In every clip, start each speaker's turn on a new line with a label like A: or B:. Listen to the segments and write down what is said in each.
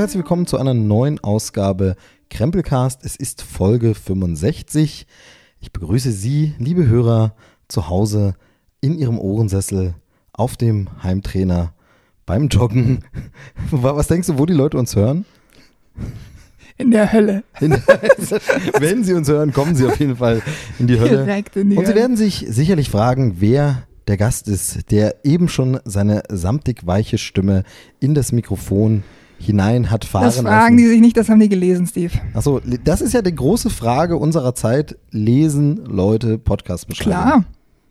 A: Und herzlich willkommen zu einer neuen Ausgabe Krempelcast. Es ist Folge 65. Ich begrüße Sie, liebe Hörer, zu Hause in Ihrem Ohrensessel, auf dem Heimtrainer, beim Joggen. Was denkst du, wo die Leute uns hören?
B: In der Hölle.
A: In, wenn Sie uns hören, kommen Sie auf jeden Fall in die Hölle.
B: Direkt in die
A: Und Sie werden sich sicherlich fragen, wer der Gast ist, der eben schon seine samtig weiche Stimme in das Mikrofon hinein hat fahren
B: Das fragen
A: lassen.
B: die sich nicht, das haben die gelesen, Steve.
A: Achso, das ist ja die große Frage unserer Zeit. Lesen Leute Podcast-Beschreibungen?
B: Klar.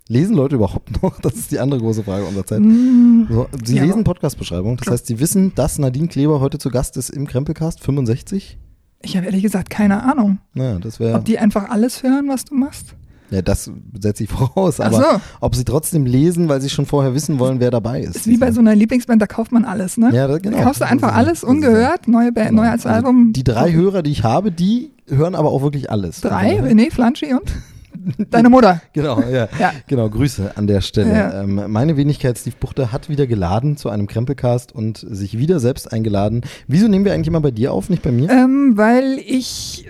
A: Lesen Leute überhaupt noch? Das ist die andere große Frage unserer Zeit. So, sie
B: Mm. ja,
A: lesen Podcast-Beschreibungen. Das heißt, sie wissen, dass Nadine Kleber heute zu Gast ist im Krempelcast 65?
B: Ich habe ehrlich gesagt keine Ahnung,
A: Naja, das wäre.
B: ob die einfach alles hören, was du machst.
A: Ja, das setze ich voraus. Aber
B: so.
A: ob sie trotzdem lesen, weil sie schon vorher wissen wollen, wer dabei ist.
B: Ist wie bei so einer Lieblingsband, da kauft man alles, ne?
A: Ja, genau.
B: Da kaufst du einfach alles ungehört, neue Band,
A: Genau.
B: neu als
A: Also
B: Album.
A: Die drei Hörer, die ich habe, die hören aber auch wirklich alles.
B: Drei?
A: Also,
B: René, Flanschi und deine Mutter.
A: Genau, ja.
B: Ja.
A: Genau, Grüße an der Stelle.
B: Ja.
A: Ähm, meine Wenigkeit, Steve Buchter, hat wieder geladen zu einem Krempelcast und sich wieder selbst eingeladen. Wieso nehmen wir eigentlich immer bei dir auf, nicht bei mir?
B: Ähm, weil ich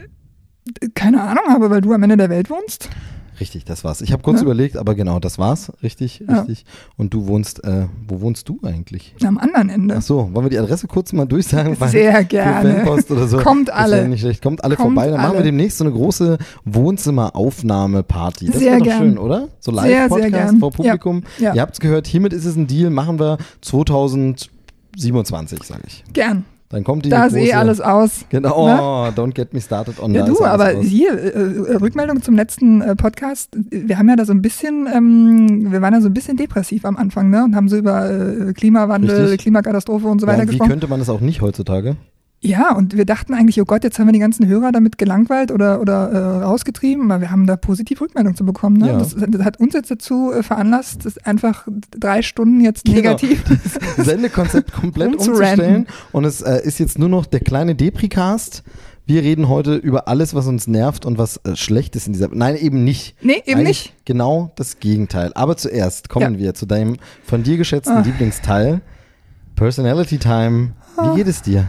B: äh, keine Ahnung habe, weil du am Ende der Welt wohnst.
A: Richtig, das war's. Ich habe kurz
B: Ja.
A: überlegt, aber genau, das war's. Richtig,
B: Ja.
A: richtig. Und du wohnst, äh, wo wohnst du eigentlich?
B: Am anderen Ende.
A: Ach so, wollen wir die Adresse kurz mal durchsagen?
B: Sehr
A: für
B: gerne.
A: Fanpost oder so.
B: Kommt alle.
A: nicht schlecht. Kommt alle
B: Kommt
A: vorbei. Dann machen wir
B: alle.
A: demnächst so eine große Wohnzimmeraufnahmeparty. Das
B: Sehr
A: wäre doch
B: gern.
A: schön, oder? So Live-Podcast
B: gern.
A: vor Publikum.
B: Ja.
A: Ihr habt es gehört, hiermit ist es ein Deal. Machen wir 2027, sage ich.
B: Gern.
A: Dann kommt die
B: Da ist eh alles aus.
A: Genau,
B: Ne?
A: oh, don't get me started on
B: Ja, du, aber
A: aus.
B: hier, äh, äh, Rückmeldung zum letzten äh, Podcast. Wir haben ja da so ein bisschen, ähm, wir waren ja so ein bisschen depressiv am Anfang, ne? Und haben so über äh, Klimawandel,
A: Richtig.
B: Klimakatastrophe und so
A: Ja,
B: weiter
A: und wie
B: gesprochen.
A: könnte man das auch nicht heutzutage?
B: Ja, und wir dachten eigentlich, oh Gott, jetzt haben wir die ganzen Hörer damit gelangweilt oder, oder äh, rausgetrieben, aber wir haben da positiv Rückmeldung zu bekommen. Ne?
A: Ja.
B: Das, das hat uns jetzt dazu äh, veranlasst, das einfach drei Stunden jetzt
A: Genau.
B: negativ.
A: Sendekonzept komplett umzustellen. Und es äh, ist jetzt nur noch der kleine Deprecast. Wir reden heute über alles, was uns nervt und was äh, schlecht ist in dieser. Nein, eben nicht.
B: Nee, eben
A: Eigentlich
B: nicht.
A: Genau das Gegenteil. Aber zuerst kommen wir zu deinem von dir geschätzten
B: Ah.
A: Lieblingsteil. Personality Time. Wie
B: Ah.
A: geht es dir?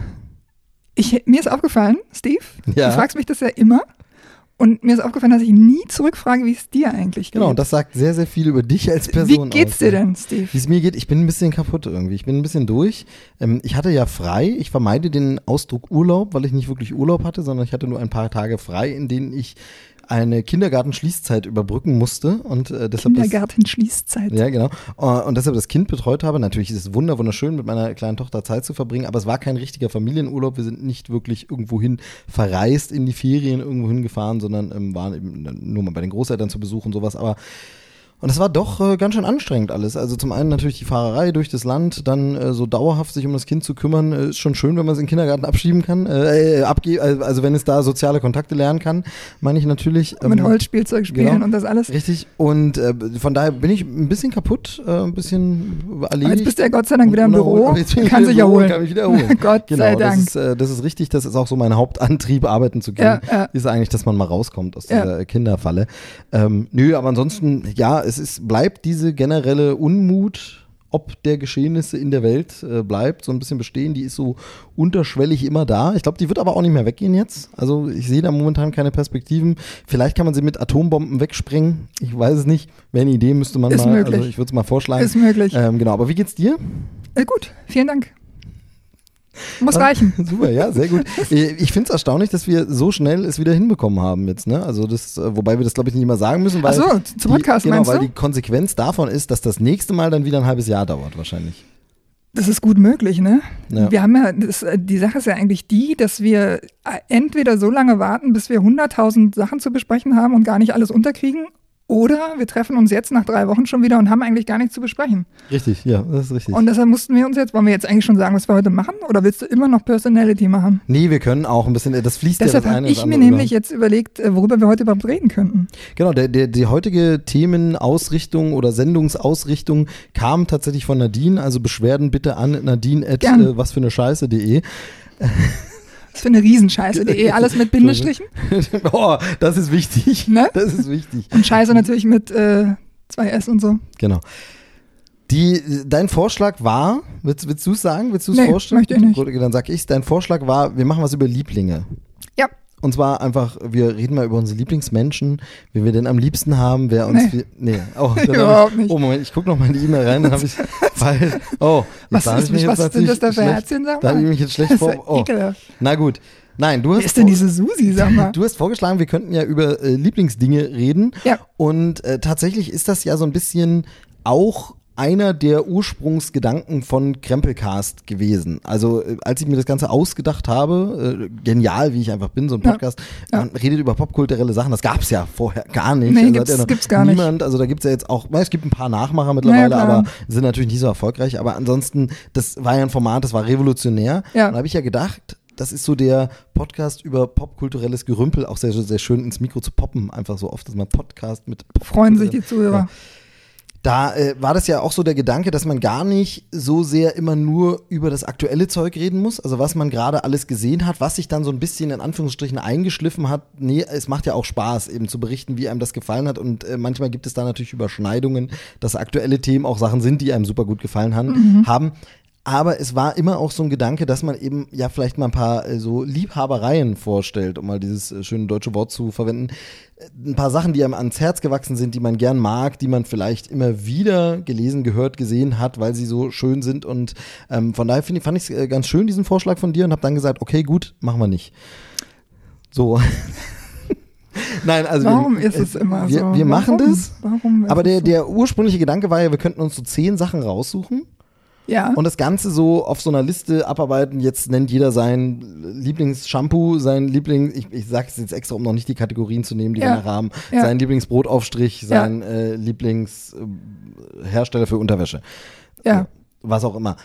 B: Ich, mir ist aufgefallen, Steve,
A: Ja.
B: du fragst mich das ja immer. Und mir ist aufgefallen, dass ich nie zurückfrage, wie es dir eigentlich geht.
A: Genau, und das sagt sehr, sehr viel über dich als
B: Wie
A: Person
B: geht's
A: aus.
B: dir denn, Steve?
A: Wie es mir geht, ich bin ein bisschen kaputt irgendwie. Ich bin ein bisschen durch. Ähm, ich hatte ja frei. Ich vermeide den Ausdruck Urlaub, weil ich nicht wirklich Urlaub hatte, sondern ich hatte nur ein paar Tage frei, in denen ich eine Kindergartenschließzeit überbrücken musste und äh, deshalb
B: Kindergarten-Schließzeit.
A: ja, genau. Äh, Und deshalb das Kind betreut habe. Natürlich ist es wunder, wunderschön, mit meiner kleinen Tochter Zeit zu verbringen, aber es war kein richtiger Familienurlaub. Wir sind nicht wirklich irgendwohin verreist in die Ferien, irgendwohin gefahren, sondern ähm, waren eben nur mal bei den Großeltern zu besuchen und sowas. Aber und es war doch äh, ganz schön anstrengend alles. Also zum einen natürlich die Fahrerei durch das Land, dann äh, so dauerhaft sich um das Kind zu kümmern, äh, ist schon schön, wenn man es in den Kindergarten abschieben kann, äh, äh, abge also wenn es da soziale Kontakte lernen kann, meine ich natürlich.
B: Mit
A: ähm,
B: Holzspielzeug spielen
A: genau.
B: und das alles.
A: Richtig. Und äh, von daher bin ich ein bisschen kaputt, äh, ein bisschen erledigt.
B: Aber jetzt bist du ja Gott sei Dank wieder im
A: Unerholt.
B: Büro.
A: Jetzt bin ich
B: Kann sich erholen.
A: Kann mich wieder erholen.
B: Gott
A: genau,
B: sei
A: das
B: Dank.
A: ist, äh, das ist richtig. Das ist auch so mein Hauptantrieb, arbeiten zu gehen.
B: Ja, ja.
A: Ist eigentlich, dass man mal rauskommt aus
B: Ja.
A: dieser Kinderfalle. Ähm, nö, aber ansonsten, ja, es ist, bleibt diese generelle Unmut, ob der Geschehnisse in der Welt äh, bleibt, so ein bisschen bestehen. Die ist so unterschwellig immer da. Ich glaube, die wird aber auch nicht mehr weggehen jetzt. Also ich sehe da momentan keine Perspektiven. Vielleicht kann man sie mit Atombomben wegsprengen. Ich weiß es nicht. Wäre eine Idee, müsste man
B: Ist
A: mal.
B: möglich.
A: Also ich würde es mal vorschlagen.
B: Ist möglich.
A: Ähm, genau, aber wie geht's dir?
B: Äh, gut, vielen Dank. Muss
A: Ah,
B: reichen.
A: Super, ja, sehr gut. Ich finde es erstaunlich, dass wir so schnell es wieder hinbekommen haben jetzt, ne? Also das, äh, wobei wir das glaube ich nicht immer sagen müssen, weil
B: Ach so, zum Podcast
A: die, genau,
B: meinst
A: weil
B: du?
A: die Konsequenz davon ist, dass das nächste Mal dann wieder ein halbes Jahr dauert wahrscheinlich.
B: Das ist gut möglich, ne?
A: Ja.
B: Wir haben ja, das, äh, die Sache ist ja eigentlich die, dass wir äh, entweder so lange warten, bis wir 100.000 Sachen zu besprechen haben und gar nicht alles unterkriegen, oder wir treffen uns jetzt nach drei Wochen schon wieder und haben eigentlich gar nichts zu besprechen.
A: Richtig, ja, das ist richtig.
B: Und deshalb mussten wir uns jetzt, wollen wir jetzt eigentlich schon sagen, was wir heute machen? Oder willst du immer noch Personality machen?
A: nee, wir können auch ein bisschen, das fließt
B: Deshalb
A: ja das
B: habe
A: eine ins
B: ich mir
A: andere über.
B: nämlich jetzt überlegt, äh, worüber wir heute überhaupt reden könnten.
A: Genau, der, der, die heutige Themenausrichtung oder Sendungsausrichtung kam tatsächlich von Nadine, also Beschwerden bitte an nadine at äh, was für eine Scheiße.de.
B: Das für eine Riesenscheiße.de, alles mit Bindestrichen.
A: oh, das ist wichtig.
B: Ne?
A: Das ist wichtig.
B: Und Scheiße natürlich mit äh, zwei S und so.
A: Genau. Die, dein Vorschlag war, willst, willst du es sagen? Willst du es
B: Nee,
A: vorstellen?
B: möchte ich nicht.
A: Dann sag ich's. Dein Vorschlag war, wir machen was über Lieblinge. Und zwar einfach, wir reden mal über unsere Lieblingsmenschen, wie wir denn am liebsten haben, wer uns.
B: Nee.
A: nee. Oh,
B: Überhaupt
A: ich,
B: nicht.
A: oh Moment, ich gucke noch mal in die E-Mail rein, dann habe ich. Weil, oh,
B: was, ist,
A: ich mich
B: was
A: jetzt
B: sind das da für Herzchen, sag
A: Da habe ich
B: mal?
A: mich jetzt schlecht
B: ist
A: vor. Oh.
B: ekelhaft.
A: Na gut. Nein, du hast.
B: Wer ist denn diese Susi, sag mal?
A: Du hast vorgeschlagen, wir könnten ja über äh, Lieblingsdinge reden.
B: Ja.
A: Und äh, tatsächlich ist das ja so ein bisschen auch einer der Ursprungsgedanken von Krempelcast gewesen. Also äh, als ich mir das Ganze ausgedacht habe, äh, genial wie ich einfach bin, so ein
B: Ja.
A: Podcast,
B: Ja.
A: man redet über popkulturelle Sachen, das gab es ja vorher gar nicht.
B: Nee,
A: Also
B: gibt's-
A: ja
B: gibt's gar nicht.
A: niemand, Also da gibt es ja jetzt auch, na, es gibt ein paar Nachmacher mittlerweile,
B: klar.
A: aber sind natürlich nicht so erfolgreich. Aber ansonsten, das war ja ein Format, das war revolutionär.
B: Ja.
A: Und da habe ich ja gedacht, das ist so der Podcast über popkulturelles Gerümpel, auch sehr, sehr schön ins Mikro zu poppen, einfach so oft, dass man Podcast mit
B: Freuen sich die Zuhörer.
A: Ja. Da äh, war das ja auch so der Gedanke, dass man gar nicht so sehr immer nur über das aktuelle Zeug reden muss, also was man gerade alles gesehen hat, was sich dann so ein bisschen in Anführungsstrichen eingeschliffen hat. Nee, es macht ja auch Spaß, eben zu berichten, wie einem das gefallen hat und äh, manchmal gibt es da natürlich Überschneidungen, dass aktuelle Themen auch Sachen sind, die einem super gut gefallen han- haben. Aber es war immer auch so ein Gedanke, dass man eben ja vielleicht mal ein paar äh, so Liebhabereien vorstellt, um mal dieses äh, schöne deutsche Wort zu verwenden. Äh, Ein paar Sachen, die einem ans Herz gewachsen sind, die man gern mag, die man vielleicht immer wieder gelesen, gehört, gesehen hat, weil sie so schön sind. Und ähm, von daher ich- fand ich es äh, ganz schön, diesen Vorschlag von dir, und habe dann gesagt, okay, gut, machen wir nicht. So. Nein, also
B: Warum
A: wir,
B: ist es immer
A: wir,
B: so?
A: Wir machen
B: Warum?
A: das.
B: Warum
A: Aber der, der ursprüngliche Gedanke war ja, wir könnten uns so zehn Sachen raussuchen
B: ja.
A: und das Ganze so auf so einer Liste abarbeiten. Jetzt nennt jeder sein Lieblingsshampoo, sein Liebling, ich, ich sage es jetzt extra, um noch nicht die Kategorien zu nehmen, die
B: Ja.
A: wir nachher haben,
B: Ja.
A: sein Lieblingsbrotaufstrich, sein äh, Lieblingshersteller für Unterwäsche.
B: ja.
A: Was auch immer.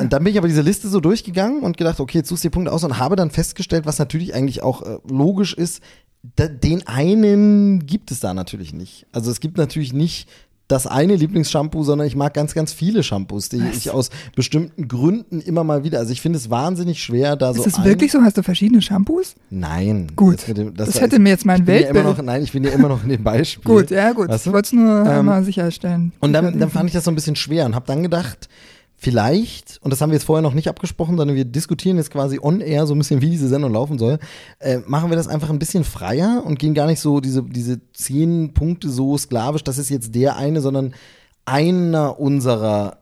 A: Und dann bin ich aber diese Liste so durchgegangen und gedacht, okay, jetzt suchst du die Punkte aus und habe dann festgestellt, was natürlich eigentlich auch äh, logisch ist, den einen gibt es da natürlich nicht. Also es gibt natürlich nicht das eine Lieblingsshampoo, sondern ich mag ganz, ganz viele Shampoos, die
B: Was?
A: ich aus bestimmten Gründen immer mal wieder. Also ich finde es wahnsinnig schwer, da so.
B: ist es wirklich so? Hast du verschiedene Shampoos?
A: Nein.
B: Gut.
A: mit dem-
B: Das hätte mir jetzt mein
A: ich ja
B: Weltbild-
A: noch, Nein, ich bin ja immer noch in dem Beispiel.
B: Gut, ja gut.
A: Weißt du?
B: Ich wollte es nur
A: Ähm,
B: mal sicherstellen.
A: Und dann, dann fand ich das so ein bisschen schwer und habe dann gedacht, vielleicht, und das haben wir jetzt vorher noch nicht abgesprochen, sondern wir diskutieren jetzt quasi on air so ein bisschen, wie diese Sendung laufen soll, äh, machen wir das einfach ein bisschen freier und gehen gar nicht so diese, diese zehn Punkte so sklavisch, das ist jetzt der eine, sondern einer unserer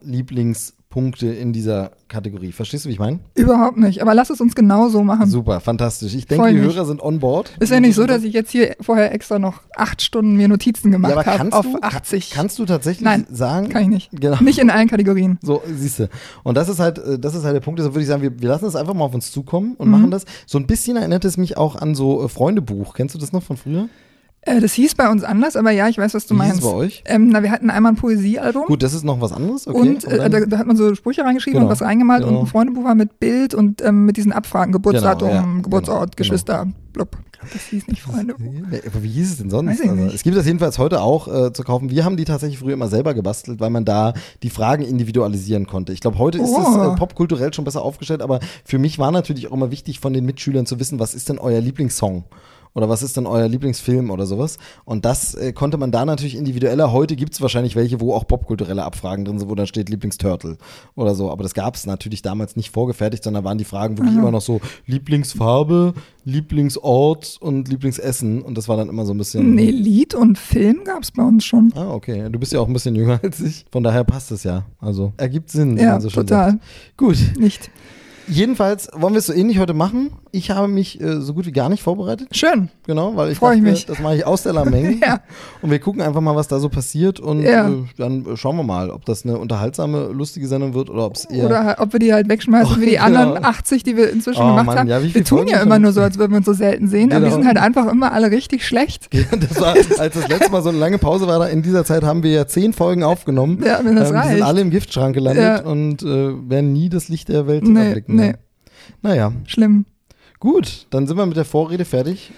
A: Lieblingspunkte in dieser Kategorie. Verstehst du, wie ich meine?
B: Überhaupt nicht. Aber lass es uns genau so machen.
A: Super, fantastisch. Ich denke, die. Hörer sind on board.
B: Ist ja nicht so, dass ich jetzt hier vorher extra noch acht Stunden mir Notizen gemacht
A: ja,
B: habe auf
A: du,
B: 80.
A: Kannst du tatsächlich
B: Nein,
A: sagen?
B: Kann ich nicht.
A: Genau.
B: Nicht in allen Kategorien.
A: So, siehst du. Und das ist halt, äh, das ist halt der Punkt, deshalb würde ich sagen, wir, wir lassen es einfach mal auf uns zukommen und
B: Mhm.
A: machen das. So ein bisschen erinnert es mich auch an so äh, Freundebuch. Kennst du das noch von früher?
B: Äh, das hieß bei uns anders, aber ja, ich weiß, was du
A: Wie hieß
B: meinst.
A: bei euch?
B: Ähm, na, wir hatten einmal ein Poesiealbum.
A: Gut, das ist noch was anderes. Okay.
B: Und äh,
A: dann-
B: da, da hat man so Sprüche reingeschrieben
A: Genau.
B: und was reingemalt
A: Genau.
B: und ein Freundebuch war mit Bild und ähm, mit diesen Abfragen, Geburtsdatum,
A: Genau, ja,
B: Geburtsort,
A: genau,
B: Geschwister, blub. Das hieß nicht Freundebuch.
A: Ja, aber wie hieß es denn sonst? Also, es gibt das jedenfalls heute auch äh, zu kaufen. Wir haben die tatsächlich früher immer selber gebastelt, weil man da die Fragen individualisieren konnte. Ich glaube, heute ist es
B: Oh.
A: äh, popkulturell schon besser aufgestellt, aber für mich war natürlich auch immer wichtig, von den Mitschülern zu wissen, was ist denn euer Lieblingssong? Oder was ist denn euer Lieblingsfilm oder sowas? Und das äh, konnte man da natürlich individueller. Heute gibt es wahrscheinlich welche, wo auch popkulturelle Abfragen drin sind, wo dann steht Lieblingsturtle oder so. Aber das gab es natürlich damals nicht vorgefertigt, sondern waren die Fragen wirklich immer noch so Lieblingsfarbe, Lieblingsort und Lieblingsessen. Und das war dann immer so ein bisschen.
B: Nee, Lied und Film gab es bei uns schon.
A: Ah, okay. Du bist ja auch ein bisschen jünger als ich. Von daher passt es ja. Also ergibt Sinn,
B: Ja,
A: so
B: total.
A: sagt. Gut.
B: Nicht.
A: Jedenfalls wollen wir es so ähnlich heute machen. Ich habe mich äh, so gut wie gar nicht vorbereitet.
B: Schön.
A: Genau, weil ich
B: Freu ich
A: dachte,
B: mich.
A: das mache ich aus der Lameng.
B: Ja.
A: Und wir gucken einfach mal, was da so passiert. Und
B: Ja.
A: äh, dann schauen wir mal, ob das eine unterhaltsame, lustige Sendung wird oder ob es eher.
B: Oder ob wir die halt wegschmeißen, wie die
A: Genau.
B: anderen 80, die wir inzwischen
A: Oh
B: gemacht
A: Mann,
B: haben.
A: ja,
B: wir tun ja immer nur so, als würden wir uns so selten sehen, aber die
A: Genau.
B: sind halt einfach immer alle richtig schlecht.
A: das war, als das letzte Mal so eine lange Pause war, da in dieser Zeit haben wir ja zehn Folgen aufgenommen.
B: Ja, wenn das
A: ähm, die sind
B: reicht.
A: alle im Giftschrank gelandet und äh, werden nie das Licht der Welt
B: Nee,
A: erblicken.
B: nee.
A: Naja,
B: Schlimm.
A: Gut, dann sind wir mit der Vorrede fertig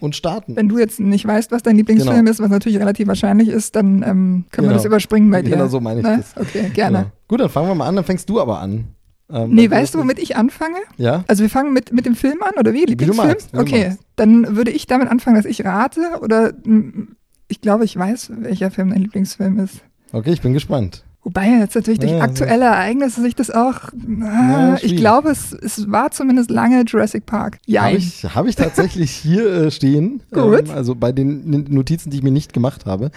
A: und starten.
B: Wenn du jetzt nicht weißt, was dein Lieblingsfilm
A: Genau.
B: ist, was natürlich relativ wahrscheinlich ist, dann ähm, können
A: Genau.
B: wir das überspringen bei dir.
A: Genau, so meine ich
B: Ne?
A: das.
B: Okay, gerne.
A: Genau. Gut, dann fangen wir mal an, dann fängst du aber an. Ähm,
B: Nee, weißt du, womit ich anfange?
A: Ja?
B: Also wir fangen mit, mit dem Film an, oder wie?
A: du
B: Lieblingsfilm?
A: magst, wie
B: okay, dann würde ich damit anfangen, dass ich rate oder mm, ich glaube, ich weiß, welcher Film dein Lieblingsfilm ist.
A: Okay, ich bin gespannt.
B: Wobei jetzt natürlich durch
A: Ja,
B: aktuelle Ereignisse sich das auch.
A: Ja,
B: Ah, ich glaube, es, es war zumindest lange Jurassic Park. Ja,
A: Habe ich, hab ich tatsächlich hier äh, stehen.
B: Gut.
A: Ähm, also bei den Notizen, die ich mir nicht gemacht habe.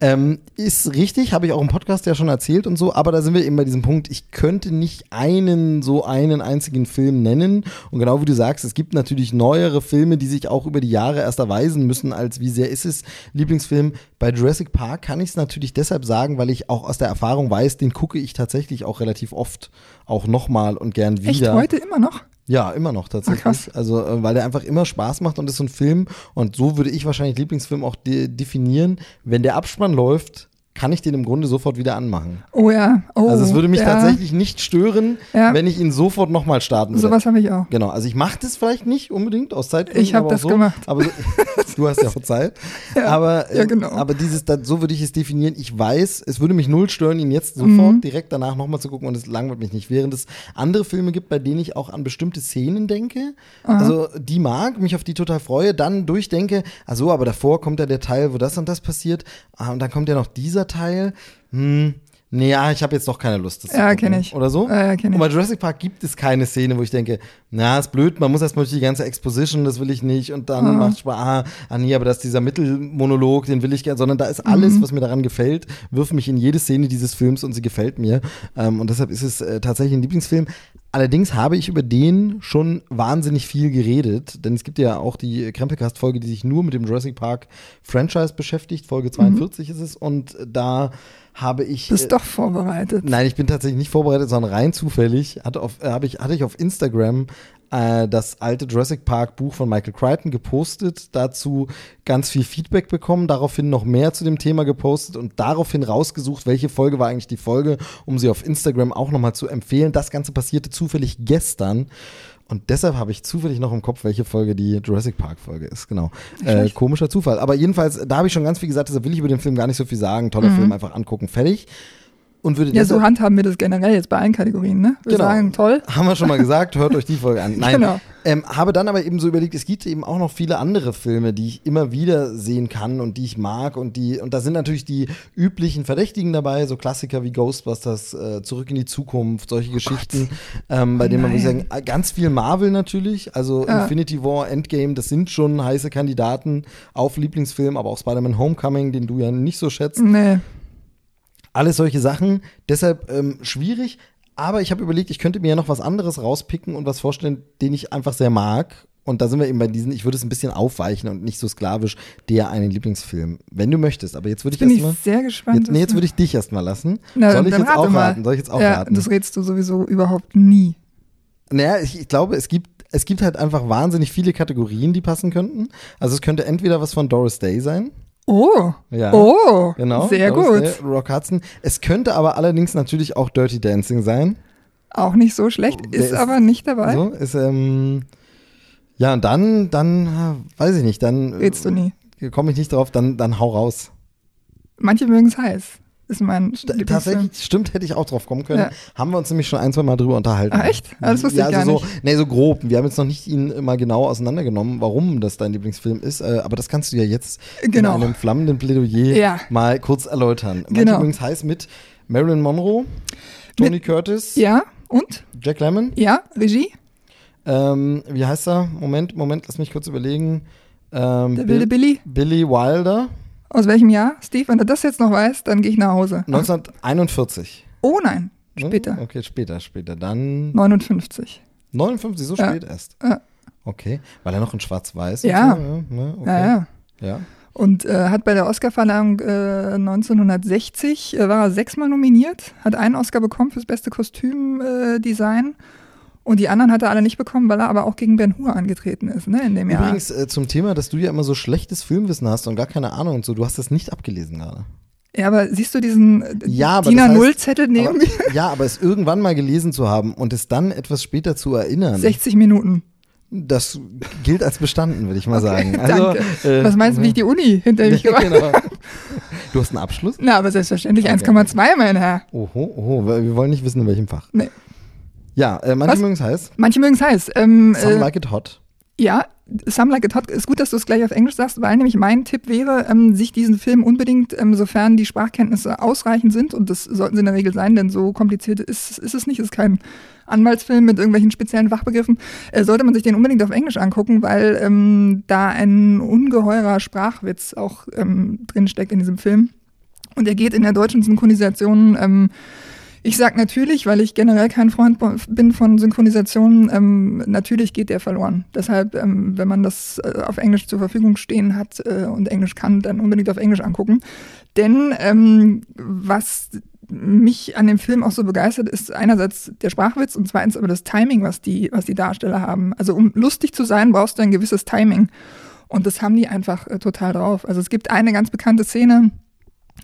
A: Ähm, ist richtig, habe ich auch im Podcast ja schon erzählt und so, aber da sind wir eben bei diesem Punkt, ich könnte nicht einen, so einen einzigen Film nennen. Und genau wie du sagst, es gibt natürlich neuere Filme, die sich auch über die Jahre erst erweisen müssen, als wie sehr ist es Lieblingsfilm. Bei Jurassic Park kann ich es natürlich deshalb sagen, weil ich auch aus der Erfahrung weiß, den gucke ich tatsächlich auch relativ oft, auch nochmal und gern wieder.
B: echt heute immer noch?
A: Ja, immer noch tatsächlich.
B: Krass.
A: Also, äh, weil der einfach immer Spaß macht und ist so ein Film. Und so würde ich wahrscheinlich Lieblingsfilm auch de definieren. Wenn der Abspann läuft, kann ich den im Grunde sofort wieder anmachen.
B: Oh ja. Oh,
A: also es würde mich
B: ja.
A: tatsächlich nicht stören,
B: Ja.
A: wenn ich ihn sofort nochmal starten würde.
B: Sowas habe ich auch.
A: Genau, also ich mache das vielleicht nicht unbedingt aus Zeitgründen.
B: Ich hab
A: aber auch
B: das
A: so,
B: gemacht.
A: Aber so, du hast ja auch Zeit.
B: Ja,
A: aber,
B: ja, genau.
A: aber dieses, so würde ich es definieren. Ich weiß, es würde mich null stören, ihn jetzt sofort
B: Mhm.
A: direkt danach nochmal zu gucken und es langweilt mich nicht. Während es andere Filme gibt, bei denen ich auch an bestimmte Szenen denke, also die mag, mich auf die total freue, dann durchdenke, ach so, aber davor kommt ja der Teil, wo das und das passiert, ah, und dann kommt ja noch dieser Teil. Hm, nee, ja, ich habe jetzt doch keine Lust. Das
B: Ja,
A: gucken.
B: kenn ich.
A: Oder so?
B: Ja, ja, kenn
A: und bei
B: ich.
A: Jurassic Park gibt es keine Szene, wo ich denke, na, ist blöd, man muss erstmal durch die ganze Exposition, das will ich nicht. Und dann
B: Mhm.
A: macht Spaß, ah, ah, nee, aber das ist dieser Mittelmonolog, den will ich gerne, sondern da ist alles,
B: Mhm.
A: was mir daran gefällt, wirft mich in jede Szene dieses Films und sie gefällt mir. Ähm, und deshalb ist es äh, tatsächlich ein Lieblingsfilm. Allerdings habe ich über den schon wahnsinnig viel geredet, denn es gibt ja auch die Krempelcast-Folge, die sich nur mit dem Jurassic Park Franchise beschäftigt. Folge 42 ist es. Und da habe ich.
B: Du bist
A: äh,
B: doch vorbereitet.
A: Nein, ich bin tatsächlich nicht vorbereitet, sondern rein zufällig hatte, auf, äh, ich, hatte ich auf Instagram äh, das alte Jurassic Park Buch von Michael Crichton gepostet, dazu ganz viel Feedback bekommen, daraufhin noch mehr zu dem Thema gepostet und daraufhin rausgesucht, welche Folge war eigentlich die Folge, um sie auf Instagram auch nochmal zu empfehlen. Das Ganze passierte zufällig gestern. Und deshalb habe ich zufällig noch im Kopf, welche Folge die Jurassic Park Folge ist. Genau. Äh, komischer Zufall. Aber jedenfalls, da habe ich schon ganz viel gesagt, deshalb will ich über den Film gar nicht so viel sagen. Toller Film, einfach angucken, fertig. Und würde.
B: Ja, so handhaben wir das generell jetzt bei allen Kategorien, ne? Wir
A: Genau.
B: sagen, toll.
A: haben wir schon mal gesagt, hört euch die Folge an. Nein,
B: Genau.
A: ähm, habe dann aber eben so überlegt, es gibt eben auch noch viele andere Filme, die ich immer wieder sehen kann und die ich mag und die und da sind natürlich die üblichen Verdächtigen dabei, so Klassiker wie Ghostbusters, äh, Zurück in die Zukunft, solche Geschichten, ähm, bei
B: Oh
A: denen man muss sagen, äh, ganz viel Marvel natürlich, also
B: Ja.
A: Infinity War, Endgame, das sind schon heiße Kandidaten auf Lieblingsfilm, aber auch Spider-Man Homecoming, den du ja nicht so schätzt.
B: Nee.
A: Alles solche Sachen. Deshalb ähm, schwierig. Aber ich habe überlegt, ich könnte mir ja noch was anderes rauspicken und was vorstellen, den ich einfach sehr mag. Und da sind wir eben bei diesen, ich würde es ein bisschen aufweichen und nicht so sklavisch, der einen Lieblingsfilm. Wenn du möchtest. Aber jetzt würde ich
B: Bin ich
A: erstmal.
B: sehr gespannt.
A: Jetzt, nee, jetzt würde ich dich erstmal lassen.
B: Na,
A: Soll ich jetzt auch
B: mal.
A: raten? Soll ich jetzt auch
B: ja,
A: raten?
B: das rätst du sowieso überhaupt nie.
A: Naja, ich, ich glaube, es gibt, es gibt halt einfach wahnsinnig viele Kategorien, die passen könnten. Also es könnte entweder was von Doris Day sein.
B: Oh.
A: Ja.
B: Oh.
A: Genau.
B: Sehr gut.
A: Rock Hudson. Es könnte aber allerdings natürlich auch Dirty Dancing sein.
B: Auch nicht so schlecht, ist,
A: ist-
B: aber nicht dabei.
A: So, ist, ähm, ja, und dann, dann, äh, weiß ich nicht, dann
B: Rätst du nie.
A: komme ich nicht drauf, dann, dann hau raus.
B: Manche mögen es heiß. Ist mein
A: St-
B: Lieblingsfilm.
A: Tatsächlich, stimmt, hätte ich auch drauf kommen können.
B: Ja.
A: Haben wir uns nämlich schon ein, zwei Mal drüber unterhalten.
B: Ah, echt? Ah, das wusste
A: ja,
B: ich gar
A: also so,
B: nicht.
A: Nee, so grob. Wir haben jetzt noch nicht ihn mal genau auseinandergenommen, warum das dein Lieblingsfilm ist, äh, aber das kannst du ja jetzt
B: Genau.
A: in einem flammenden Plädoyer
B: Ja.
A: mal kurz erläutern. Manche
B: Genau.
A: übrigens heißt mit Marilyn Monroe, Tony
B: Mit-
A: Curtis,
B: Ja, und?
A: Jack Lemmon,
B: Ja, Regie?
A: ähm, wie heißt er? Moment, Moment, lass mich kurz überlegen. Ähm,
B: Der
A: Bill-
B: wilde Billy?
A: Billy Wilder,
B: Aus welchem Jahr? Steve, wenn du das jetzt noch weißt, dann gehe ich nach Hause.
A: 1941.
B: Oh nein,
A: Ne?
B: später.
A: Okay, später, später. Dann
B: 59.
A: 59, so
B: Ja.
A: spät erst.
B: Ja.
A: Okay, weil er noch in Schwarz-Weiß
B: Ja.
A: so, ja, ne? okay.
B: Ja, ja.
A: ja.
B: Und äh, hat bei der Oscarverleihung äh, 1960 äh, war er sechsmal nominiert, hat einen Oscar bekommen fürs beste Kostümdesign. Und die anderen hat er alle nicht bekommen, weil er aber auch gegen Ben Hur angetreten ist, ne, in dem Jahr.
A: Übrigens äh, zum Thema, dass du ja immer so schlechtes Filmwissen hast und gar keine Ahnung und so, du hast das nicht abgelesen gerade.
B: Ja, aber siehst du diesen äh,
A: Ja,
B: DIN
A: das heißt-
B: A0-Zettel neben
A: Aber,
B: mir?
A: ja, aber es irgendwann mal gelesen zu haben und es dann etwas später zu erinnern,
B: 60 Minuten.
A: das gilt als bestanden, würde ich mal sagen. Also,
B: Danke.
A: äh,
B: Was meinst du, wie ich die Uni hinter mich gemacht
A: genau. Du hast einen Abschluss?
B: Na, aber selbstverständlich
A: Okay.
B: 1,2, mein Herr.
A: Oho, oho, wir wir wollen nicht wissen, in welchem Fach.
B: Nee.
A: Ja, äh, manche mögen es heiß.
B: Manche mögen es heiß. Ähm,
A: Some
B: äh,
A: like it hot.
B: Ja, Some Like It Hot ist gut, dass du es gleich auf Englisch sagst, weil nämlich mein Tipp wäre, ähm, sich diesen Film unbedingt, ähm, sofern die Sprachkenntnisse ausreichend sind, und das sollten sie in der Regel sein, denn so kompliziert ist, ist es nicht, es ist kein Anwaltsfilm mit irgendwelchen speziellen Fachbegriffen, äh, sollte man sich den unbedingt auf Englisch angucken, weil ähm, da ein ungeheurer Sprachwitz auch ähm, drinsteckt in diesem Film. Und er geht in der deutschen Synchronisation ähm, ich sage natürlich, weil ich generell kein Freund bin von Synchronisationen, ähm, natürlich geht der verloren. Deshalb, ähm, wenn man das äh, auf Englisch zur Verfügung stehen hat äh, und Englisch kann, dann unbedingt auf Englisch angucken. Denn ähm, was mich an dem Film auch so begeistert, ist einerseits der Sprachwitz und zweitens aber das Timing, was die, was die Darsteller haben. Also um lustig zu sein, brauchst du ein gewisses Timing. Und das haben die einfach äh, total drauf. Also es gibt eine ganz bekannte Szene,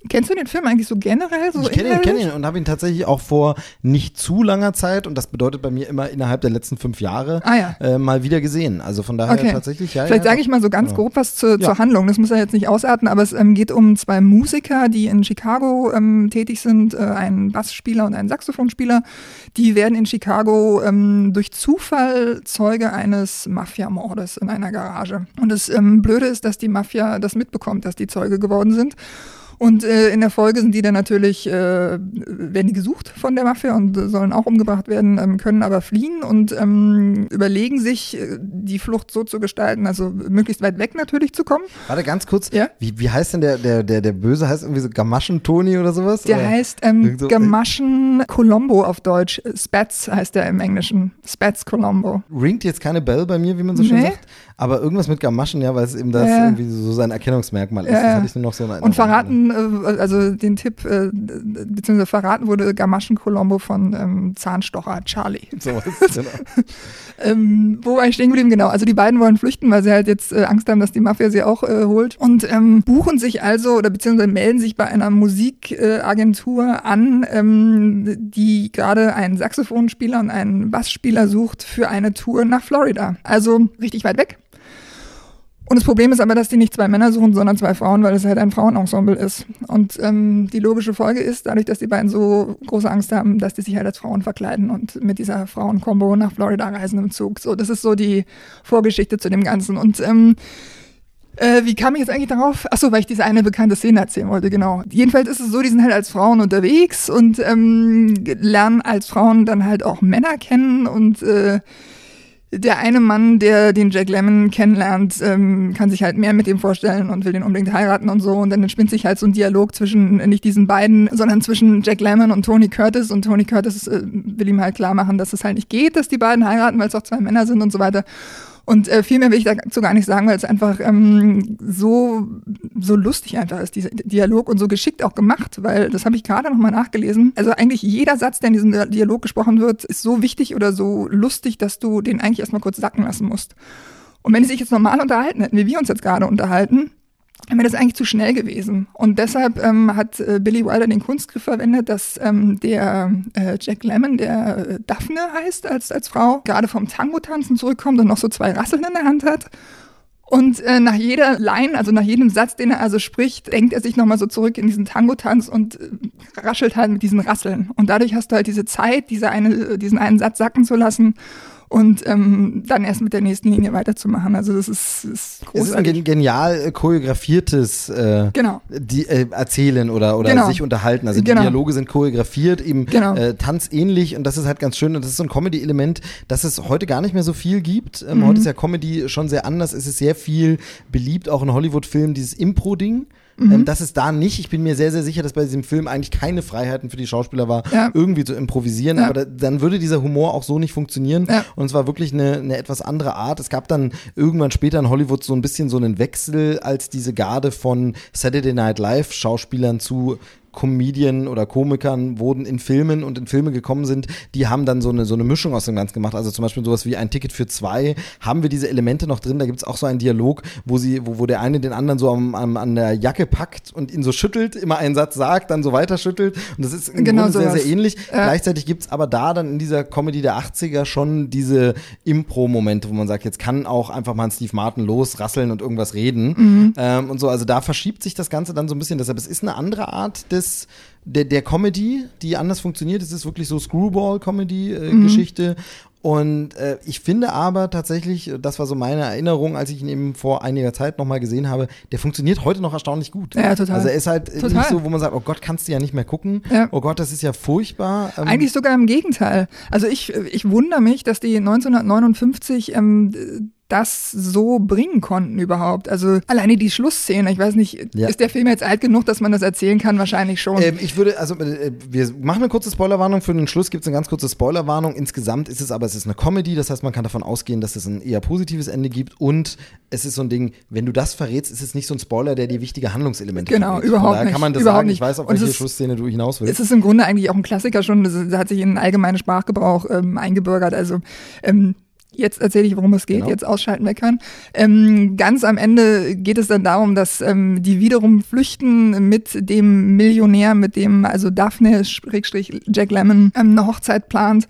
B: Kennst du den Film eigentlich so generell? So
A: ich kenne ihn, kenn ihn und habe ihn tatsächlich auch vor nicht zu langer Zeit, und das bedeutet bei mir immer innerhalb der letzten fünf Jahre,
B: ah, ja.
A: äh, mal wieder gesehen. Also von daher okay. tatsächlich, ja.
B: Vielleicht ja, sage ich mal so ganz ja. grob was zu, zur Handlung. Das muss er jetzt nicht ausarten, aber es ähm, geht um zwei Musiker, die in Chicago ähm, tätig sind, äh, ein Bassspieler und ein Saxophonspieler. Die werden in Chicago ähm, durch Zufall Zeuge eines Mafiamordes in einer Garage. Und das ähm, Blöde ist, dass die Mafia das mitbekommt, dass die Zeuge geworden sind. Und äh, in der Folge sind die dann natürlich, äh, werden die gesucht von der Mafia und sollen auch umgebracht werden, ähm, können aber fliehen und ähm, überlegen sich, äh, die Flucht so zu gestalten, also möglichst weit weg natürlich zu kommen.
A: Warte ganz kurz, ja? wie, wie heißt denn der, der, der, der Böse? Heißt irgendwie so Gamaschen-Toni oder sowas?
B: Der
A: oder?
B: heißt ähm, so, Gamaschen Colombo auf Deutsch. Spats heißt der im Englischen. Spats Colombo.
A: Ringt jetzt keine Bell bei mir, wie man so schön sagt? Aber irgendwas mit Gamaschen, ja, weil es eben das ja. irgendwie so sein Erkennungsmerkmal ist. Das hatte ich nur noch so
B: in Und verraten, äh, also den Tipp, äh, beziehungsweise verraten wurde Gamaschen Colombo von ähm, Zahnstocher Charlie. So was, genau. ähm, wo war ich stehen geblieben? Genau, also die beiden wollen flüchten, weil sie halt jetzt äh, Angst haben, dass die Mafia sie auch äh, holt. Und ähm, buchen sich also, oder beziehungsweise melden sich bei einer Musikagentur an, ähm, die gerade einen Saxophonspieler und einen Bassspieler sucht für eine Tour nach Florida. Also richtig weit weg. Und das Problem ist aber, dass die nicht zwei Männer suchen, sondern zwei Frauen, weil es halt ein Frauenensemble ist. Und ähm, die logische Folge ist, dadurch, dass die beiden so große Angst haben, dass die sich halt als Frauen verkleiden und mit dieser Frauenkombo nach Florida reisen im Zug. So, das ist so die Vorgeschichte zu dem Ganzen. Und ähm, äh, wie kam ich jetzt eigentlich darauf? Achso, weil ich diese eine bekannte Szene erzählen wollte, genau. Jedenfalls ist es so, die sind halt als Frauen unterwegs und ähm, lernen als Frauen dann halt auch Männer kennen und äh, der eine Mann, der den Jack Lemmon kennenlernt, ähm, kann sich halt mehr mit ihm vorstellen und will den unbedingt heiraten und so. Und dann entspinnt sich halt so ein Dialog zwischen äh, nicht diesen beiden, sondern zwischen Jack Lemmon und Tony Curtis. Und Tony Curtis äh, will ihm halt klar machen, dass es halt nicht geht, dass die beiden heiraten, weil es auch zwei Männer sind und so weiter. Und äh, viel mehr will ich dazu gar nicht sagen, weil es einfach ähm, so, so lustig einfach ist, dieser Dialog und so geschickt auch gemacht, weil das habe ich gerade nochmal nachgelesen. Also eigentlich jeder Satz, der in diesem Dialog gesprochen wird, ist so wichtig oder so lustig, dass du den eigentlich erstmal kurz sacken lassen musst. Und wenn sie sich jetzt normal unterhalten hätten, wie wir uns jetzt gerade unterhalten, wäre das eigentlich zu schnell gewesen. Und deshalb ähm, hat äh, Billy Wilder den Kunstgriff verwendet, dass ähm, der äh, Jack Lemmon, der äh, Daphne heißt als, als Frau, gerade vom Tango-Tanzen zurückkommt und noch so zwei Rasseln in der Hand hat. Und äh, nach jeder Line, also nach jedem Satz, den er also spricht, denkt er sich nochmal so zurück in diesen Tango-Tanz und äh, raschelt halt mit diesen Rasseln. Und dadurch hast du halt diese Zeit, diese eine, diesen einen Satz sacken zu lassen und ähm, dann erst mit der nächsten Linie weiterzumachen. Also das ist, ist
A: großartig. Es ist ein genial äh, choreografiertes äh,
B: genau.
A: die, äh, Erzählen oder, oder genau. sich unterhalten. Also die genau. Dialoge sind choreografiert, eben genau. äh, tanzähnlich und das ist halt ganz schön. Und das ist so ein Comedy-Element, das es heute gar nicht mehr so viel gibt. Ähm, mhm. Heute ist ja Comedy schon sehr anders. Es ist sehr viel beliebt, auch in Hollywood-Filmen, dieses Impro-Ding. Mhm. Ähm, das ist da nicht. Ich bin mir sehr, sehr sicher, dass bei diesem Film eigentlich keine Freiheiten für die Schauspieler war, ja. irgendwie zu improvisieren. Ja. Aber da, dann würde dieser Humor auch so nicht funktionieren. Ja. Und es war wirklich eine, eine etwas andere Art. Es gab dann irgendwann später in Hollywood so ein bisschen so einen Wechsel, als diese Garde von Saturday Night Live Schauspielern zu Comedien oder Komikern wurden in Filmen und in Filme gekommen sind, die haben dann so eine, so eine Mischung aus dem Ganzen gemacht. Also zum Beispiel sowas wie ein Ticket für zwei, haben wir diese Elemente noch drin. Da gibt es auch so einen Dialog, wo sie, wo, wo der eine den anderen so am, am, an der Jacke packt und ihn so schüttelt, immer einen Satz sagt, dann so weiter schüttelt. Und das ist im genau Grunde sehr, sehr ähnlich. Ja. Gleichzeitig gibt es aber da dann in dieser Comedy der 80er schon diese Impro-Momente, wo man sagt, jetzt kann auch einfach mal ein Steve Martin losrasseln und irgendwas reden. Mhm. Ähm, und so, also da verschiebt sich das Ganze dann so ein bisschen. Deshalb, es ist eine andere Art des des der, der Comedy, die anders funktioniert. Es ist wirklich so
B: Mhm.
A: Screwball-Comedy-Geschichte. Und äh, ich finde aber tatsächlich, das war so meine Erinnerung, als ich ihn eben vor einiger Zeit nochmal gesehen habe, der funktioniert heute noch erstaunlich gut.
B: Ja, total.
A: Also er ist halt
B: Total.
A: nicht so, wo man sagt, oh Gott, kannst du ja nicht mehr gucken.
B: Ja.
A: Oh Gott, das ist ja furchtbar. Ähm,
B: Eigentlich sogar im Gegenteil. Also ich, ich wundere mich, dass die 1959 ähm, das so bringen konnten überhaupt. Also alleine die Schlussszene, ich weiß nicht,
A: Ja.
B: ist der Film jetzt alt genug, dass man das erzählen kann? Wahrscheinlich schon.
A: Ähm, ich würde, also äh, wir machen eine kurze Spoilerwarnung. Für den Schluss gibt es eine ganz kurze Spoilerwarnung. Insgesamt ist es aber, es ist eine Comedy, das heißt, man kann davon ausgehen, dass es ein eher positives Ende gibt. Und es ist so ein Ding, wenn du das verrätst, ist es nicht so ein Spoiler, der dir wichtige Handlungselemente
B: Genau,
A: verrät.
B: überhaupt
A: Von
B: nicht,
A: kann man das
B: überhaupt
A: sagen.
B: nicht.
A: Ich weiß, auf
B: Und
A: welche
B: ist-
A: Schlussszene du hinaus willst.
B: Es ist im Grunde eigentlich auch ein Klassiker schon, das hat sich in den allgemeinen Sprachgebrauch ähm, eingebürgert. Also ähm, jetzt erzähle ich, worum es geht,
A: Genau.
B: jetzt ausschalten, meckern. Ähm, ganz am Ende geht es dann darum, dass ähm, die wiederum flüchten mit dem Millionär, mit dem also Daphne Jack Lemmon ähm, eine Hochzeit plant.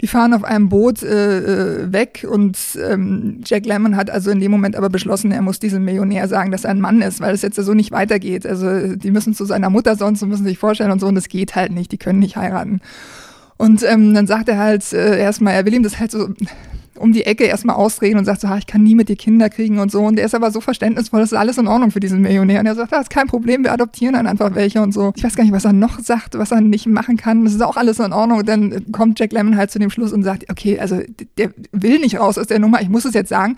B: Die fahren auf einem Boot äh, äh, weg und ähm, Jack Lemmon hat also in dem Moment aber beschlossen, er muss diesem Millionär sagen, dass er ein Mann ist, weil es jetzt so nicht weitergeht. Also die müssen zu seiner Mutter sonst und müssen sich vorstellen und so und das geht halt nicht, die können nicht heiraten. Und ähm, dann sagt er halt äh, erstmal, er will ihm das halt so um die Ecke erstmal ausreden und sagt so, ha, ich kann nie mit dir Kinder kriegen und so. Und der ist aber so verständnisvoll, das ist alles in Ordnung für diesen Millionär. Und er sagt, das ist kein Problem, wir adoptieren dann einfach welche und so. Ich weiß gar nicht, was er noch sagt, was er nicht machen kann. Das ist auch alles in Ordnung. Und dann kommt Jack Lemmon halt zu dem Schluss und sagt, okay, also der will nicht raus aus der Nummer, ich muss es jetzt sagen.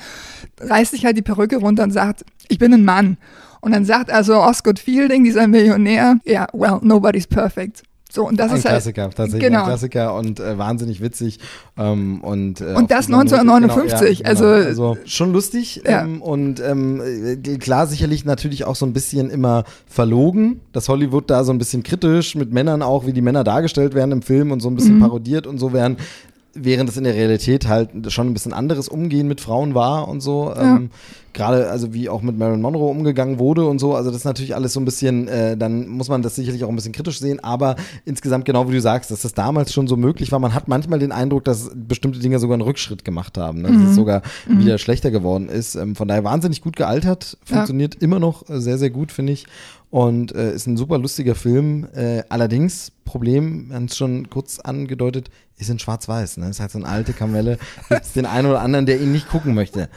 B: Reißt sich halt die Perücke runter und sagt, ich bin ein Mann. Und dann sagt also Osgood Fielding, dieser Millionär, ja, well, nobody's perfect. So, und das
A: ein
B: ist halt,
A: Klassiker, tatsächlich
B: genau.
A: ein Klassiker und äh, wahnsinnig witzig. Ähm, und, äh,
B: Und das
A: dieser Note-
B: 1959,
A: genau, ja, genau.
B: also-
A: also schon lustig
B: Ja.
A: ähm, und ähm, äh, klar sicherlich natürlich auch so ein bisschen immer verlogen, dass Hollywood da so ein bisschen kritisch mit Männern auch, wie die Männer dargestellt werden im Film und so ein
B: Mhm.
A: bisschen parodiert und so werden. Während es in der Realität halt schon ein bisschen anderes Umgehen mit Frauen war und so.
B: Ja.
A: Ähm, Gerade, also wie auch mit Marilyn Monroe umgegangen wurde und so. Also das ist natürlich alles so ein bisschen, äh, dann muss man das sicherlich auch ein bisschen kritisch sehen. Aber insgesamt genau wie du sagst, dass das damals schon so möglich war. Man hat manchmal den Eindruck, dass bestimmte Dinge sogar einen Rückschritt gemacht haben. Ne? Dass es sogar wieder schlechter geworden ist. Ähm, von daher wahnsinnig gut gealtert.
B: Ja.
A: Funktioniert immer noch sehr, sehr gut, finde ich. Und äh, ist ein super lustiger Film. Äh, allerdings, Problem, wir haben es schon kurz angedeutet, ist in Schwarz-Weiß. Ne? Ist halt so eine alte Kamelle. Gibt es den einen oder anderen, der ihn nicht gucken möchte.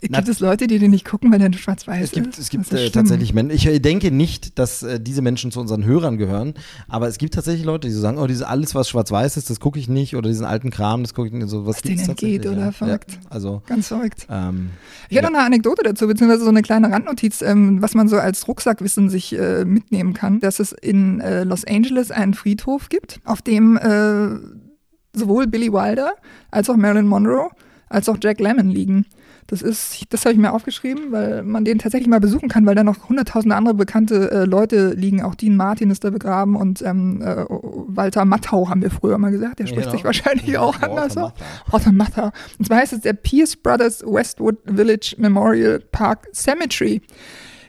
B: Gibt es Leute, die den nicht gucken, weil der schwarz-weiß
A: Es gibt,
B: ist?
A: es gibt
B: ist
A: äh, tatsächlich Menschen, ich denke nicht, dass äh, diese Menschen zu unseren Hörern gehören, aber es gibt tatsächlich Leute, die so sagen, oh, dieses alles, was schwarz-weiß ist, das gucke ich nicht oder diesen alten Kram, das gucke ich nicht. So, was
B: Was denen entgeht, oder?
A: ja.
B: Verrückt.
A: Ja, also,
B: Ganz verrückt.
A: ähm,
B: Ich hätte noch eine Anekdote dazu, beziehungsweise so eine kleine Randnotiz, ähm, was man so als Rucksackwissen sich äh, mitnehmen kann, dass es in äh, Los Angeles einen Friedhof gibt, auf dem äh, sowohl Billy Wilder als auch Marilyn Monroe als auch Jack Lemmon liegen. Das ist, das habe ich mir aufgeschrieben, weil man den tatsächlich mal besuchen kann, weil da noch hunderttausende andere bekannte äh, Leute liegen. Auch Dean Martin ist da begraben und ähm, äh, Walter Matthau haben wir früher mal gesagt. Der spricht
A: Genau.
B: sich wahrscheinlich auch
A: Walter
B: anders aus.
A: Matthau.
B: Walter Matthau. Und zwar heißt es der Pierce Brothers Westwood Village Memorial Park Cemetery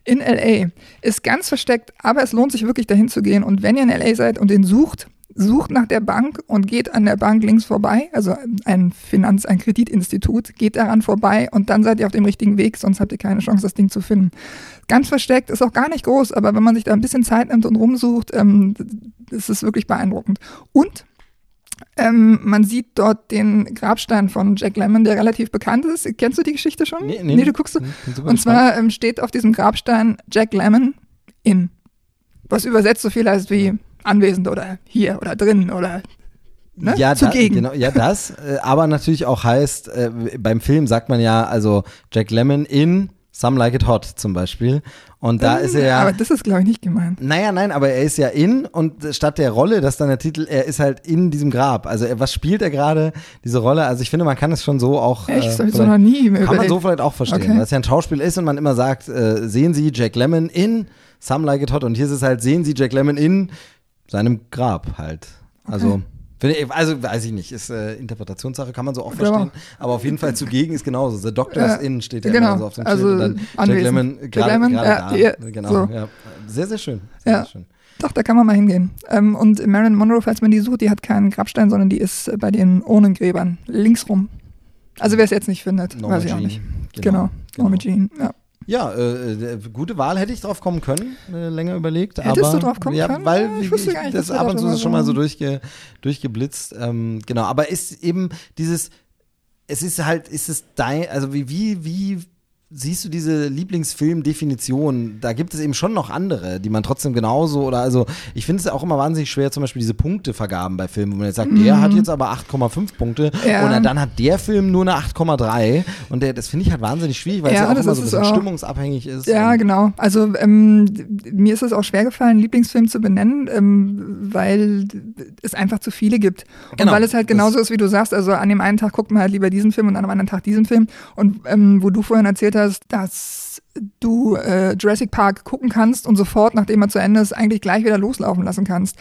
B: in LA. Ist ganz versteckt, aber es lohnt sich wirklich dahin zu gehen. Und wenn ihr in LA seid und den sucht, sucht nach der Bank und geht an der Bank links vorbei, also ein Finanz-, ein Kreditinstitut, geht daran vorbei und dann seid ihr auf dem richtigen Weg, sonst habt ihr keine Chance, das Ding zu finden. Ganz versteckt, ist auch gar nicht groß, aber wenn man sich da ein bisschen Zeit nimmt und rumsucht, ähm, ist es wirklich beeindruckend. Und ähm, man sieht dort den Grabstein von Jack Lemmon, der relativ bekannt ist. Kennst du die Geschichte schon?
A: Nee, nee,
B: du guckst.
A: super
B: Und
A: gespannt.
B: zwar ähm, steht auf diesem Grabstein Jack Lemmon in. Was übersetzt so viel heißt wie anwesend oder hier oder drin oder ne?
A: Ja, da,
B: zugegen.
A: genau, ja, das, äh, aber natürlich auch heißt, äh, beim Film sagt man ja, also Jack Lemmon in Some Like It Hot zum Beispiel. Und da ist er ja.
B: Aber das ist, glaube ich, nicht gemeint.
A: Naja, nein, aber er ist ja in und statt der Rolle, das ist dann der Titel, er ist halt in diesem Grab. Also er, was spielt er gerade, diese Rolle? Also ich finde, man kann es schon so auch.
B: Echt?
A: äh,
B: ich so noch nie
A: kann man so vielleicht auch verstehen,
B: Okay.
A: weil es ja ein Schauspiel ist und man immer sagt, äh, sehen Sie Jack Lemmon in Some Like It Hot und hier ist es halt, sehen Sie Jack Lemmon in seinem Grab halt. Also, finde ich, also weiß ich nicht, ist äh, Interpretationssache, kann man so auch
B: Ja.
A: verstehen, aber auf jeden Fall zugegen ist genauso. The Doctor
B: Ja,
A: is in steht ja
B: genau,
A: immer so auf dem
B: also
A: Schild und dann Jack. Lemmon gerade
B: ja,
A: da.
B: ja,
A: genau,
B: so.
A: ja. Sehr, sehr schön. Sehr,
B: Ja.
A: sehr schön.
B: Doch, da kann man mal hingehen. Ähm, und Marilyn Monroe, falls man die sucht, die hat keinen Grabstein, sondern die ist äh, bei den Urnengräbern links rum. Also wer es jetzt nicht findet,
A: Norma
B: weiß ich auch
A: Jean.
B: nicht. Genau, Norma Jean. Ja.
A: Ja, äh, äh, gute Wahl hätte ich drauf kommen können, äh, länger überlegt.
B: Hättest
A: aber,
B: du drauf kommen
A: ja,
B: können?
A: Weil
B: Ja, ich
A: ich,
B: wusste gar nicht,
A: das ab und zu ist schon mal so durchge, durchgeblitzt. Ähm, genau, aber ist eben dieses, es ist halt, ist es dein, also wie, wie, wie siehst du diese Lieblingsfilm-Definition? Da gibt es eben schon noch andere, die man trotzdem genauso oder also ich finde es auch immer wahnsinnig schwer, zum Beispiel diese Punktevergaben bei Filmen, wo man jetzt sagt, der hat jetzt aber 8,5 Punkte
B: Mhm. Ja.
A: oder dann hat der Film nur eine 8,3 und der, das finde ich halt wahnsinnig schwierig, weil
B: Ja,
A: es ja auch
B: das
A: immer so ein bisschen stimmungsabhängig ist.
B: Ja,
A: und-
B: genau. Also ähm, mir ist es auch schwer gefallen, einen Lieblingsfilm zu benennen, ähm, weil es einfach zu viele gibt. Und
A: Genau,
B: weil es halt
A: das-
B: genauso ist, wie du sagst, also an dem einen Tag guckt man halt lieber diesen Film und an dem anderen Tag diesen Film. Und ähm, wo du vorhin erzählt hast, dass du äh, Jurassic Park gucken kannst und sofort, nachdem er zu Ende ist, eigentlich gleich wieder loslaufen lassen kannst.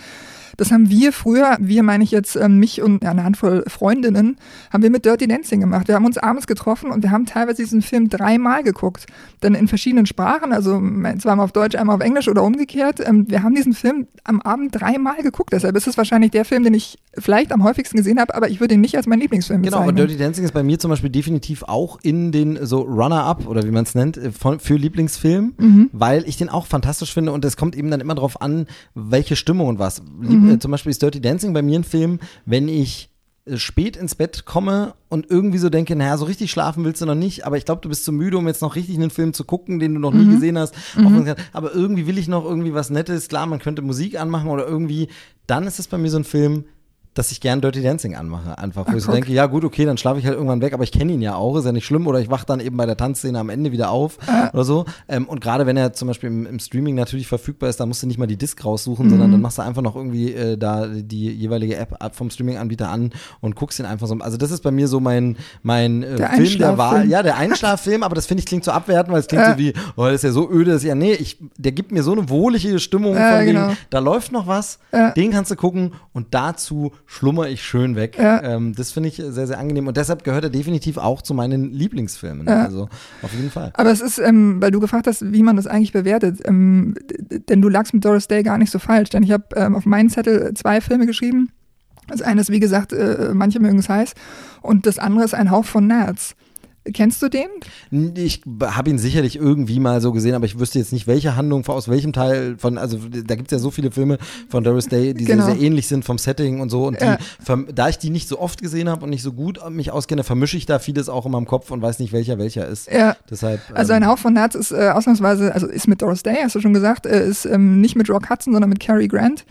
B: Das haben wir früher, wir meine ich jetzt ähm, mich und ja, eine Handvoll Freundinnen, haben wir mit Dirty Dancing gemacht. Wir haben uns abends getroffen und wir haben teilweise diesen Film dreimal geguckt. Dann in verschiedenen Sprachen, also zweimal auf Deutsch, einmal auf Englisch oder umgekehrt. Ähm, wir haben diesen Film am Abend dreimal geguckt. Deshalb ist es wahrscheinlich der Film, den ich vielleicht am häufigsten gesehen habe, aber ich würde ihn nicht als meinen Lieblingsfilm
A: Genau, aber
B: bezeichnen.
A: Dirty Dancing ist bei mir zum Beispiel definitiv auch in den so Runner-Up oder wie man es nennt, äh, von, für Lieblingsfilm,
B: Mhm.
A: weil ich den auch fantastisch finde und es kommt eben dann immer drauf an, welche Stimmung und was. Lieb,
B: Mhm.
A: äh, zum Beispiel ist Dirty Dancing bei mir ein Film, wenn ich äh, spät ins Bett komme und irgendwie so denke, naja, so richtig schlafen willst du noch nicht, aber ich glaube, du bist zu müde, um jetzt noch richtig einen Film zu gucken, den du noch
B: Mhm.
A: nie gesehen hast. Du- Aber irgendwie will ich noch irgendwie was Nettes. Klar, man könnte Musik anmachen oder irgendwie. Dann ist es bei mir so ein Film, dass ich gern Dirty Dancing anmache. Einfach, wo
B: Ah,
A: ich so denke, ja gut, okay, dann schlafe ich halt irgendwann weg, aber ich kenne ihn ja auch, ist ja nicht schlimm. Oder ich wache dann eben bei der Tanzszene am Ende wieder auf
B: Ah.
A: oder so. Ähm, und gerade wenn er zum Beispiel im, im Streaming natürlich verfügbar ist, da musst du nicht mal die Disc raussuchen,
B: Mhm.
A: sondern dann machst du einfach noch irgendwie äh, da die jeweilige App vom Streaming-Anbieter an und guckst ihn einfach so. Also das ist bei mir so mein, mein äh,
B: Der
A: Film der Wahl. Ja, der Einschlaffilm, aber das finde ich klingt so abwertend, weil es klingt
B: Ja.
A: so wie, oh, das ist ja so öde, das ist ja, nee, ich, der gibt mir so eine wohlige Stimmung
B: Ja,
A: von wegen,
B: genau.
A: da läuft noch was, den kannst du gucken und dazu schlummer ich schön weg.
B: Ja.
A: Ähm, das finde ich sehr, sehr angenehm und deshalb gehört er definitiv auch zu meinen Lieblingsfilmen.
B: Ja.
A: Also auf jeden Fall.
B: Aber es ist, ähm, weil du gefragt hast, wie man das eigentlich bewertet, ähm, denn du lagst mit Doris Day gar nicht so falsch, denn ich habe ähm, auf meinen Zettel zwei Filme geschrieben. Das eine ist, wie gesagt, äh, manche mögen es heiß und das andere ist ein Hauch von Nerz. Kennst du den?
A: Ich habe ihn sicherlich irgendwie mal so gesehen, aber ich wüsste jetzt nicht, welche Handlung aus welchem Teil von, also da gibt es ja so viele Filme von Doris Day, die
B: Genau.
A: sehr, sehr ähnlich sind vom Setting und so. Und
B: Ja.
A: da ich die nicht so oft gesehen habe und nicht so gut mich auskenne, vermische ich da vieles auch in meinem Kopf und weiß nicht, welcher welcher ist.
B: Ja.
A: Deshalb.
B: Also
A: ähm,
B: ein Hauch von Nerz ist äh, ausnahmsweise, also ist mit Doris Day, hast du schon gesagt, äh, ist ähm, nicht mit Rock Hudson, sondern mit Cary Grant.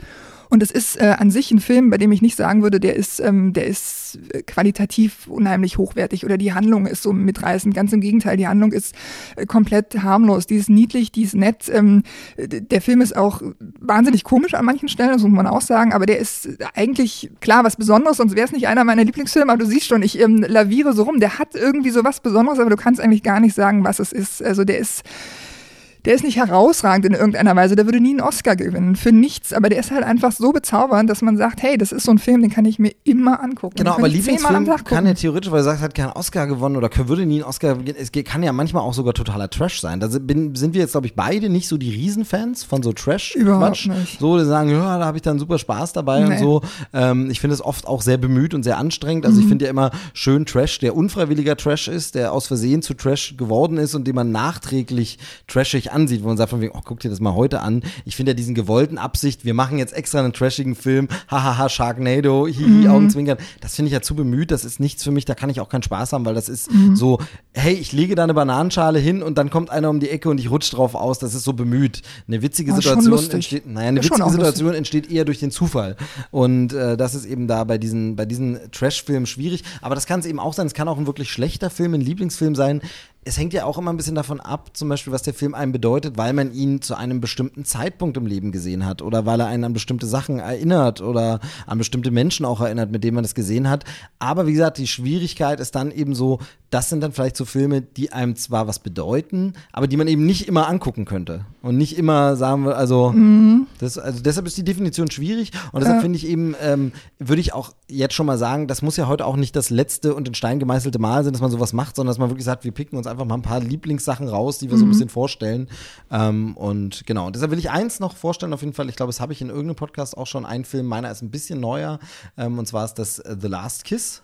B: Und es ist äh, an sich ein Film, bei dem ich nicht sagen würde, der ist, ähm, der ist äh, qualitativ unheimlich hochwertig oder die Handlung ist so mitreißend. Ganz im Gegenteil, die Handlung ist äh, komplett harmlos. Die ist niedlich, die ist nett. Ähm, der Film ist auch wahnsinnig komisch an manchen Stellen, das muss man auch sagen, aber der ist eigentlich klar was Besonderes, sonst wäre es nicht einer meiner Lieblingsfilme. Aber du siehst schon, ich ähm, laviere so rum. Der hat irgendwie so was Besonderes, aber du kannst eigentlich gar nicht sagen, was es ist. Also der ist der ist nicht herausragend in irgendeiner Weise, der würde nie einen Oscar gewinnen, für nichts, aber der ist halt einfach so bezaubernd, dass man sagt, hey, das ist so ein Film, den kann ich mir immer angucken.
A: Genau, aber Lieblingsfilm kann ja theoretisch, weil du sagst, hat keinen Oscar gewonnen oder würde nie einen Oscar gewinnen. Es kann ja manchmal auch sogar totaler Trash sein. Da sind, wir jetzt, glaube ich, beide nicht so die Riesenfans von so Trash.
B: Überhaupt nicht.
A: So, die sagen, ja, da habe ich dann super Spaß dabei und
B: Nee.
A: so. Ähm, ich finde es oft auch sehr bemüht und sehr anstrengend. Also
B: Mhm.
A: ich finde ja immer schön Trash, der unfreiwilliger Trash ist, der aus Versehen zu Trash geworden ist und den man nachträglich trashig ansieht, wo man sagt von wegen, oh, guck dir das mal heute an. Ich finde ja diesen gewollten Absicht, wir machen jetzt extra einen trashigen Film, hahaha, Sharknado, hihi,
B: Mhm.
A: Augenzwinkern. Das finde ich ja zu bemüht, das ist nichts für mich, da kann ich auch keinen Spaß haben, weil das ist
B: Mhm.
A: so, hey, ich lege da eine Bananenschale hin und dann kommt einer um die Ecke und ich rutsche drauf aus, das ist so bemüht. Eine witzige
B: Aber
A: Situation entsteht, naja, eine
B: Ist
A: witzige. Situation entsteht eher durch den Zufall. Und äh, das ist eben da bei diesen, bei diesen Trash-Filmen schwierig. Aber das kann es eben auch sein, es kann auch ein wirklich schlechter Film, ein Lieblingsfilm sein. Es hängt ja auch immer ein bisschen davon ab, zum Beispiel, was der Film einem bedeutet, weil man ihn zu einem bestimmten Zeitpunkt im Leben gesehen hat oder weil er einen an bestimmte Sachen erinnert oder an bestimmte Menschen auch erinnert, mit denen man das gesehen hat. Aber wie gesagt, die Schwierigkeit ist dann eben so, das sind dann vielleicht so Filme, die einem zwar was bedeuten, aber die man eben nicht immer angucken könnte. Und nicht immer sagen wir, also, das, also deshalb ist die Definition schwierig und deshalb
B: Ja.
A: finde ich eben, ähm, würde ich auch jetzt schon mal sagen, das muss ja heute auch nicht das letzte und in Stein gemeißelte Mal sein, dass man sowas macht, sondern dass man wirklich sagt, wir picken uns einfach mal ein paar Lieblingssachen raus, die wir so ein bisschen vorstellen. Ähm, und genau, und deshalb will ich eins noch vorstellen, auf jeden Fall, ich glaube, das habe ich in irgendeinem Podcast auch schon, ein Film, meiner ist ein bisschen neuer, ähm, und zwar ist das äh, The Last Kiss.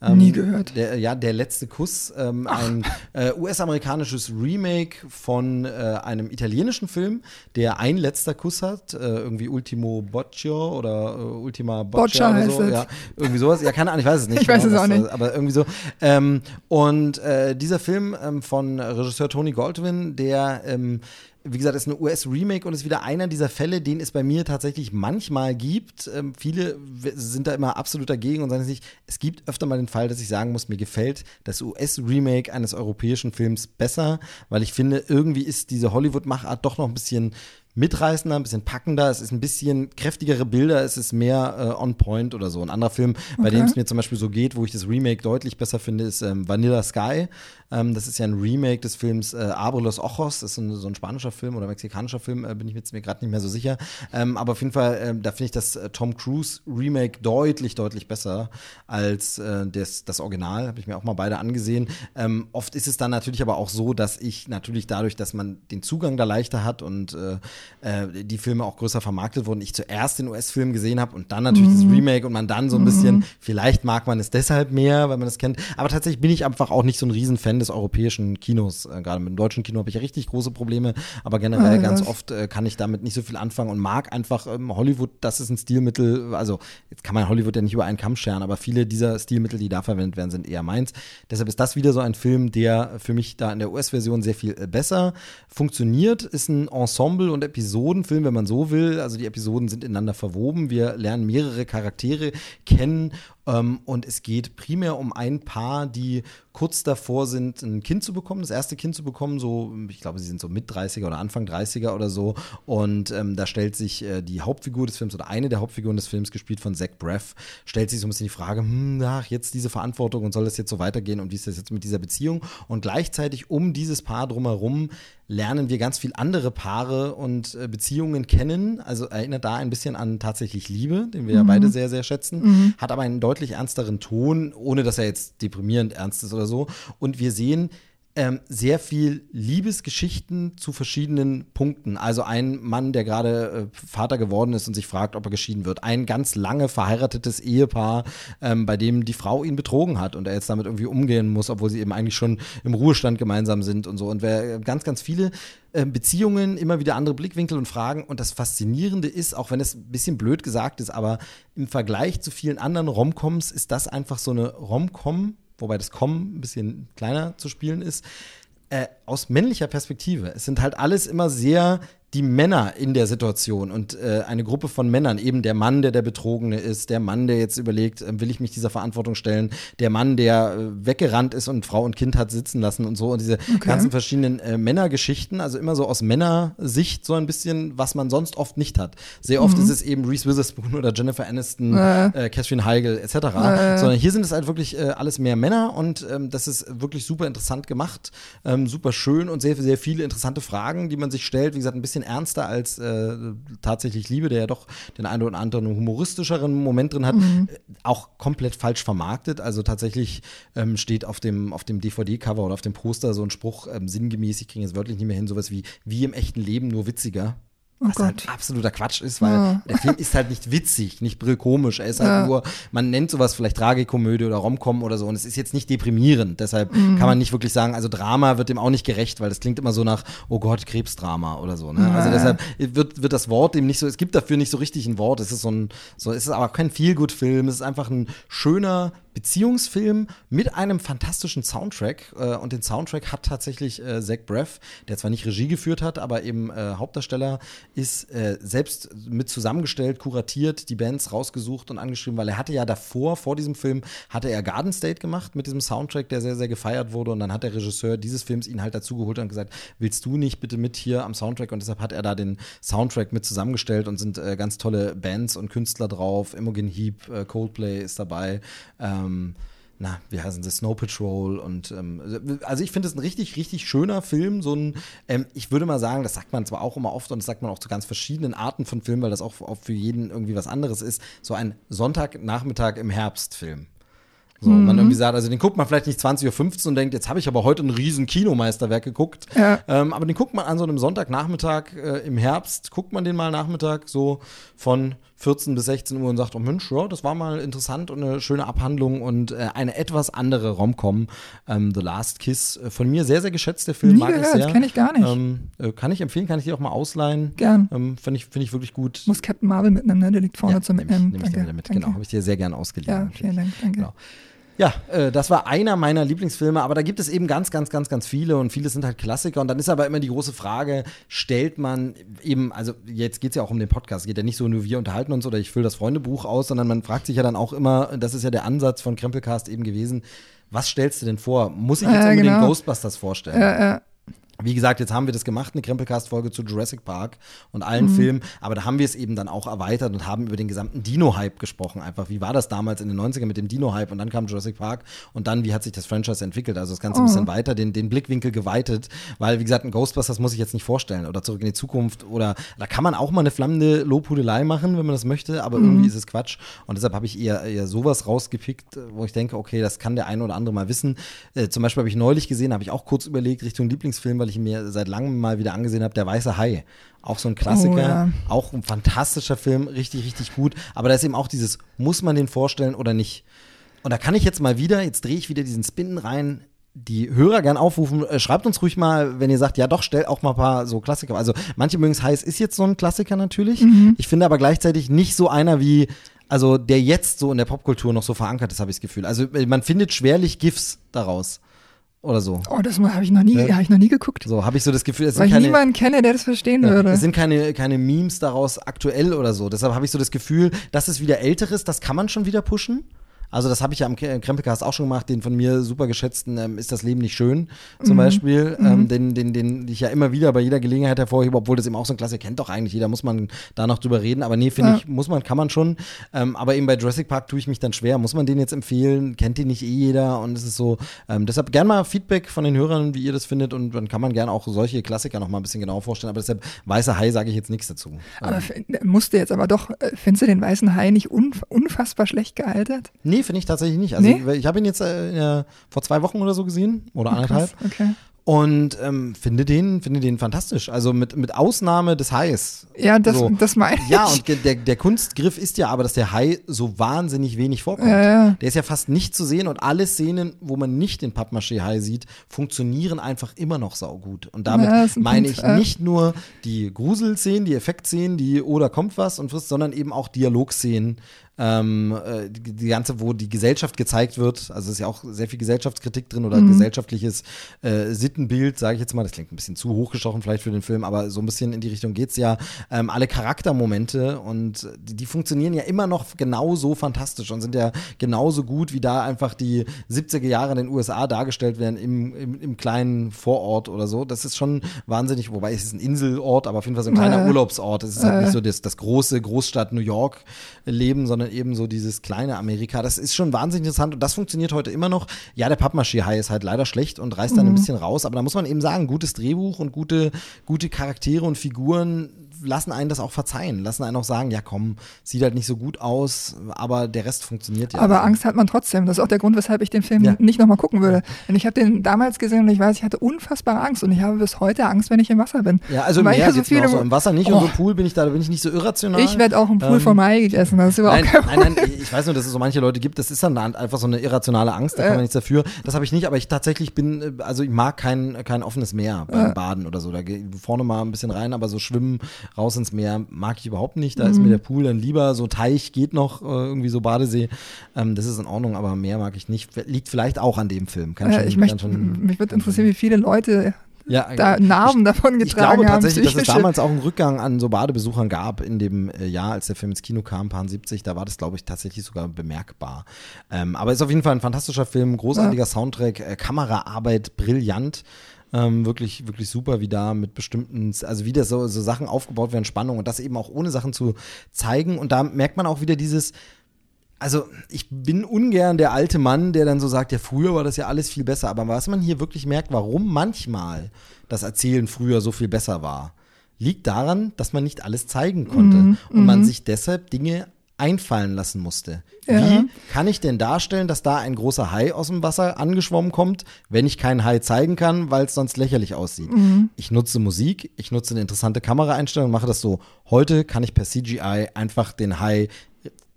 A: Ähm,
B: Nie gehört.
A: Der, ja, der letzte Kuss, ähm, ein äh, US-amerikanisches Remake von äh, einem italienischen Film, der ein letzter Kuss hat, äh, irgendwie Ultimo Boccio oder äh, Ultima Boccia,
B: Boccia
A: oder so.
B: heißt es.
A: Ja, irgendwie sowas. Ja, keine Ahnung, ich weiß es nicht.
B: Ich weiß es auch nicht.
A: äh, Aber irgendwie so. Ähm, und äh, dieser Film ähm, von Regisseur Tony Goldwyn, der ähm, wie gesagt, ist ein US-Remake und ist wieder einer dieser Fälle, den es bei mir tatsächlich manchmal gibt. Ähm, viele sind da immer absolut dagegen und sagen sich, es gibt öfter mal den Fall, dass ich sagen muss, mir gefällt das US-Remake eines europäischen Films besser, weil ich finde, irgendwie ist diese Hollywood-Machart doch noch ein bisschen mitreißender, ein bisschen packender, es ist ein bisschen kräftigere Bilder, es ist mehr äh, on point oder so. Ein anderer Film, bei
B: Okay.
A: dem es mir zum Beispiel so geht, wo ich das Remake deutlich besser finde, ist ähm, Vanilla Sky. Ähm, das ist ja ein Remake des Films äh, Abre los Ojos, das ist so ein, so ein spanischer Film oder mexikanischer Film, äh, bin ich mir jetzt mir gerade nicht mehr so sicher. Ähm, aber auf jeden Fall, ähm, da finde ich das äh, Tom Cruise Remake deutlich, deutlich besser als äh, das, das Original. Habe ich mir auch mal beide angesehen. Ähm, oft ist es dann natürlich aber auch so, dass ich natürlich dadurch, dass man den Zugang da leichter hat und äh, äh, die Filme auch größer vermarktet wurden, ich zuerst den US-Film gesehen habe und dann natürlich das Remake und man dann so ein bisschen, vielleicht mag man es deshalb mehr, weil man es kennt. Aber tatsächlich bin ich einfach auch nicht so ein Riesenfan des europäischen Kinos. Äh, Gerade mit dem deutschen Kino habe ich ja richtig große Probleme, aber generell
B: Ah,
A: ganz oft äh, kann ich damit nicht so viel anfangen und mag einfach ähm, Hollywood, das ist ein Stilmittel, also jetzt kann man Hollywood ja nicht über einen Kamm scheren, aber viele dieser Stilmittel, die da verwendet werden, sind eher meins. Deshalb ist das wieder so ein Film, der für mich da in der US-Version sehr viel äh, besser funktioniert. Ist ein Ensemble- und Episodenfilm, wenn man so will. Also die Episoden sind ineinander verwoben. Wir lernen mehrere Charaktere kennen und es geht primär um ein Paar, die kurz davor sind, ein Kind zu bekommen, das erste Kind zu bekommen. So, ich glaube, sie sind so mit 30er oder Anfang 30er oder so. Und ähm, da stellt sich äh, die Hauptfigur des Films oder eine der Hauptfiguren des Films, gespielt von Zach Braff, stellt sich so ein bisschen die Frage, hm, ach, jetzt diese Verantwortung und soll das jetzt so weitergehen und wie ist das jetzt mit dieser Beziehung? Und gleichzeitig um dieses Paar drumherum lernen wir ganz viel andere Paare und äh, Beziehungen kennen. Also erinnert da ein bisschen an tatsächlich Liebe, den wir ja beide sehr, sehr schätzen. Hat aber einen deutlich ernsteren Ton, ohne dass er jetzt deprimierend ernst ist oder so. Und wir sehen ähm, sehr viel Liebesgeschichten zu verschiedenen Punkten. Also ein Mann, der gerade äh, Vater geworden ist und sich fragt, ob er geschieden wird. Ein ganz lange verheiratetes Ehepaar, ähm, bei dem die Frau ihn betrogen hat und er jetzt damit irgendwie umgehen muss, obwohl sie eben eigentlich schon im Ruhestand gemeinsam sind und so. Und wer äh, ganz, ganz viele äh, Beziehungen, immer wieder andere Blickwinkel und Fragen. Und das Faszinierende ist, auch wenn es ein bisschen blöd gesagt ist, aber im Vergleich zu vielen anderen Romcoms ist das einfach so eine Romcom, wobei das Com ein bisschen kleiner zu spielen ist, äh, aus männlicher Perspektive. Es sind halt alles immer sehr die Männer in der Situation und äh, eine Gruppe von Männern, eben der Mann, der der Betrogene ist, der Mann, der jetzt überlegt, äh, will ich mich dieser Verantwortung stellen, der Mann, der äh, weggerannt ist und Frau und Kind hat sitzen lassen und so und diese ganzen verschiedenen äh, Männergeschichten, also immer so aus Männersicht so ein bisschen, was man sonst oft nicht hat. Sehr oft ist es eben Reese Witherspoon oder Jennifer Aniston, äh, Catherine Heigl etc., sondern hier sind es halt wirklich äh, alles mehr Männer und ähm, das ist wirklich super interessant gemacht, ähm, super schön und sehr, sehr viele interessante Fragen, die man sich stellt. Wie gesagt, ein bisschen ernster als äh, tatsächlich Liebe, der ja doch den einen oder anderen humoristischeren Moment drin hat, äh, auch komplett falsch vermarktet. Also tatsächlich ähm, steht auf dem, auf dem DVD-Cover oder auf dem Poster so ein Spruch, ähm, sinngemäß, ich kriege jetzt wörtlich nicht mehr hin, sowas wie, wie im echten Leben, nur witziger. Was
B: Gott.
A: halt absoluter Quatsch ist, weil
B: Ja.
A: der Film ist halt nicht witzig, nicht brillkomisch. Er ist halt
B: Ja.
A: nur, man nennt sowas vielleicht Tragikomödie oder Romcom oder so und es ist jetzt nicht deprimierend. Deshalb kann man nicht wirklich sagen, also Drama wird dem auch nicht gerecht, weil das klingt immer so nach, oh Gott, Krebsdrama oder so. Ne? Also deshalb wird, wird das Wort dem nicht so, es gibt dafür nicht so richtig ein Wort. Es ist so ein, so, es ist aber kein Feelgood-Film, es ist einfach ein schöner Beziehungsfilm mit einem fantastischen Soundtrack. Äh, und den Soundtrack hat tatsächlich äh, Zach Braff, der zwar nicht Regie geführt hat, aber eben äh, Hauptdarsteller ist, äh, selbst mit zusammengestellt, kuratiert, die Bands rausgesucht und angeschrieben, weil er hatte ja davor, vor diesem Film, hatte er Garden State gemacht mit diesem Soundtrack, der sehr, sehr gefeiert wurde. Und dann hat der Regisseur dieses Films ihn halt dazugeholt und gesagt, willst du nicht bitte mit hier am Soundtrack? Und deshalb hat er da den Soundtrack mit zusammengestellt und sind äh, ganz tolle Bands und Künstler drauf. Imogen Heap, äh, Coldplay ist dabei. Ähm, na, wie heißen sie, Snow Patrol und ähm, also ich finde es ein richtig, richtig schöner Film. So ein, ähm, ich würde mal sagen, das sagt man zwar auch immer oft und das sagt man auch zu ganz verschiedenen Arten von Filmen, weil das auch, auch für jeden irgendwie was anderes ist. So ein Sonntagnachmittag im Herbst-Film. So, mhm. man irgendwie sagt, also den guckt man vielleicht nicht 20.15 Uhr und denkt, jetzt habe ich aber heute ein riesen Kinomeisterwerk geguckt. Ja. Ähm, aber den guckt man an so einem Sonntagnachmittag äh, im Herbst, guckt man den mal Nachmittag so von 14 bis 16 Uhr und sagt, oh Mensch, ja, das war mal interessant und eine schöne Abhandlung und äh, eine etwas andere Romcom, ähm, The Last Kiss. Äh, von mir sehr, sehr geschätzt, der Film
B: Nie mag gehört, ich sehr. kenne ich gar nicht.
A: Ähm, äh, kann ich empfehlen, kann ich dir auch mal ausleihen.
B: Gern.
A: Ähm, Finde ich, find ich wirklich gut.
B: Muss Captain Marvel mitnehmen, ne? Der liegt vorne ja, zum Mitnehmen.
A: Nehme ich, nehm ich mit, genau. Habe ich dir sehr gern ausgeliehen.
B: Ja, vielen Dank, danke. Genau.
A: Ja, äh, das war einer meiner Lieblingsfilme, aber da gibt es eben ganz, ganz, ganz, ganz viele und viele sind halt Klassiker. Und dann ist aber immer die große Frage, stellt man eben, also jetzt geht es ja auch um den Podcast, geht ja nicht so nur wir unterhalten uns oder ich fülle das Freundebuch aus, sondern man fragt sich ja dann auch immer, das ist ja der Ansatz von Krempelcast eben gewesen, was stellst du denn vor? Muss ich jetzt
B: ja,
A: unbedingt
B: genau.
A: Ghostbusters vorstellen?
B: Ja, ja.
A: Wie gesagt, jetzt haben wir das gemacht, eine Krempelcast-Folge zu Jurassic Park und allen mhm. Filmen, aber da haben wir es eben dann auch erweitert und haben über den gesamten Dino-Hype gesprochen. Einfach, wie war das damals in den 90ern mit dem Dino-Hype und dann kam Jurassic Park und dann, wie hat sich das Franchise entwickelt? Also das Ganze oh. ein bisschen weiter, den, den Blickwinkel geweitet, weil, wie gesagt, ein Ghostbusters muss ich jetzt nicht vorstellen oder zurück in die Zukunft oder da kann man auch mal eine flammende Lobhudelei machen, wenn man das möchte, aber mhm. irgendwie ist es Quatsch und deshalb habe ich eher, eher sowas rausgepickt, wo ich denke, okay, das kann der eine oder andere mal wissen. Äh, zum Beispiel habe ich neulich gesehen, habe ich auch kurz überlegt, Richtung Lieblingsfilm, weil ich mir seit langem mal wieder angesehen habe, Der Weiße Hai. Auch so ein Klassiker, oh, ja. auch ein fantastischer Film, richtig, richtig gut. Aber da ist eben auch dieses, muss man den vorstellen oder nicht? Und da kann ich jetzt mal wieder, jetzt drehe ich wieder diesen Spin rein, die Hörer gern aufrufen, äh, schreibt uns ruhig mal, wenn ihr sagt, ja doch, stellt auch mal ein paar so Klassiker. Also manche mögen es heiß, ist jetzt so ein Klassiker natürlich. Mhm. Ich finde aber gleichzeitig nicht so einer wie, also der jetzt so in der Popkultur noch so verankert ist, habe ich das Gefühl. Also man findet schwerlich GIFs daraus oder so.
B: Oh, das habe ich noch nie, ja. habe ich noch nie geguckt.
A: So habe ich so das Gefühl, es
B: Weil ich keine, niemanden kenne, der das verstehen ja, würde.
A: Es sind keine, keine Memes daraus aktuell oder so. Deshalb habe ich so das Gefühl, dass es wieder älteres, das kann man schon wieder pushen. Also das habe ich ja am Krempelcast auch schon gemacht, den von mir super geschätzten ähm, Ist das Leben nicht schön zum mhm. Beispiel, mhm. ähm, den, den, den ich ja immer wieder bei jeder Gelegenheit hervorhebe, obwohl das eben auch so ein Klasse kennt doch eigentlich jeder, muss man da noch drüber reden, aber nee, finde ja. ich, muss man, kann man schon, ähm, aber eben bei Jurassic Park tue ich mich dann schwer, muss man den jetzt empfehlen, kennt den nicht eh jeder und es ist so, ähm, deshalb gerne mal Feedback von den Hörern, wie ihr das findet und dann kann man gerne auch solche Klassiker noch mal ein bisschen genauer vorstellen, aber deshalb Weißer Hai sage ich jetzt nichts dazu.
B: Aber musste jetzt aber doch, äh, findest du den Weißen Hai nicht unfassbar schlecht gealtert?
A: Nee, finde ich tatsächlich nicht. Also nee? ich, ich habe ihn jetzt äh, vor zwei Wochen oder so gesehen oder anderthalb.
B: Krass, okay.
A: Und ähm, finde den, finde den fantastisch. Also mit, mit Ausnahme des Hais.
B: Ja, das, so. das meine ich.
A: Ja, und der, der Kunstgriff ist ja aber, dass der Hai so wahnsinnig wenig vorkommt.
B: Ja, ja.
A: Der ist ja fast nicht zu sehen und alle Szenen, wo man nicht den Pappmaché-Hai sieht, funktionieren einfach immer noch saugut. Und damit ja, meine ich nicht nur die Gruselszenen, die Effektszenen, die oder kommt was und frisst, sondern eben auch Dialogszenen, ähm, äh, die, ganze, wo die Gesellschaft gezeigt wird, also ist ja auch sehr viel Gesellschaftskritik drin oder mhm. gesellschaftliches äh, Sittenbild, sage ich jetzt mal, das klingt ein bisschen zu hochgestochen vielleicht für den Film, aber so ein bisschen in die Richtung geht's ja. Ähm, alle Charaktermomente und die, die, funktionieren ja immer noch genauso fantastisch und sind ja genauso gut, wie da einfach die 70er Jahre in den USA dargestellt werden im, im, im kleinen Vorort oder so. Das ist schon wahnsinnig, wobei es ist ein Inselort, aber auf jeden Fall so ein kleiner äh, Urlaubsort. Es ist halt äh. nicht so das, das große Großstadt New York Leben, sondern sondern eben so dieses kleine Amerika. Das ist schon wahnsinnig interessant und das funktioniert heute immer noch. Ja, der Pappmaché-Hai ist halt leider schlecht und reißt dann mhm. ein bisschen raus, aber da muss man eben sagen, gutes Drehbuch und gute, gute Charaktere und Figuren lassen einen das auch verzeihen, lassen einen auch sagen, ja komm, sieht halt nicht so gut aus, aber der Rest funktioniert ja.
B: Aber Angst hat man trotzdem. Das ist auch der Grund, weshalb ich den Film ja. nicht nochmal gucken würde. Denn ich habe den damals gesehen und ich weiß, ich hatte unfassbare Angst und ich habe bis heute Angst, wenn ich im Wasser bin.
A: Ja, also im Meer so viele, so. im Wasser nicht oh. und im Pool bin ich da, da bin ich nicht so irrational.
B: Ich werde auch im Pool ähm, vom Mai gegessen, das ist überhaupt
A: nein, kein nein, nein, ich weiß nur, dass es so manche Leute gibt, das ist dann einfach so eine irrationale Angst, da kann man nichts dafür. Das habe ich nicht, aber ich tatsächlich bin, also ich mag kein, kein offenes Meer beim Baden oder so. Da gehe vorne mal ein bisschen rein, aber so schwimmen, raus ins Meer mag ich überhaupt nicht. Da mhm. ist mir der Pool dann lieber. So Teich geht noch, äh, irgendwie so Badesee. Ähm, das ist in Ordnung, aber mehr mag ich nicht. Liegt vielleicht auch an dem Film.
B: Kann ja, schon, ich möchte, schon, mich würde interessieren, wie viele Leute ja, da Narben davon getragen
A: Ich glaube tatsächlich, haben, dass es damals auch einen Rückgang an so Badebesuchern gab in dem äh, Jahr, als der Film ins Kino kam, paar 70. Da war das, glaube ich, tatsächlich sogar bemerkbar. Ähm, aber ist auf jeden Fall ein fantastischer Film, großartiger ja. Soundtrack, äh, Kameraarbeit brillant. Ähm, wirklich, wirklich super, wie da mit bestimmten, also wie das so, so Sachen aufgebaut werden, Spannung und das eben auch ohne Sachen zu zeigen. Und da merkt man auch wieder dieses, also ich bin ungern der alte Mann, der dann so sagt, ja, früher war das ja alles viel besser. Aber was man hier wirklich merkt, warum manchmal das Erzählen früher so viel besser war, liegt daran, dass man nicht alles zeigen konnte. Mhm, und man mhm. sich deshalb Dinge einfallen lassen musste.
B: Ja.
A: Wie kann ich denn darstellen, dass da ein großer Hai aus dem Wasser angeschwommen kommt, wenn ich keinen Hai zeigen kann, weil es sonst lächerlich aussieht? Ich nutze Musik, ich nutze eine interessante Kameraeinstellung, mache das so. Heute kann ich per CGI einfach den Hai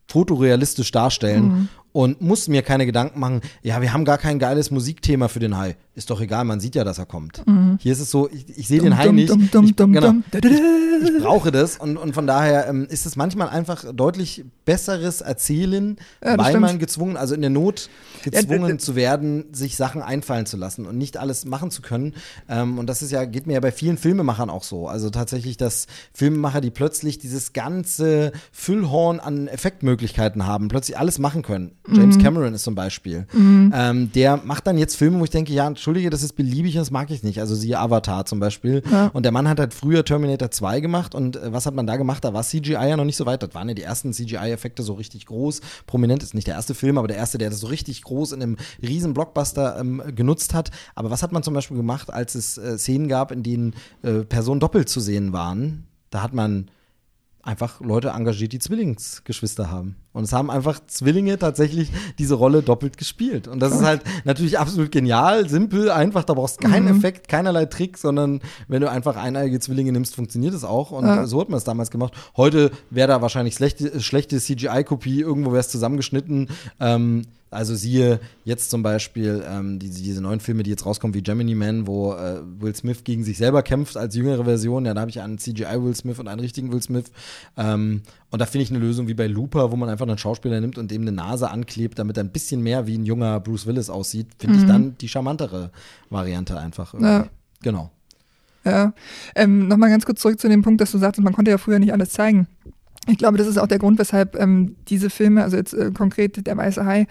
A: fotorealistisch darstellen und muss mir keine Gedanken machen, ja, wir haben gar kein geiles Musikthema für den Hai. Ist doch egal, man sieht ja, dass er kommt. Hier ist es so, ich, ich sehe den Hai nicht.
B: dum, dum,
A: ich,
B: dum,
A: genau,
B: da.
A: ich brauche das und, und von daher ähm, ist es manchmal einfach deutlich besseres Erzählen,
B: Ja,
A: weil
B: stimmt.
A: man gezwungen, also in der Not gezwungen
B: d-
A: zu werden, sich Sachen einfallen zu lassen und nicht alles machen zu können. Ähm, und das ist ja, geht mir ja bei vielen Filmemachern auch so. Also tatsächlich, dass Filmemacher, die plötzlich dieses ganze Füllhorn an Effektmöglichkeiten haben, plötzlich alles machen können. James
B: Mhm.
A: Cameron ist zum Beispiel. Ähm, der macht dann jetzt Filme, wo ich denke, ja, entschuldige, das ist beliebig und das mag ich nicht. Also siehe Avatar zum Beispiel.
B: Ja.
A: Und der Mann hat halt früher Terminator 2 gemacht und äh, was hat man da gemacht? Da war CGI ja noch nicht so weit. Das waren ja die ersten CGI-Effekte so richtig groß. Prominent ist nicht der erste Film, aber der erste, der das so richtig groß in einem riesen Blockbuster ähm, genutzt hat. Aber was hat man zum Beispiel gemacht, als es äh, Szenen gab, in denen äh, Personen doppelt zu sehen waren? Da hat man einfach Leute engagiert, die Zwillingsgeschwister haben. Und es haben einfach Zwillinge tatsächlich diese Rolle doppelt gespielt. Und das ist halt natürlich absolut genial, simpel, einfach. Da brauchst du keinen Effekt, keinerlei Trick, sondern wenn du einfach eineige Zwillinge nimmst, funktioniert es auch. Und
B: Ja.
A: so hat man es damals gemacht. Heute wäre da wahrscheinlich schlechte, schlechte CGI-Kopie, irgendwo wäre es zusammengeschnitten. Ähm, also siehe jetzt zum Beispiel ähm, diese, diese neuen Filme, die jetzt rauskommen, wie Gemini Man, wo äh, Will Smith gegen sich selber kämpft als jüngere Version. Ja, da habe ich einen CGI Will Smith und einen richtigen Will Smith. Ähm, und da finde ich eine Lösung wie bei Looper, wo man einfach einen Schauspieler nimmt und dem eine Nase anklebt, damit er ein bisschen mehr wie ein junger Bruce Willis aussieht, finde ich dann die charmantere Variante einfach. irgendwie.
B: Ja.
A: Genau.
B: Ja. Ähm, Nochmal ganz kurz zurück zu dem Punkt, dass du sagst, man konnte ja früher nicht alles zeigen. Ich glaube, das ist auch der Grund, weshalb ähm, diese Filme, also jetzt äh, konkret der Weiße Hai,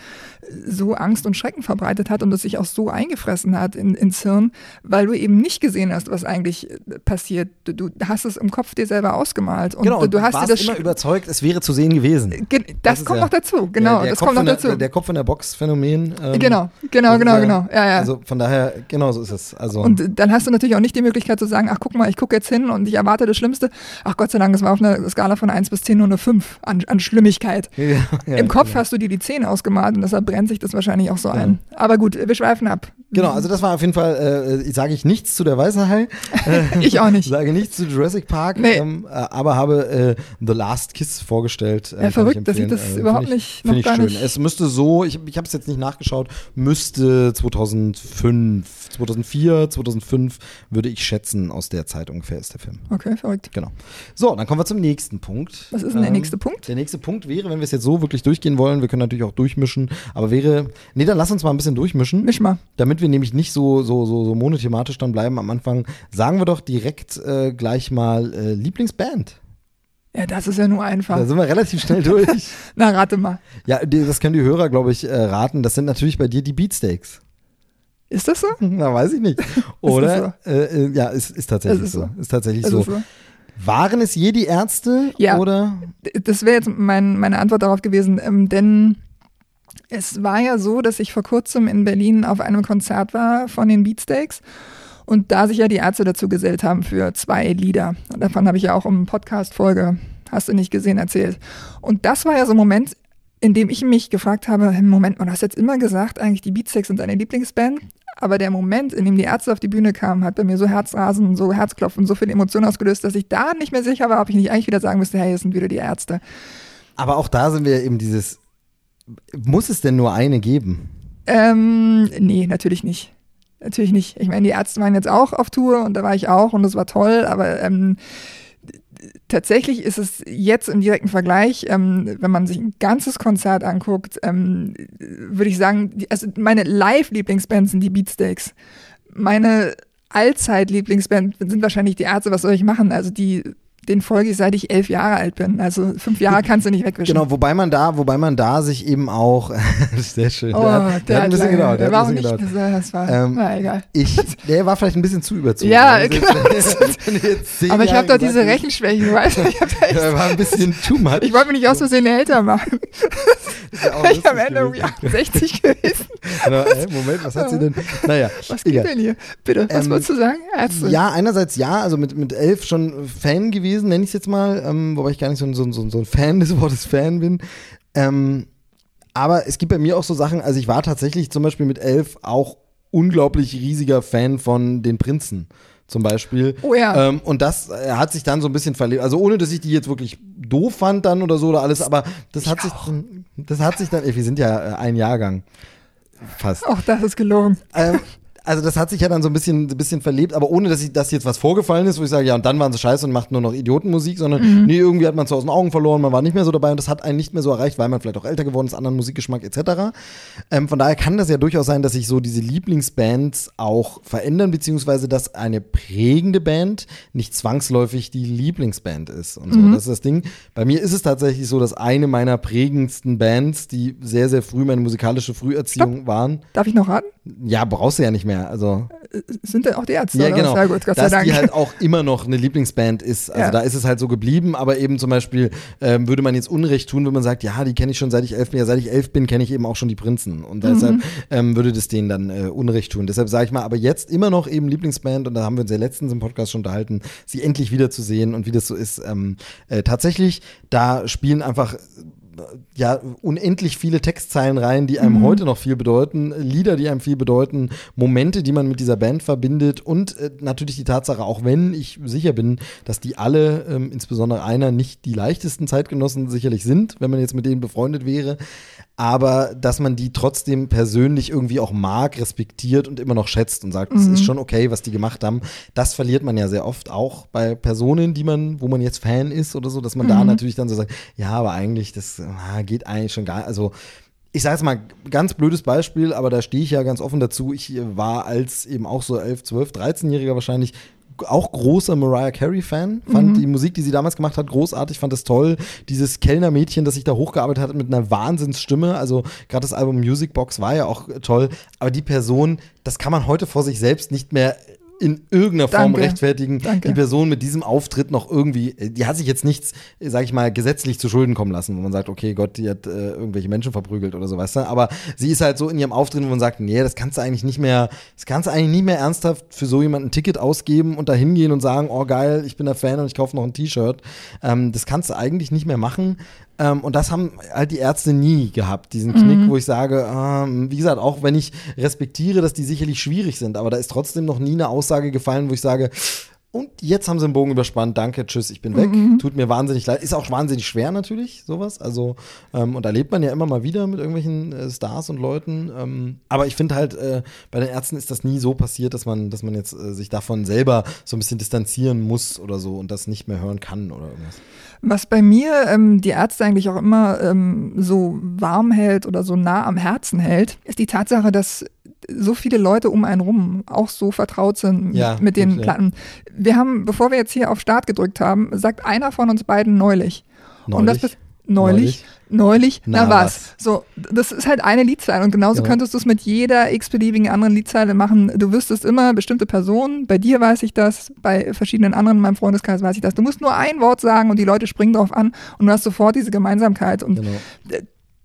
B: so Angst und Schrecken verbreitet hat und es sich auch so eingefressen hat in, ins Hirn, weil du eben nicht gesehen hast, was eigentlich äh, passiert. Du, du hast es im Kopf dir selber ausgemalt und
A: genau,
B: du, du hast dir
A: warst
B: das
A: immer überzeugt, es wäre zu sehen gewesen.
B: Ge- das,
A: ist
B: kommt
A: ja-
B: noch dazu, genau,
A: der, der
B: das
A: Kopf
B: kommt noch
A: der,
B: dazu.
A: Der Kopf in der Box-Phänomen. ähm,
B: genau, genau,
A: das
B: genau,
A: ist
B: genau. Ja, ja.
A: Also von daher, genau so ist es. Also,
B: Und dann hast du natürlich auch nicht die Möglichkeit zu sagen, ach guck mal, ich gucke jetzt hin und ich erwarte das Schlimmste. Ach Gott sei Dank, es war auf einer Skala von 1 bis 10 nur eine 5 an, an Schlimmigkeit.
A: ja, ja,
B: Im Kopf
A: genau.
B: hast du dir die 10 ausgemalt und deshalb brennt sich das wahrscheinlich auch so ein. Aber gut, wir schweifen ab.
A: Genau, also das war auf jeden Fall, äh, ich sage ich nichts zu der Weiße Hai,
B: Ich auch nicht.
A: sage nichts zu Jurassic Park,
B: Nee.
A: ähm, äh, aber habe äh, The Last Kiss vorgestellt. Äh,
B: Ja, verrückt, dass ich das
A: Äh,
B: überhaupt
A: ich,
B: nicht-
A: Finde ich schön.
B: nicht-
A: Es müsste so, ich, ich habe es jetzt nicht nachgeschaut, müsste 2005, 2004, 2005 würde ich schätzen, aus der Zeit ungefähr ist der Film.
B: Okay, verrückt.
A: Genau. So, dann kommen wir zum nächsten Punkt.
B: Was ist denn der
A: Ähm,
B: nächste Punkt?
A: Der nächste Punkt wäre, wenn wir es jetzt so wirklich durchgehen wollen, wir können natürlich auch durchmischen, aber wäre, nee, dann lass uns mal ein bisschen durchmischen.
B: Misch mal.
A: Damit wir nämlich nicht so, so, so, so monothematisch dann bleiben am Anfang, sagen wir doch direkt äh, gleich mal äh, Lieblingsband.
B: Ja, das ist ja nur einfach.
A: Da sind wir relativ schnell durch.
B: Na, rate mal.
A: ja, das können die Hörer, glaube ich, äh, raten. Das sind natürlich bei dir die Beatsteaks.
B: Ist das so?
A: Na, weiß ich nicht. Oder? Äh, äh, ja, ist, ist tatsächlich
B: ist
A: so.
B: so.
A: Ist tatsächlich
B: Ist
A: so.
B: so?
A: Waren es je die Ärzte?
B: Ja.
A: Oder?
B: Das wäre jetzt mein, meine Antwort darauf gewesen, ähm, denn es war ja so, dass ich vor kurzem in Berlin auf einem Konzert war von den Beatsteaks und da sich ja die Ärzte dazu gesellt haben für zwei Lieder. Und davon habe ich ja auch im Podcast-Folge, hast du nicht gesehen, erzählt. Und das war ja so ein Moment, in dem ich mich gefragt habe, Moment mal, du hast jetzt immer gesagt, eigentlich die Beatsteaks sind deine Lieblingsband, aber der Moment, in dem die Ärzte auf die Bühne kamen, hat bei mir so Herzrasen, so Herzklopfen, so viele Emotionen ausgelöst, dass ich da nicht mehr sicher war, ob ich nicht eigentlich wieder sagen müsste, hey, es sind wieder die Ärzte.
A: Aber auch da sind wir eben dieses, muss es denn nur eine geben?
B: Ähm, nee, natürlich nicht. Natürlich nicht. Ich meine, die Ärzte waren jetzt auch auf Tour und da war ich auch und das war toll, aber ähm, tatsächlich ist es jetzt im direkten Vergleich, ähm, wenn man sich ein ganzes Konzert anguckt, ähm, würde ich sagen, die, also meine Live-Lieblingsband sind die Beatsteaks. Meine Allzeit-Lieblingsband sind wahrscheinlich die Ärzte, was soll ich machen? Also die, den folge ich seit ich elf Jahre alt bin. Also fünf Jahre kannst du nicht wegwischen.
A: Genau, wobei man da, wobei man da sich eben auch, sehr schön.
B: Oh,
A: der, hat- der hat ein bisschen gedauert.
B: Der
A: Der
B: war auch nicht,
A: gedauert.
B: das war, war
A: Ähm,
B: na egal.
A: Ich, der war vielleicht ein bisschen zu überzogen.
B: Ja,
A: Also
B: genau.
A: jetzt
B: Aber ich habe doch diese Rechenschwäche, weißt du? Ich, hab da
A: war ein bisschen too much.
B: ich wollte mich nicht aus Versehen älter machen.
A: Ist ja auch
B: Ich am Ende irgendwie
A: gewesen.
B: 68 gewesen.
A: Genau, hä, Moment, was hat sie denn? Naja,
B: Was geht
A: egal.
B: denn hier? Bitte, was
A: Ähm,
B: wolltest du sagen? Ärzte.
A: Ja, einerseits ja, also mit, mit elf schon Fan gewesen gewesen, nenne ich es jetzt mal, ähm, wobei ich gar nicht so, so, so, so ein Fan des Wortes Fan bin. Ähm, aber es gibt bei mir auch so Sachen, also ich war tatsächlich zum Beispiel mit elf auch unglaublich riesiger Fan von den Prinzen zum Beispiel.
B: Oh ja.
A: Ähm, und das äh, hat sich dann so ein bisschen verlebt. Also ohne, dass ich die jetzt wirklich doof fand dann oder so oder alles, aber das hat sich, das hat sich dann, ey, wir sind ja äh, ein Jahrgang fast.
B: Auch das ist gelogen.
A: Ähm, also das hat sich ja dann so ein bisschen, ein bisschen verlebt, aber ohne, dass, ich, dass jetzt was vorgefallen ist, wo ich sage, ja, und dann waren sie scheiße und machten nur noch Idiotenmusik, sondern
B: Mhm.
A: nee, irgendwie hat man es aus den Augen verloren, man war nicht mehr so dabei und das hat einen nicht mehr so erreicht, weil man vielleicht auch älter geworden ist, anderen Musikgeschmack etc. Ähm, von daher kann das ja durchaus sein, dass sich so diese Lieblingsbands auch verändern, beziehungsweise dass eine prägende Band nicht zwangsläufig die Lieblingsband ist und so.
B: Mhm.
A: Das ist das Ding. Bei mir ist es tatsächlich so, dass eine meiner prägendsten Bands, die sehr, sehr früh meine musikalische Früherziehung waren,
B: Darf ich noch raten?
A: ja, brauchst du ja nicht mehr. Also,
B: Sind denn auch die Ärzte?
A: ja,
B: oder?
A: genau.
B: Sehr gut, Gott
A: Dass die halt auch immer noch eine Lieblingsband ist. Also,
B: Ja.
A: da ist es halt so geblieben, aber eben zum Beispiel ähm, würde man jetzt Unrecht tun, wenn man sagt, ja, die kenne ich schon seit ich elf bin. Ja, seit ich elf bin, kenne ich eben auch schon die Prinzen. Und deshalb
B: Mhm.
A: ähm, würde das denen dann äh, Unrecht tun. Deshalb sage ich mal, aber jetzt immer noch eben Lieblingsband und da haben wir uns ja letztens im Podcast schon unterhalten, sie endlich wiederzusehen und wie das so ist. Ähm, äh, tatsächlich, da spielen einfach ja, unendlich viele Textzeilen rein, die einem heute noch viel bedeuten, Lieder, die einem viel bedeuten, Momente, die man mit dieser Band verbindet und äh, natürlich die Tatsache, auch wenn ich sicher bin, dass die alle, ähm, insbesondere einer, nicht die leichtesten Zeitgenossen sicherlich sind, wenn man jetzt mit denen befreundet wäre, aber dass man die trotzdem persönlich irgendwie auch mag, respektiert und immer noch schätzt und sagt, es ist schon okay, was die gemacht haben. Das verliert man ja sehr oft auch bei Personen, die man, wo man jetzt Fan ist oder so, dass man da natürlich dann so sagt, ja, aber eigentlich, das ah, geht eigentlich schon gar, also ich sage jetzt mal, ganz blödes Beispiel, aber da stehe ich ja ganz offen dazu. Ich war als eben auch so 11, 12, 13-Jähriger wahrscheinlich auch großer Mariah Carey-Fan. Fand die Musik, die sie damals gemacht hat, großartig, fand es toll. Dieses Kellnermädchen, das sich da hochgearbeitet hat mit einer Wahnsinnsstimme. Also gerade das Album Music Box war ja auch toll. Aber die Person, das kann man heute vor sich selbst nicht mehr in irgendeiner Form
B: Danke.
A: rechtfertigen,
B: Danke.
A: die Person mit diesem Auftritt noch irgendwie, äh, die hat sich jetzt nichts, sag ich mal, gesetzlich zu Schulden kommen lassen, wo man sagt, okay, Gott, die hat äh, irgendwelche Menschen verprügelt oder so, weißt du, aber sie ist halt so in ihrem Auftritt, wo man sagt, nee, das kannst du eigentlich nicht mehr, das kannst du eigentlich nicht mehr ernsthaft für so jemanden ein Ticket ausgeben und da hingehen und sagen, oh geil, ich bin der Fan und ich kaufe noch ein T-Shirt. Ähm, das kannst du eigentlich nicht mehr machen. Ähm, und das haben halt die Ärzte nie gehabt, diesen Knick, wo ich sage, ähm, wie gesagt, auch wenn ich respektiere, dass die sicherlich schwierig sind, aber da ist trotzdem noch nie eine Aussage gefallen, wo ich sage, und jetzt haben sie den Bogen überspannt, danke, tschüss, ich bin weg. Tut mir wahnsinnig leid. Ist auch wahnsinnig schwer natürlich, sowas. Also, ähm, und erlebt man ja immer mal wieder mit irgendwelchen äh, Stars und Leuten. Ähm, aber ich finde halt, äh, bei den Ärzten ist das nie so passiert, dass man, dass man jetzt äh, sich davon selber so ein bisschen distanzieren muss oder so und das nicht mehr hören kann oder irgendwas.
B: Was bei mir ähm, die Ärzte eigentlich auch immer ähm, so warm hält oder so nah am Herzen hält, ist die Tatsache, dass so viele Leute um einen rum auch so vertraut sind
A: Ja,
B: mit den
A: ja.
B: Platten. Wir haben, bevor wir jetzt hier auf Start gedrückt haben, sagt einer von uns beiden neulich. Und das
A: Neulich?
B: bes- neulich, neulich, na,
A: Na,
B: was? So, das ist halt eine Liedzeile und genauso
A: Ja.
B: könntest du es mit jeder x-beliebigen anderen Liedzeile machen. Du wüsstest immer bestimmte Personen, bei dir weiß ich das, bei verschiedenen anderen in meinem Freundeskreis weiß ich das. Du musst nur ein Wort sagen und die Leute springen drauf an und du hast sofort diese Gemeinsamkeit und
A: Genau.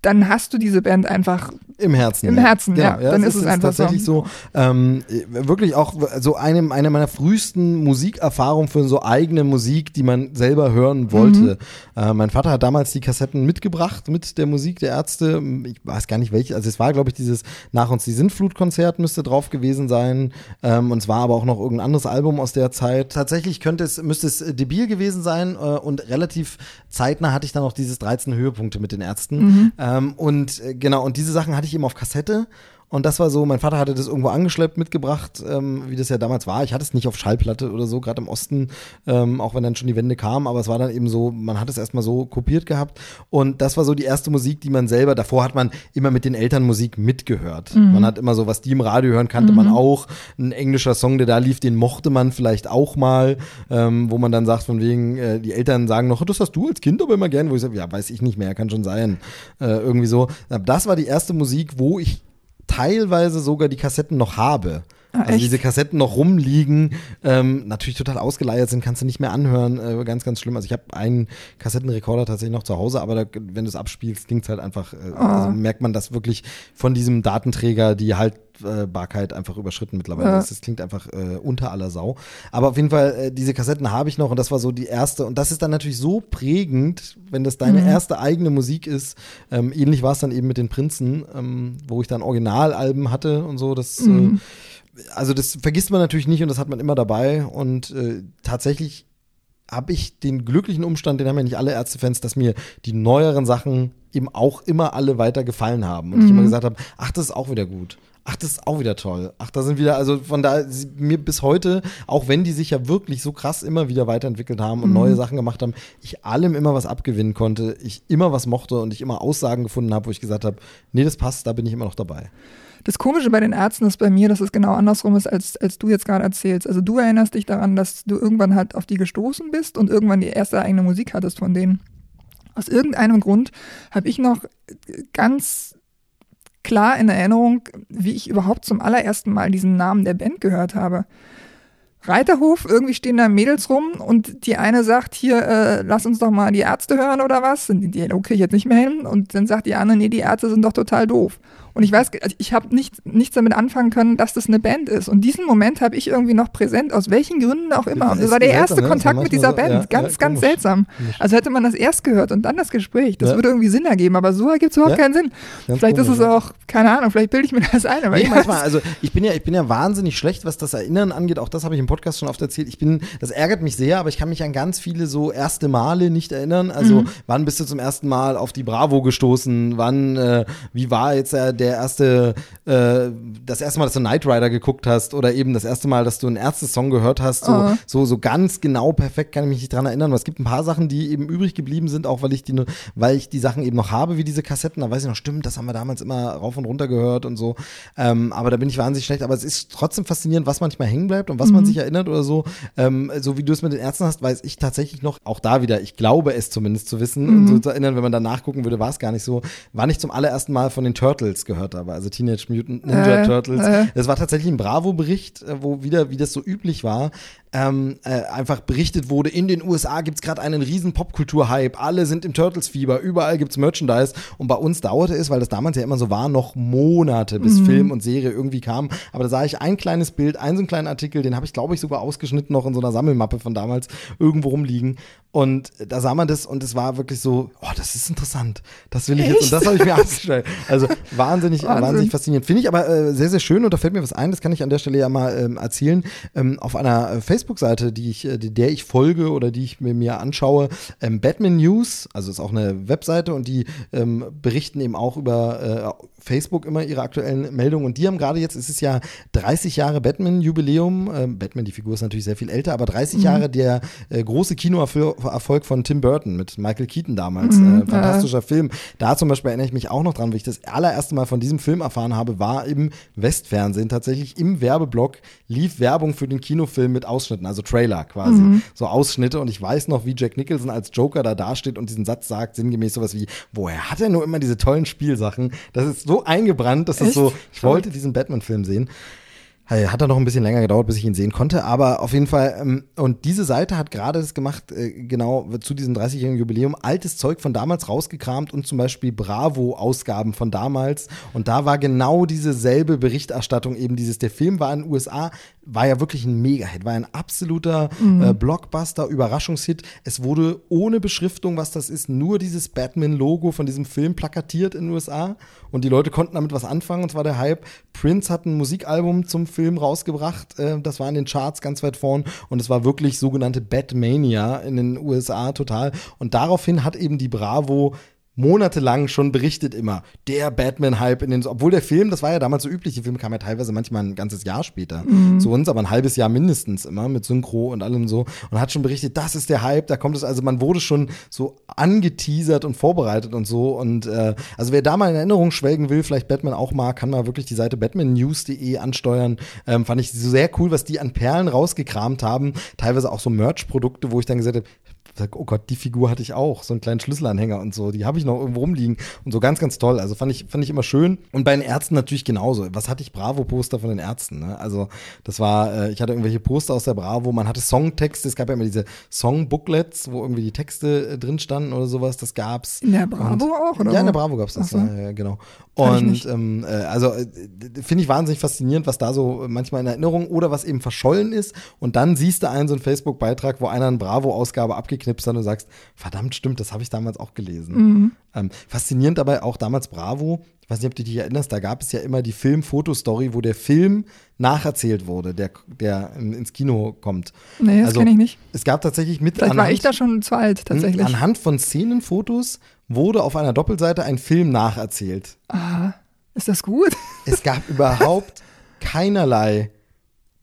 B: Dann hast du diese Band einfach
A: Im Herzen.
B: Im
A: ja.
B: Herzen, ja. Dann ist es einfach so.
A: tatsächlich so. ähm, wirklich auch so eine, eine meiner frühesten Musikerfahrungen für so eigene Musik, die man selber hören wollte.
B: Mhm.
A: Äh, mein Vater hat damals die Kassetten mitgebracht mit der Musik der Ärzte. Ich weiß gar nicht welche. Also es war, glaube ich, dieses Nach uns die Sintflut-Konzert müsste drauf gewesen sein. Ähm, und es war aber auch noch irgendein anderes Album aus der Zeit. Tatsächlich könnte es, müsste es äh, debil gewesen sein. Äh, und relativ zeitnah hatte ich dann auch dieses 13 Höhepunkte mit den Ärzten. Ähm, und äh, genau, und diese Sachen hatte ich eben auf Kassette. Und das war so, mein Vater hatte das irgendwo angeschleppt, mitgebracht, ähm, wie das ja damals war. Ich hatte es nicht auf Schallplatte oder so, gerade im Osten, ähm, auch wenn dann schon die Wende kam, aber es war dann eben so, man hat es erstmal so kopiert gehabt. Und das war so die erste Musik, die man selber, davor hat man immer mit den Eltern Musik mitgehört. Man hat immer so, was die im Radio hören, kannte man auch. Ein englischer Song, der da lief, den mochte man vielleicht auch mal, ähm, wo man dann sagt, von wegen, äh, die Eltern sagen noch, das hast du als Kind aber immer gern, wo ich sage, ja, weiß ich nicht mehr, kann schon sein. Äh, irgendwie so. Aber Das war die erste Musik, wo ich teilweise sogar die Kassetten noch habe.
B: Ah,
A: also
B: echt?
A: diese Kassetten noch rumliegen, ähm, natürlich total ausgeleiert sind, kannst du nicht mehr anhören. Äh, ganz, ganz schlimm. Also ich habe einen Kassettenrekorder tatsächlich noch zu Hause, aber da, wenn du es abspielst, klingt es halt einfach, äh, also merkt man das wirklich von diesem Datenträger die Haltbarkeit einfach überschritten mittlerweile
B: Ja.
A: ist. Das klingt einfach äh, unter aller Sau. Aber auf jeden Fall, äh, diese Kassetten habe ich noch und das war so die erste. Und das ist dann natürlich so prägend, wenn das deine erste eigene Musik ist. Ähm, ähnlich war es dann eben mit den Prinzen, ähm, wo ich dann Originalalben hatte und so. Das, äh, also das vergisst man natürlich nicht und das hat man immer dabei. Und äh, tatsächlich habe ich den glücklichen Umstand, den haben ja nicht alle Ärztefans, dass mir die neueren Sachen eben auch immer alle weiter gefallen haben. Und ich immer gesagt habe, ach, das ist auch wieder gut. Ach, das ist auch wieder toll. Ach, da sind wieder, also von da mir bis heute, auch wenn die sich ja wirklich so krass immer wieder weiterentwickelt haben und neue Sachen gemacht haben, ich allem immer was abgewinnen konnte, ich immer was mochte und ich immer Aussagen gefunden habe, wo ich gesagt habe, nee, das passt, da bin ich immer noch dabei.
B: Das Komische bei den Ärzten ist bei mir, dass es genau andersrum ist, als, als du jetzt gerade erzählst. Also du erinnerst dich daran, dass du irgendwann halt auf die gestoßen bist und irgendwann die erste eigene Musik hattest von denen. Aus irgendeinem Grund habe ich noch ganz klar in Erinnerung, wie ich überhaupt zum allerersten Mal diesen Namen der Band gehört habe. Reiterhof, irgendwie stehen da Mädels rum und die eine sagt, hier, äh, lass uns doch mal die Ärzte hören oder was. Und die, okay, jetzt nicht mehr hin. Und dann sagt die andere, nee, die Ärzte sind doch total doof. Und ich weiß, also ich habe nicht, nichts damit anfangen können, dass das eine Band ist. Und diesen Moment habe ich irgendwie noch präsent, aus welchen Gründen auch immer. Und das
A: Ist
B: war der
A: seltsam,
B: erste
A: ne?
B: Kontakt
A: Ist
B: mit dieser
A: so,
B: Band.
A: ja,
B: ganz,
A: ja,
B: ganz seltsam. Also hätte man das erst gehört und dann das Gespräch. Das
A: Ja.
B: würde irgendwie Sinn ergeben, aber so ergibt es überhaupt keinen Sinn.
A: Ganz
B: vielleicht ist
A: komisch,
B: es
A: ja.
B: auch, keine Ahnung, vielleicht bilde ich mir das ein, aber
A: Nee,
B: ich
A: manchmal, also ich bin ja, ich bin ja wahnsinnig schlecht, was das Erinnern angeht. Auch das habe ich im Podcast schon oft erzählt. Ich bin, das ärgert mich sehr, aber ich kann mich an ganz viele so erste Male nicht erinnern. Also
B: Mhm.
A: wann bist du zum ersten Mal auf die Bravo gestoßen? Wann, äh, wie war jetzt äh, der erste, äh, das erste Mal, dass du Knight Rider geguckt hast oder eben das erste Mal, dass du einen Ärzte-Song gehört hast? So,
B: Oh.
A: so, so ganz genau perfekt kann ich mich nicht dran erinnern. Aber es gibt ein paar Sachen, die eben übrig geblieben sind, auch weil ich die, weil ich die Sachen eben noch habe, wie diese Kassetten. Da weiß ich noch, stimmt, das haben wir damals immer rauf und runter gehört und so. Ähm, aber da bin ich wahnsinnig schlecht. Aber es ist trotzdem faszinierend, was manchmal hängen bleibt und was man sich erinnert oder so. Ähm, so wie du es mit den Ärzten hast, weiß ich tatsächlich noch, auch da wieder, ich glaube es zumindest zu wissen und so zu erinnern, wenn man da nachgucken würde, war es gar nicht so, wann ich zum allerersten Mal von den Turtles gehört habe, also Teenage Mutant Ninja
B: Äh,
A: Turtles.
B: äh.
A: Das war tatsächlich ein Bravo-Bericht, äh, wo wieder, wie das so üblich war, ähm, äh, einfach berichtet wurde, in den USA gibt's gerade einen riesen Popkultur-Hype, alle sind im Turtles-Fieber, überall gibt's Merchandise und bei uns dauerte es, weil das damals ja immer so war, noch Monate, bis Film und Serie irgendwie kam, aber da sah ich ein kleines Bild, einen so einen kleinen Artikel, den habe ich glaube ich sogar ausgeschnitten noch in so einer Sammelmappe von damals irgendwo rumliegen und da sah man das und es war wirklich so, oh, das ist interessant, das will ich jetzt und das habe ich mir angestellt. Also wahnsinnig,
B: Wahnsinn.
A: wahnsinnig faszinierend. Finde ich aber äh, sehr, sehr schön und da fällt mir was ein, das kann ich an der Stelle ja mal ähm, erzählen. Ähm, auf einer äh, Facebook-Seite, die ich, äh, der ich folge oder die ich mir, anschaue, ähm, Batman News, also ist auch eine Webseite und die ähm, berichten eben auch über äh, Facebook immer ihre aktuellen Meldungen und die haben gerade jetzt, es ist ja 30 Jahre Batman-Jubiläum. Ähm, Batman, die Figur ist natürlich sehr viel älter, aber 30 Jahre der äh, große Kinoerfolg von Tim Burton mit Michael Keaton damals. äh, fantastischer Film. Da zum Beispiel erinnere ich mich auch noch dran, wie ich das allererste Mal von diesem Film erfahren habe, war im Westfernsehen tatsächlich im Werbeblock lief Werbung für den Kinofilm mit Ausschnitten, also Trailer quasi. So Ausschnitte und ich weiß noch, wie Jack Nicholson als Joker da dasteht und diesen Satz sagt, sinngemäß sowas wie, woher hat er nur immer diese tollen Spielsachen? Das ist so eingebrannt, dass das
B: Echt?
A: so, ich wollte diesen Batman-Film sehen. Hat er noch ein bisschen länger gedauert, bis ich ihn sehen konnte, aber auf jeden Fall, ähm, und diese Seite hat gerade das gemacht, äh, genau zu diesem 30-jährigen Jubiläum, altes Zeug von damals rausgekramt und zum Beispiel Bravo-Ausgaben von damals. Und da war genau diese selbe Berichterstattung, eben dieses, der Film war in den USA, war ja wirklich ein Mega-Hit, war ein absoluter äh, Blockbuster, Überraschungshit. Es wurde ohne Beschriftung, was das ist, nur dieses Batman-Logo von diesem Film plakatiert in den USA und die Leute konnten damit was anfangen und zwar der Hype. Prince hat ein Musikalbum zum Film rausgebracht, äh, das war in den Charts ganz weit vorn und es war wirklich sogenannte Batmania in den USA total und daraufhin hat eben die Bravo monatelang schon berichtet immer, der Batman-Hype in den, obwohl der Film, das war ja damals so üblich, die Filme kamen ja teilweise manchmal ein ganzes Jahr später zu uns, aber ein halbes Jahr mindestens immer mit Synchro und allem so und hat schon berichtet, das ist der Hype, da kommt es, also man wurde schon so angeteasert und vorbereitet und so und äh, also wer da mal in Erinnerung schwelgen will, vielleicht Batman auch mag, kann mal wirklich die Seite batmannews.de ansteuern, ähm, fand ich sehr cool, was die an Perlen rausgekramt haben, teilweise auch so Merch-Produkte, wo ich dann gesagt habe, sag, oh Gott, die Figur hatte ich auch, so einen kleinen Schlüsselanhänger und so, die habe ich noch irgendwo rumliegen und so ganz, ganz toll. Also fand ich, fand ich immer schön. Und bei den Ärzten natürlich genauso. Was hatte ich Bravo-Poster von den Ärzten? Ne? Also das war, äh, ich hatte irgendwelche Poster aus der Bravo, man hatte Songtexte, es gab ja immer diese Song-Booklets, wo irgendwie die Texte äh, drin standen oder sowas, das gab's.
B: In der Bravo
A: und,
B: auch, oder?
A: Ja, in der Bravo gab's das,
B: Ach so.
A: ja, ja, genau. Und ähm, äh, also äh, finde ich wahnsinnig faszinierend, was da so manchmal in Erinnerung oder was eben verschollen ist. Und dann siehst du einen so einen Facebook-Beitrag, wo einer eine Bravo-Ausgabe abgeknipst hat und sagst, verdammt, stimmt, das habe ich damals auch gelesen.
B: Mhm.
A: Ähm, faszinierend dabei auch damals Bravo, ich weiß nicht, ob du dich erinnerst, da gab es ja immer die Film-Fotostory, wo der Film nacherzählt wurde, der, der in- ins Kino kommt.
B: Nee, das
A: Also,
B: kenne ich nicht.
A: Es gab tatsächlich mit
B: Vielleicht war
A: anhand-
B: ich da schon zu alt, tatsächlich.
A: Anhand von Szenenfotos wurde auf einer Doppelseite ein Film nacherzählt.
B: Ah, ist das gut?
A: Es gab überhaupt keinerlei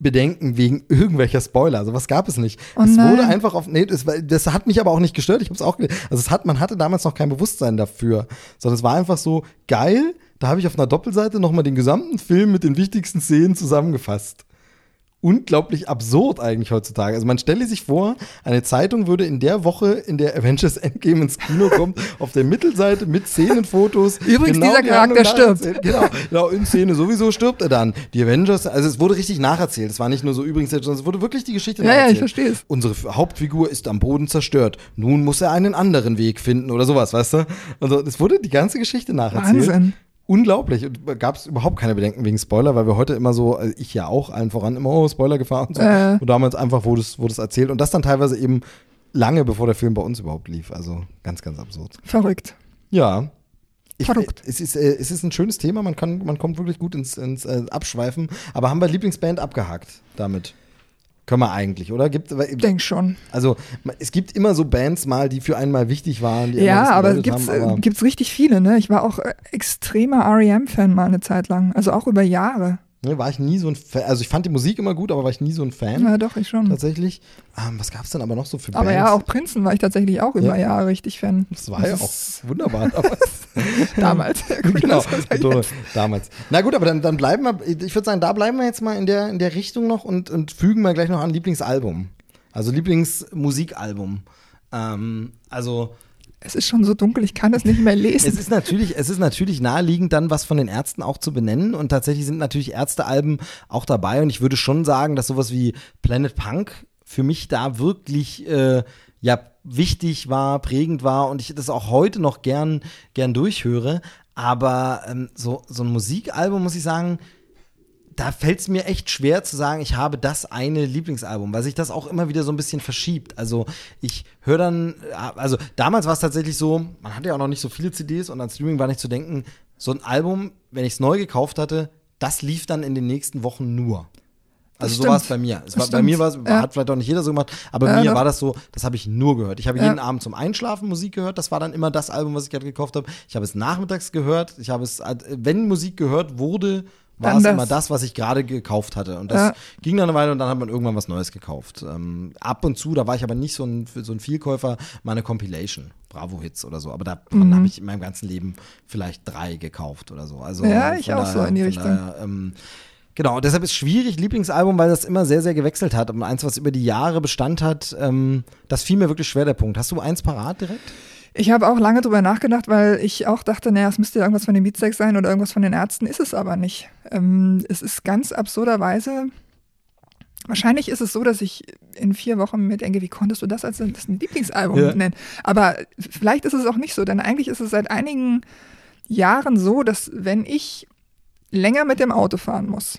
A: Bedenken wegen irgendwelcher Spoiler. Also was gab es nicht.
B: Oh
A: es wurde einfach auf. Nee, das, war- das hat mich aber auch nicht gestört. Ich habe es auch. ge- Also es hat, man hatte damals noch kein Bewusstsein dafür, sondern es war einfach so geil. Da habe ich auf einer Doppelseite nochmal den gesamten Film mit den wichtigsten Szenen zusammengefasst. Unglaublich absurd eigentlich heutzutage. Also man stelle sich vor, eine Zeitung würde in der Woche, in der Avengers Endgame ins Kino kommt, auf der Mittelseite mit Szenenfotos.
B: Übrigens, dieser
A: die
B: Charakter stirbt.
A: Genau, genau, in Szene sowieso stirbt er dann. Die Avengers, also es wurde richtig nacherzählt. Es war nicht nur so übrigens, sondern es wurde wirklich die Geschichte
B: Ja, ja,
A: nacherzählt.
B: ich verstehe es.
A: Unsere Hauptfigur ist am Boden zerstört. Nun muss er einen anderen Weg finden oder sowas, weißt du? Also es wurde die ganze Geschichte nacherzählt.
B: Wahnsinn.
A: Unglaublich. Und gab es überhaupt keine Bedenken wegen Spoiler, weil wir heute immer so, also ich ja auch allen voran immer, oh, Spoiler gefahren und so.
B: Äh.
A: Und damals einfach wurde es, wurde es erzählt. Und das dann teilweise eben lange bevor der Film bei uns überhaupt lief. Also ganz, ganz absurd.
B: Verrückt.
A: Ja. Ich,
B: Verrückt.
A: Es ist, äh, es ist ein schönes Thema, man, kann, man kommt wirklich gut ins, ins äh, Abschweifen. Aber haben wir Lieblingsband abgehakt damit? Können wir eigentlich, oder? Gibt, weil-
B: Denk schon.
A: also es gibt immer so Bands mal, die für einen mal wichtig waren.
B: Ja, aber es gibt's, gibt's richtig viele, ne? Ich war auch äh, extremer R.E.M.-Fan mal eine Zeit lang. Also auch über Jahre.
A: Ne, war ich nie so ein Fan. Also ich fand die Musik immer gut, aber war ich nie so ein Fan.
B: Ja, doch, ich schon.
A: Tatsächlich. Ähm, was gab es denn aber noch so für
B: Aber
A: Bands?
B: ja, auch Prinzen war ich tatsächlich auch über
A: Ja.
B: Jahre richtig Fan.
A: Das war ja auch wunderbar damals.
B: damals. Ja, gut,
A: genau,
B: ja
A: damals. Na gut, aber dann, dann bleiben wir, ich würde sagen, da bleiben wir jetzt mal in der, in der Richtung noch und, und fügen wir gleich noch an Lieblingsalbum. Also Lieblingsmusikalbum. Ähm, also
B: Es ist schon so dunkel, ich kann es nicht mehr
A: es
B: lesen.
A: ist natürlich, es ist natürlich naheliegend, dann was von den Ärzten auch zu benennen. Und tatsächlich sind natürlich Ärztealben auch dabei. Und ich würde schon sagen, dass sowas wie Planet Punk für mich da wirklich äh, ja wichtig war, prägend war und ich das auch heute noch gern, gern durchhöre. Aber ähm, so, so ein Musikalbum, muss ich sagen, da fällt es mir echt schwer zu sagen, ich habe das eine Lieblingsalbum, weil sich das auch immer wieder so ein bisschen verschiebt. Also ich höre dann, äh, also damals war es tatsächlich so, man hatte ja auch noch nicht so viele CDs und an Streaming war nicht zu denken, so ein Album, wenn ich es neu gekauft hatte, das lief dann in den nächsten Wochen nur. Also so war es bei mir. Es war, bei mir war es,
B: Ja.
A: hat vielleicht auch nicht jeder so gemacht, aber bei
B: Ja,
A: mir
B: doch.
A: war das so, das habe ich nur gehört. Ich habe
B: Ja.
A: jeden Abend zum Einschlafen Musik gehört, das war dann immer das Album, was ich gerade gekauft habe. Ich habe es nachmittags gehört, ich habe es, äh, wenn Musik gehört wurde, war es immer das, was ich gerade gekauft hatte. Und das
B: Ja.
A: ging dann eine Weile und dann hat man irgendwann was Neues gekauft. Ähm, ab und zu, da war ich aber nicht so ein, so ein Vielkäufer, mal eine Compilation, Bravo-Hits oder so. Aber davon
B: Mhm.
A: habe ich in meinem ganzen Leben vielleicht drei gekauft oder so. Also,
B: Ja, ich auch so in die Richtung.
A: Daher, ähm, Genau, deshalb ist schwierig, Lieblingsalbum, weil das immer sehr, sehr gewechselt hat. Und eins, was über die Jahre Bestand hat, ähm, das fiel mir wirklich schwer, der Punkt. Hast du eins parat direkt?
B: Ich habe auch lange drüber nachgedacht, weil ich auch dachte, naja, es müsste ja irgendwas von den Beatsteaks sein oder irgendwas von den Ärzten, ist es aber nicht. Ähm, es ist ganz absurderweise, wahrscheinlich ist es so, dass ich in vier Wochen mir denke, wie konntest du das als das ein Lieblingsalbum
A: Ja.
B: nennen? Aber vielleicht ist es auch nicht so, denn eigentlich ist es seit einigen Jahren so, dass wenn ich länger mit dem Auto fahren muss,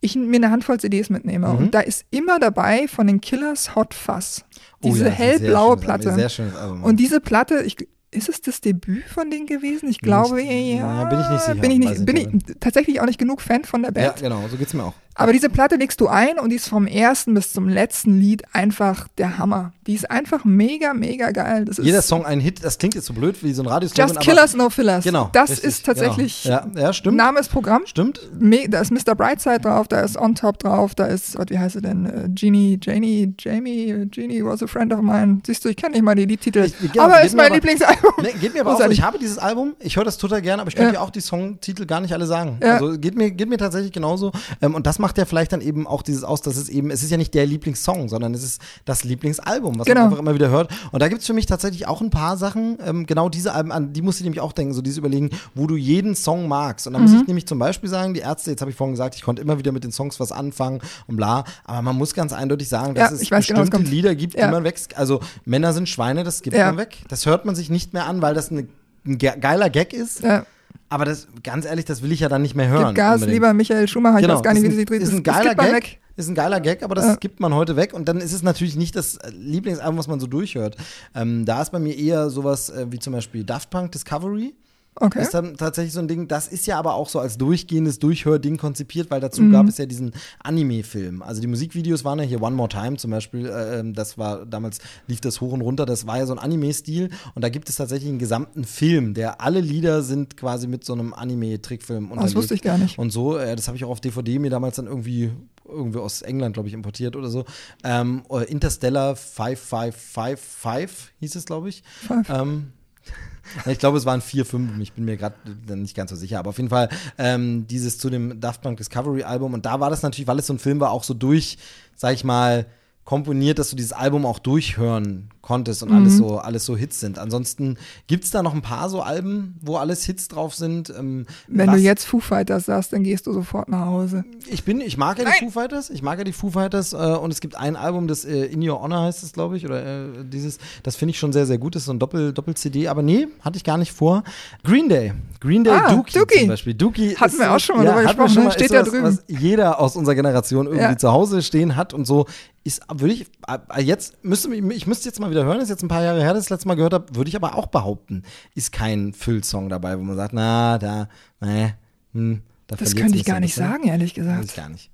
B: ich mir eine Handvoll CDs mitnehme
A: Mhm.
B: und da ist immer dabei von den Killers Hot Fuzz.
A: Oh
B: Diese
A: ja, ein sehr
B: hellblaue
A: schönes
B: Platte.
A: Sehr schönes Album.
B: Und diese Platte, ich, ist es das Debüt von denen gewesen? Ich glaube,
A: ich-
B: ja.
A: ja, bin ich nicht sicher.
B: Bin ich, nicht, bin ich tatsächlich auch nicht genug Fan von der
A: ja,
B: Band.
A: genau, so geht's mir auch.
B: Aber diese Platte legst du ein und die ist vom ersten bis zum letzten Lied einfach der Hammer. Die ist einfach mega, mega geil.
A: Jeder Song ein Hit, das klingt jetzt so blöd wie so ein Radioslogan,
B: Just Killers, No Fillers.
A: Genau.
B: Das
A: richtig,
B: ist tatsächlich
A: Genau. Ja, ja, stimmt.
B: Name ist Programm.
A: Stimmt.
B: Me- Da ist Mr. Brightside drauf, da ist On Top drauf, da ist, Gott, wie heißt sie denn? Äh, Jeannie, Janie, Jamie, Jeannie was a friend of mine. Siehst du, ich kenne nicht mal die Liedtitel.
A: Ich- genau,
B: aber ist mein
A: aber-
B: Lieblingsalbum.
A: Nee, geht mir aber auch so, ich habe dieses Album, ich höre das total gerne, aber ich könnte
B: Ja.
A: auch die Songtitel gar nicht alle sagen.
B: Ja.
A: Also geht mir, geht mir tatsächlich genauso. Ähm, und das macht macht ja vielleicht dann eben auch dieses aus, dass es eben, es ist ja nicht der Lieblingssong, sondern es ist das Lieblingsalbum, was
B: Genau.
A: man einfach immer wieder hört. Und da gibt es für mich tatsächlich auch ein paar Sachen, ähm, genau diese Alben, an die musst du nämlich auch denken, so dieses Überlegen, wo du jeden Song magst. Und da
B: Mhm.
A: muss ich nämlich zum Beispiel sagen, die Ärzte, jetzt habe ich vorhin gesagt, ich konnte immer wieder mit den Songs was anfangen und bla, aber man muss ganz eindeutig sagen, dass
B: Ja,
A: es
B: weiß genau,
A: bestimmte
B: kommt.
A: Lieder gibt,
B: Ja.
A: die man weg, also Männer sind Schweine, das gibt
B: Ja.
A: man weg. Das hört man sich nicht mehr an, weil das eine, ein ge- geiler Gag ist.
B: Ja,
A: Aber das, ganz ehrlich, das will ich ja dann nicht mehr hören.
B: gib Gas,
A: unbedingt.
B: lieber Michael Schumacher, ich weiß gar nicht, wie
A: ist
B: das
A: ein,
B: Lied dreht.
A: ist ein geiler Gag.
B: weg.
A: Ist ein geiler Gag, aber das
B: Ja.
A: gibt man heute weg und dann ist es natürlich nicht das Lieblingsalbum, was man so durchhört. Ähm, da ist bei mir eher sowas äh, wie zum Beispiel Daft Punk Discovery.
B: Okay.
A: Ist dann tatsächlich so ein Ding, das ist ja aber auch so als durchgehendes Durchhörding konzipiert, weil dazu
B: Mhm.
A: gab es ja diesen Anime-Film. Also die Musikvideos waren ja hier One More Time zum Beispiel, äh, ähm, das war, damals lief das hoch und runter, das war ja so ein Anime-Stil und da gibt es tatsächlich einen gesamten Film, der alle Lieder sind quasi mit so einem Anime-Trickfilm
B: Oh, das wusste ich gar nicht.
A: und so, äh, das habe ich auch auf DVD mir damals dann irgendwie irgendwie aus England, glaube ich, importiert oder so. Ähm, äh, Interstellar 5555 hieß es, glaube ich.
B: Five.
A: Ähm, ich glaube, es waren vier, fünf, ich bin mir gerade nicht ganz so sicher, aber auf jeden Fall ähm, dieses zu dem Daft Punk Discovery Album und da war das natürlich, weil es so ein Film war, auch so durch, sag ich mal, komponiert, dass du dieses Album auch durchhören konntest und
B: Mhm.
A: alles so alles so Hits sind. Ansonsten gibt es da noch ein paar so Alben, wo alles Hits drauf sind. Ähm,
B: Wenn
A: was-
B: du jetzt Foo Fighters sagst, dann gehst du sofort nach Hause.
A: ich bin, ich mag ja die Foo Fighters, ich mag ja die Foo Fighters äh, und es gibt ein Album, das äh, In Your Honor heißt es, glaube ich, oder äh, dieses, das finde ich schon sehr, sehr gut, das ist so ein Doppel, Doppel-CD, aber nee, hatte ich gar nicht vor. Green Day, Green Day
B: Ah,
A: Dookie,
B: Dookie.
A: zum Beispiel. Dookie
B: Hatten
A: ist
B: wir auch schon mal drüber
A: hatten wir
B: gesprochen, ne? steht
A: ist
B: da
A: sowas,
B: drüben.
A: Was jeder aus unserer Generation irgendwie
B: Ja.
A: zu Hause stehen hat und so ist, würde ich, äh, jetzt müsste, ich müsste jetzt mal wieder hören, ist jetzt ein paar Jahre her, dass ich das letzte Mal gehört habe, würde ich aber auch behaupten, ist kein Füllsong dabei, wo man sagt, na, da, nee, hm, da
B: Das könnte ich gar nicht
A: bisschen.
B: sagen, ehrlich
A: Weiß
B: gesagt.
A: ich gar nicht.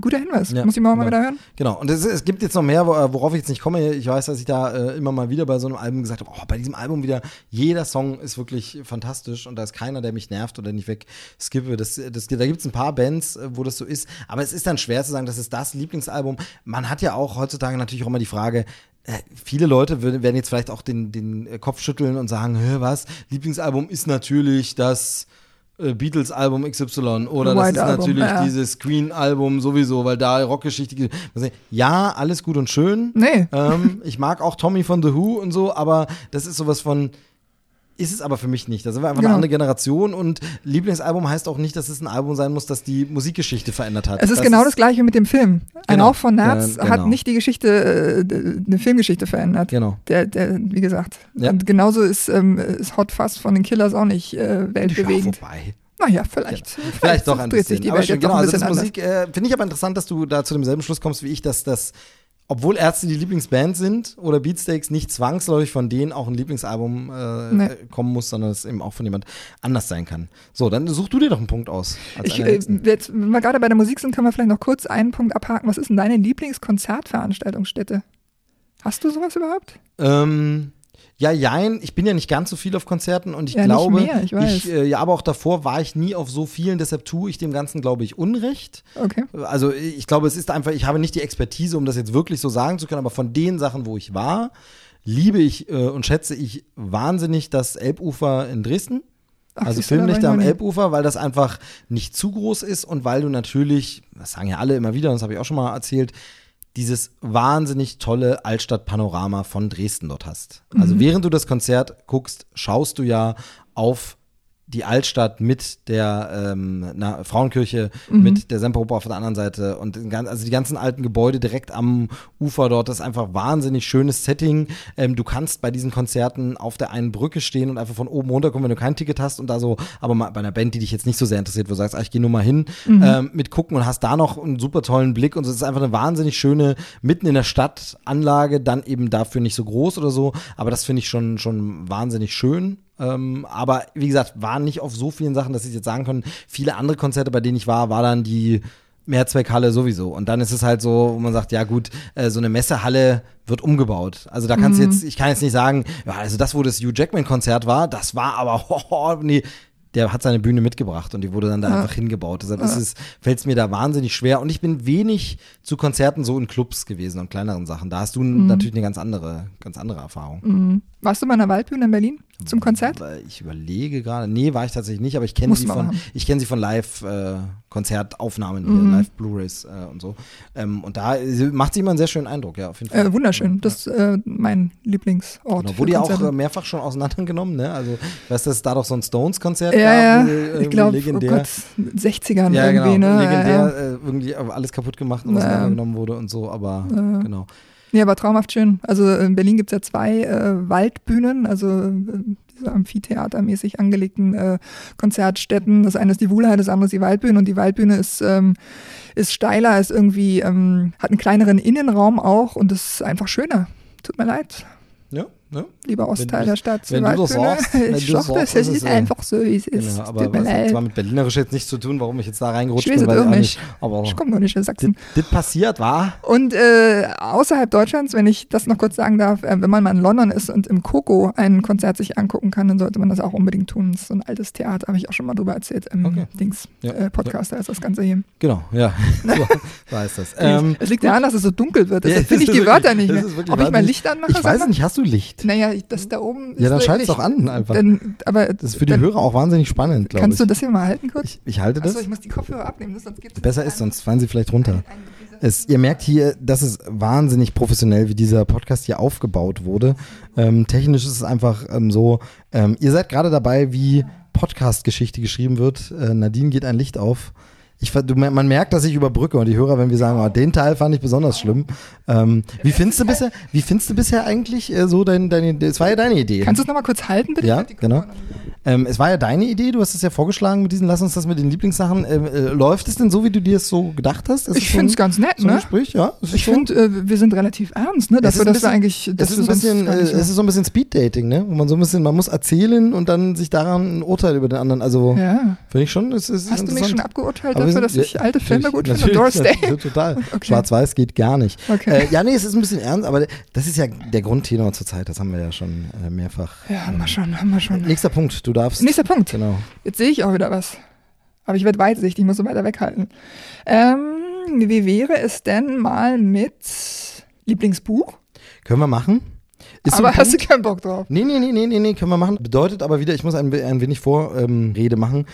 B: Guter Hinweis.
A: Ja,
B: Muss ich morgen mal
A: genau.
B: wieder hören?
A: Genau, und es, es gibt jetzt noch mehr, wo- worauf ich jetzt nicht komme. Ich weiß, dass ich da äh, immer mal wieder bei so einem Album gesagt habe, oh, bei diesem Album wieder, jeder Song ist wirklich fantastisch und da ist keiner, der mich nervt oder nicht wegskippe. Das, das, da gibt es ein paar Bands, äh, wo das so ist, aber es ist dann schwer zu sagen, das ist das Lieblingsalbum. Man hat ja auch heutzutage natürlich auch immer die Frage, äh, Viele Leute werden jetzt vielleicht auch den, den äh, Kopf schütteln und sagen, was? Lieblingsalbum ist natürlich das äh, Beatles-Album XY oder das
B: White
A: ist
B: Album,
A: natürlich
B: ja.
A: dieses Queen-Album sowieso, weil da Rockgeschichte. Ja, alles gut und schön.
B: Nee.
A: Ähm, ich mag auch Tommy von The Who und so, aber das ist sowas von. Ist es aber für mich nicht. Da sind wir einfach
B: Genau.
A: eine andere Generation und Lieblingsalbum heißt auch nicht, dass es ein Album sein muss, das die Musikgeschichte verändert hat.
B: Es ist genau das gleiche mit dem Film. Ein
A: Genau.
B: Rauch von Nerz
A: Ja,
B: hat
A: genau.
B: nicht die Geschichte, äh, eine Filmgeschichte verändert.
A: Genau.
B: Der, der, wie gesagt.
A: Ja.
B: Und genauso ist, ähm, ist Hot Fuzz von den Killers auch nicht äh, weltbewegend.
A: Ja, wobei.
B: naja, vielleicht.
A: Vielleicht doch ein bisschen.
B: sich die
A: aber
B: Welt
A: schön,
B: jetzt doch
A: genau,
B: ein
A: also das. Musik äh, finde ich aber interessant, dass du da zu demselben Schluss kommst wie ich, dass das, obwohl Ärzte die Lieblingsband sind oder Beatsteaks, nicht zwangsläufig von denen auch ein Lieblingsalbum äh,
B: Nee.
A: kommen muss, sondern es eben auch von jemand anders sein kann. So, dann such du dir doch einen Punkt aus.
B: Ich, äh, jetzt, wenn wir gerade bei der Musik sind, können wir vielleicht noch kurz einen Punkt abhaken. Was ist denn deine Lieblingskonzertveranstaltungsstätte? Hast du sowas überhaupt?
A: Ähm, ja, jein, ich bin ja nicht ganz so viel auf Konzerten und ich
B: Ja,
A: glaube,
B: mehr, ich weiß.
A: äh, ja, aber auch davor war ich nie auf so vielen, deshalb tue ich dem Ganzen, glaube ich, Unrecht.
B: Okay.
A: Also ich glaube, es ist einfach, ich habe nicht die Expertise, um das jetzt wirklich so sagen zu können, aber von den Sachen, wo ich war, liebe ich äh, und schätze ich wahnsinnig das Elbufer in Dresden.
B: Ach,
A: also Filmlichter
B: ich
A: am. Elbufer, weil das einfach nicht zu groß ist und weil du natürlich, das sagen ja alle immer wieder, das habe ich auch schon mal erzählt, dieses wahnsinnig tolle Altstadtpanorama von Dresden dort hast.
B: Mhm.
A: Also während du das Konzert guckst, schaust du ja auf die Altstadt mit der ähm, na, Frauenkirche,
B: Mhm.
A: mit der Semperoper auf der anderen Seite und den gan- also die ganzen alten Gebäude direkt am Ufer dort. Das ist einfach wahnsinnig schönes Setting. Ähm, du kannst bei diesen Konzerten auf der einen Brücke stehen und einfach von oben runter kommen, wenn du kein Ticket hast und da so, aber mal bei einer Band, die dich jetzt nicht so sehr interessiert, wo du sagst, ah, ich gehe nur mal hin,
B: Mhm.
A: ähm, mitgucken und hast da noch einen super tollen Blick und es ist einfach eine wahnsinnig schöne, mitten in der Stadt Anlage, dann eben dafür nicht so groß oder so, aber das finde ich schon, schon wahnsinnig schön. Ähm, aber wie gesagt, war nicht auf so vielen Sachen, dass ich jetzt sagen kann, viele andere Konzerte, bei denen ich war, war dann die Mehrzweckhalle sowieso. Und dann ist es halt so, wo man sagt, ja gut, äh, so eine Messehalle wird umgebaut. Also da kannst du jetzt, ich kann jetzt nicht sagen, ja, also das, wo das Hugh Jackman-Konzert war, das war aber, oh, nee, der hat seine Bühne mitgebracht und die wurde dann da einfach hingebaut. Deshalb es, fällt es mir da wahnsinnig schwer. Und ich bin wenig zu Konzerten so in Clubs gewesen und kleineren Sachen. Da hast du natürlich eine ganz andere, ganz andere Erfahrung.
B: Warst du bei einer Waldbühne in Berlin zum Konzert?
A: Ich überlege gerade. Nee, war ich tatsächlich nicht, aber ich kenne sie
B: du mal
A: von ich kenne sie von Live-Konzertaufnahmen,
B: Mhm.
A: Live Blu-rays äh, und so. Ähm, und da macht sie immer einen sehr schönen Eindruck, ja, auf jeden Fall.
B: Äh, wunderschön. Das ist äh, mein Lieblingsort.
A: Genau, wurde ja auch äh, mehrfach schon auseinandergenommen, ne? Also, ich weiß, dass da doch so ein Stones-Konzert
B: ja, ja,
A: gab. äh, irgendwie
B: ich glaube, oh
A: legendär.
B: Gott, 60ern
A: ja,
B: irgendwie,
A: genau.
B: ne?
A: Legendär,
B: Ja, ja.
A: äh, irgendwie alles kaputt gemacht und
B: Ja.
A: auseinandergenommen wurde und so, aber
B: Ja.
A: genau.
B: Nee, aber traumhaft schön. Also in Berlin gibt es ja zwei äh, Waldbühnen, also äh, diese Amphitheatermäßig angelegten äh, Konzertstätten. Das eine ist die Wuhlheide, das andere ist die Waldbühne und die Waldbühne ist, ähm, ist steiler, ist irgendwie, ähm, hat einen kleineren Innenraum auch und ist einfach schöner. Tut mir leid,
A: Ja, ne?
B: lieber Ostteil der Stadt.
A: wenn du das
B: Waldbühne.
A: sagst, wenn
B: ich
A: du das
B: das,
A: sagst,
B: es
A: ist
B: ist
A: äh,
B: einfach so, wie es ist.
A: Genau, aber was hat zwar mit Berlinerisch jetzt nichts zu tun, warum ich jetzt da reingerutscht
B: Ich
A: bin,
B: auch
A: ich
B: nicht.
A: Aber
B: Ich komme doch nicht aus Sachsen.
A: das, das passiert, war?
B: Und äh, außerhalb Deutschlands, wenn ich das noch kurz sagen darf, äh, wenn man mal in London ist und im Coco ein Konzert sich angucken kann, dann sollte man das auch unbedingt tun. Das ist so ein altes Theater, habe ich auch schon mal drüber erzählt im
A: Okay.
B: Dings
A: Ja.
B: äh, Podcast, da ist das Ganze hier.
A: Genau, ja. so, so heißt das. Ähm,
B: es liegt daran, dass es so dunkel wird.
A: Ja,
B: Deshalb finde ich
A: das
B: die
A: ist
B: Wörter
A: wirklich-
B: nicht
A: das
B: mehr.
A: ist wirklich
B: Ob ich mein
A: wahnsinnig.
B: Licht anmache?
A: ich weiß nicht, hast du Licht?
B: Naja, das da oben
A: Ja, dann schalt's
B: Licht.
A: doch an einfach.
B: Dann, aber
A: Das ist für die Hörer auch wahnsinnig spannend, glaube
B: Kannst
A: ich.
B: du das hier mal halten kurz?
A: ich. Ich halte das.
B: Achso, ich muss die Kopfhörer abnehmen, sonst gibt's
A: Besser ist, sonst fallen sie vielleicht runter.
B: Ein- ein-
A: Es, ihr merkt hier, das ist wahnsinnig professionell, wie dieser Podcast hier aufgebaut wurde. Ähm, technisch ist es einfach ähm, so, ähm, ihr seid gerade dabei, wie Podcast-Geschichte geschrieben wird. Äh, Nadine geht ein Licht auf. Ich, du, man merkt, dass ich überbrücke und die Hörer, wenn wir sagen, oh, den Teil fand ich besonders schlimm. Ähm, wie findest du bisher, wie findest du bisher eigentlich äh, so dein, deine, das war ja deine Idee.
B: Kannst du es nochmal kurz halten, bitte?
A: Ja, genau. Ähm, es war ja deine Idee, du hast es ja vorgeschlagen mit diesen, lass uns das mit den Lieblingssachen. Ähm, äh, läuft es denn so, wie du dir es so gedacht hast? Ist
B: Ich finde es ganz nett,
A: so
B: ne?
A: Gespräch, ja.
B: Ich
A: so?
B: finde, äh, wir sind relativ ernst, ne?
A: Es ist
B: Dafür, dass wir eigentlich,
A: Das ist ein bisschen, äh, es ist so ein bisschen Speed-Dating, ne? Wo man so ein bisschen, man muss erzählen und dann sich daran ein Urteil über den anderen. Also
B: ja.
A: finde ich schon, es ist
B: Hast du mich schon abgeurteilt dafür, dass ich alte Filme gut finde? Doris Day.
A: Total.
B: Okay.
A: Schwarz-Weiß geht gar nicht.
B: Okay.
A: Äh, ja, nee, es ist ein bisschen ernst, aber das ist ja der Grundtenor zur Zeit. Das haben wir ja schon äh, mehrfach.
B: Ja, haben wir schon, haben wir schon.
A: Nächster Punkt, du darfst.
B: Nächster Punkt.
A: Genau.
B: Jetzt sehe ich auch wieder was. Aber ich werde weitsichtig, ich muss so weiter weghalten. Ähm, wie wäre es denn mal mit Lieblingsbuch?
A: Können wir machen? Ist
B: aber hast du keinen Bock drauf?
A: Nee, nee, nee, nee, nee, nee, können wir machen. Bedeutet aber wieder, ich muss ein, ein wenig Vorrede ähm, machen.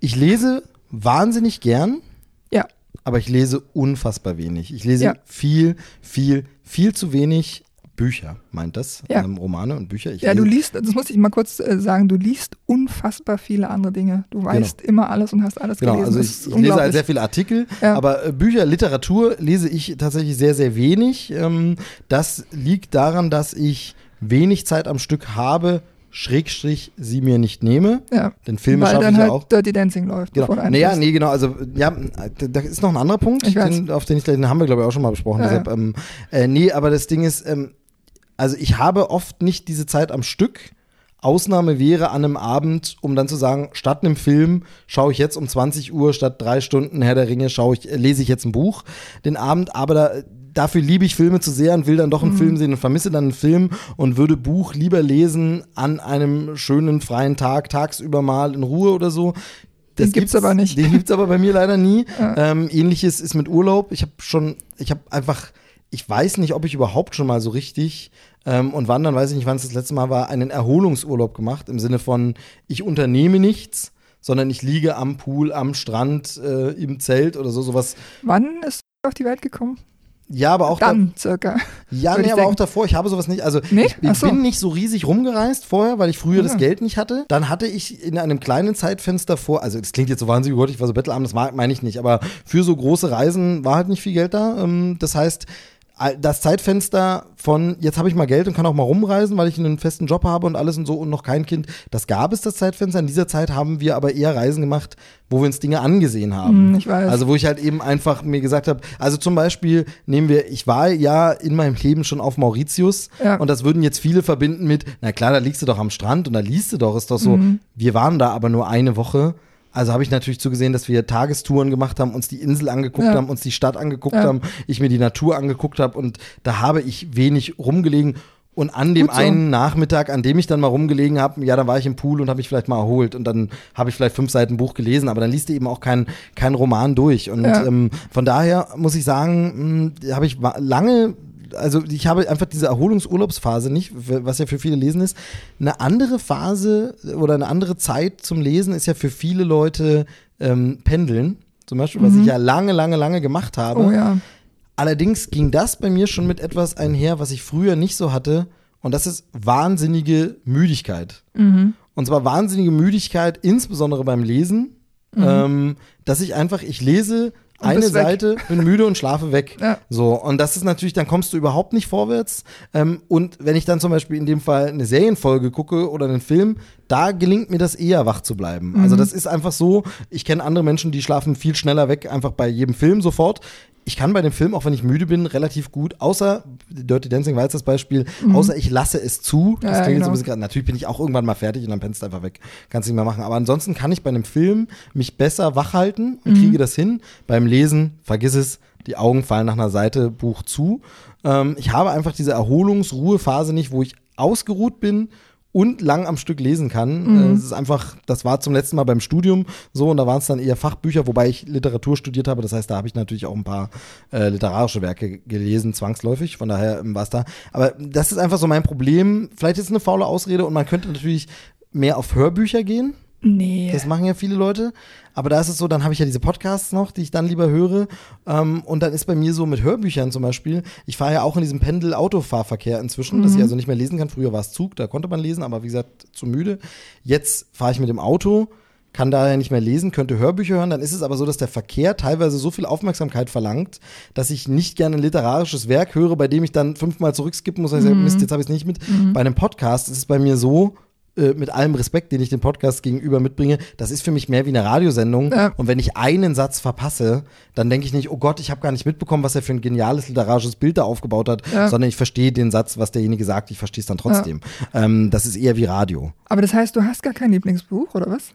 A: Ich lese wahnsinnig gern,
B: Ja.
A: aber ich lese unfassbar wenig. Ich lese
B: Ja.
A: viel, viel, viel zu wenig Bücher, meint das.
B: Ja.
A: Ähm, Romane und Bücher. Ich
B: Ja, du liest, das muss ich mal kurz äh, sagen, du liest unfassbar viele andere Dinge. Du weißt immer alles und hast alles
A: Genau,
B: gelesen.
A: also ich, ich lese halt sehr viele Artikel,
B: Ja.
A: aber äh, Bücher, Literatur lese ich tatsächlich sehr, sehr wenig. Ähm, das liegt daran, dass ich wenig Zeit am Stück habe, Schrägstrich sie mir nicht nehme.
B: ja.
A: Denn Filme
B: Weil
A: schaffe
B: dann
A: ich ja
B: halt
A: auch.
B: Dirty Dancing läuft.
A: Genau. Naja, nee, genau. Also, ja, da ist noch ein anderer Punkt, den, auf den ich gleich, den haben wir, glaube ich, auch schon mal besprochen.
B: Ja,
A: deshalb, ähm, äh, nee, aber das Ding ist, ähm, also ich habe oft nicht diese Zeit am Stück. Ausnahme wäre an einem Abend, um dann zu sagen, statt einem Film schaue ich jetzt um 20 Uhr, statt drei Stunden Herr der Ringe, schaue ich, äh, lese ich jetzt ein Buch den Abend, aber da, dafür liebe ich Filme zu sehr und will dann doch einen
B: Mhm.
A: Film sehen und vermisse dann einen Film und würde Buch lieber lesen an einem schönen freien Tag, tagsüber mal in Ruhe oder so.
B: Den gibt's aber nicht.
A: Den gibt's aber bei mir leider nie.
B: Ja.
A: Ähm, Ähnliches ist mit Urlaub. Ich habe schon, ich habe einfach, ich weiß nicht, ob ich überhaupt schon mal so richtig ähm, und wann, dann weiß ich nicht, wann es das letzte Mal war, einen Erholungsurlaub gemacht im Sinne von, ich unternehme nichts, sondern ich liege am Pool, am Strand, äh, im Zelt oder so, sowas.
B: Wann ist du auf die Welt gekommen?
A: Ja, aber auch da,
B: Dann circa.
A: ja, nee, aber auch davor, ich habe sowas nicht, also
B: Nee?
A: ich, ich
B: so.
A: bin nicht so riesig rumgereist vorher, weil ich früher das
B: Ah.
A: Geld nicht hatte. Dann hatte ich in einem kleinen Zeitfenster vor, also das klingt jetzt so wahnsinnig, Gott, ich war so bettelarm, das meine ich nicht, aber für so große Reisen war halt nicht viel Geld da. Ähm, Das heißt, das Zeitfenster von jetzt habe ich mal Geld und kann auch mal rumreisen, weil ich einen festen Job habe und alles und so und noch kein Kind, das gab es das Zeitfenster. In dieser Zeit haben wir aber eher Reisen gemacht, wo wir uns Dinge angesehen haben.
B: Hm, ich weiß.
A: Also wo ich halt eben einfach mir gesagt habe, also zum Beispiel nehmen wir, ich war ja in meinem Leben schon auf Mauritius
B: Ja.
A: und das würden jetzt viele verbinden mit, na klar, da liegst du doch am Strand und da liest du doch, ist doch so.
B: Mhm.
A: Wir waren da aber nur eine Woche. Also habe ich natürlich zugesehen, dass wir Tagestouren gemacht haben, uns die Insel angeguckt
B: Ja.
A: haben, uns die Stadt angeguckt
B: Ja.
A: haben, ich mir die Natur angeguckt habe und da habe ich wenig rumgelegen. Und an dem
B: so.
A: einen Nachmittag, an dem ich dann mal rumgelegen habe, ja, dann war ich im Pool und habe mich vielleicht mal erholt und dann habe ich vielleicht fünf Seiten Buch gelesen, aber dann liest du eben auch keinen kein Roman durch. Und
B: Ja.
A: ähm, von daher muss ich sagen, mh, habe ich lange also ich habe einfach diese Erholungsurlaubsphase nicht, was ja für viele Lesen ist. Eine andere Phase oder eine andere Zeit zum Lesen ist ja für viele Leute ähm, Pendeln, zum Beispiel, was
B: Mhm.
A: ich ja lange, lange, lange gemacht habe.
B: Oh ja.
A: Allerdings ging das bei mir schon mit etwas einher, was ich früher nicht so hatte. Und das ist wahnsinnige Müdigkeit.
B: Mhm.
A: Und zwar wahnsinnige Müdigkeit, insbesondere beim Lesen. Ähm, dass ich einfach, ich lese eine
B: weg.
A: Seite, bin müde und schlafe weg.
B: Ja.
A: So, und das ist natürlich, dann kommst du überhaupt nicht vorwärts. Ähm, und wenn ich dann zum Beispiel in dem Fall eine Serienfolge gucke oder einen Film, da gelingt mir das eher, wach zu bleiben.
B: Mhm.
A: Also das ist einfach so, ich kenne andere Menschen, die schlafen viel schneller weg, einfach bei jedem Film sofort. Ich kann bei dem Film, auch wenn ich müde bin, relativ gut, außer Dirty Dancing war jetzt das Beispiel, außer ich lasse es zu. Das
B: Mhm. Ja,
A: klingt
B: genau.
A: so ein bisschen, natürlich bin ich auch irgendwann mal fertig und dann pennst du einfach weg. Kannst nicht mehr machen. Aber ansonsten kann ich bei einem Film mich besser wach halten und kriege das hin. Beim Lesen, vergiss es, die Augen fallen nach einer Seite Buch zu. Ähm, ich habe einfach diese Erholungsruhephase nicht, wo ich ausgeruht bin und lang am Stück lesen kann. Äh, Es ist einfach, das war zum letzten Mal beim Studium so und da waren es dann eher Fachbücher, wobei ich Literatur studiert habe. Das heißt, da habe ich natürlich auch ein paar äh, literarische Werke gelesen, zwangsläufig. Von daher ähm, war es da. Aber das ist einfach so mein Problem. Vielleicht ist es eine faule Ausrede und man könnte natürlich mehr auf Hörbücher gehen.
B: Nee.
A: Das machen ja viele Leute. Aber da ist es so, dann habe ich ja diese Podcasts noch, die ich dann lieber höre. Ähm, und dann ist bei mir so mit Hörbüchern zum Beispiel, ich fahre ja auch in diesem Pendel-Autofahrverkehr inzwischen, dass ich also nicht mehr lesen kann. Früher war es Zug, da konnte man lesen, aber wie gesagt, zu müde. Jetzt fahre ich mit dem Auto, kann daher nicht mehr lesen, könnte Hörbücher hören. Dann ist es aber so, dass der Verkehr teilweise so viel Aufmerksamkeit verlangt, dass ich nicht gerne ein literarisches Werk höre, bei dem ich dann fünfmal zurückskippen muss und ich sage, Mist, jetzt habe ich es nicht mit. Bei einem Podcast ist es bei mir so, äh, mit allem Respekt, den ich dem Podcast gegenüber mitbringe, das ist für mich mehr wie eine Radiosendung.
B: Ja.
A: Und wenn ich einen Satz verpasse, dann denke ich nicht, oh Gott, ich habe gar nicht mitbekommen, was er für ein geniales literarisches Bild da aufgebaut hat,
B: Ja.
A: sondern ich verstehe den Satz, was derjenige sagt, ich verstehe es dann trotzdem. Ähm, das ist eher wie Radio.
B: Aber das heißt, du hast gar kein Lieblingsbuch, oder was?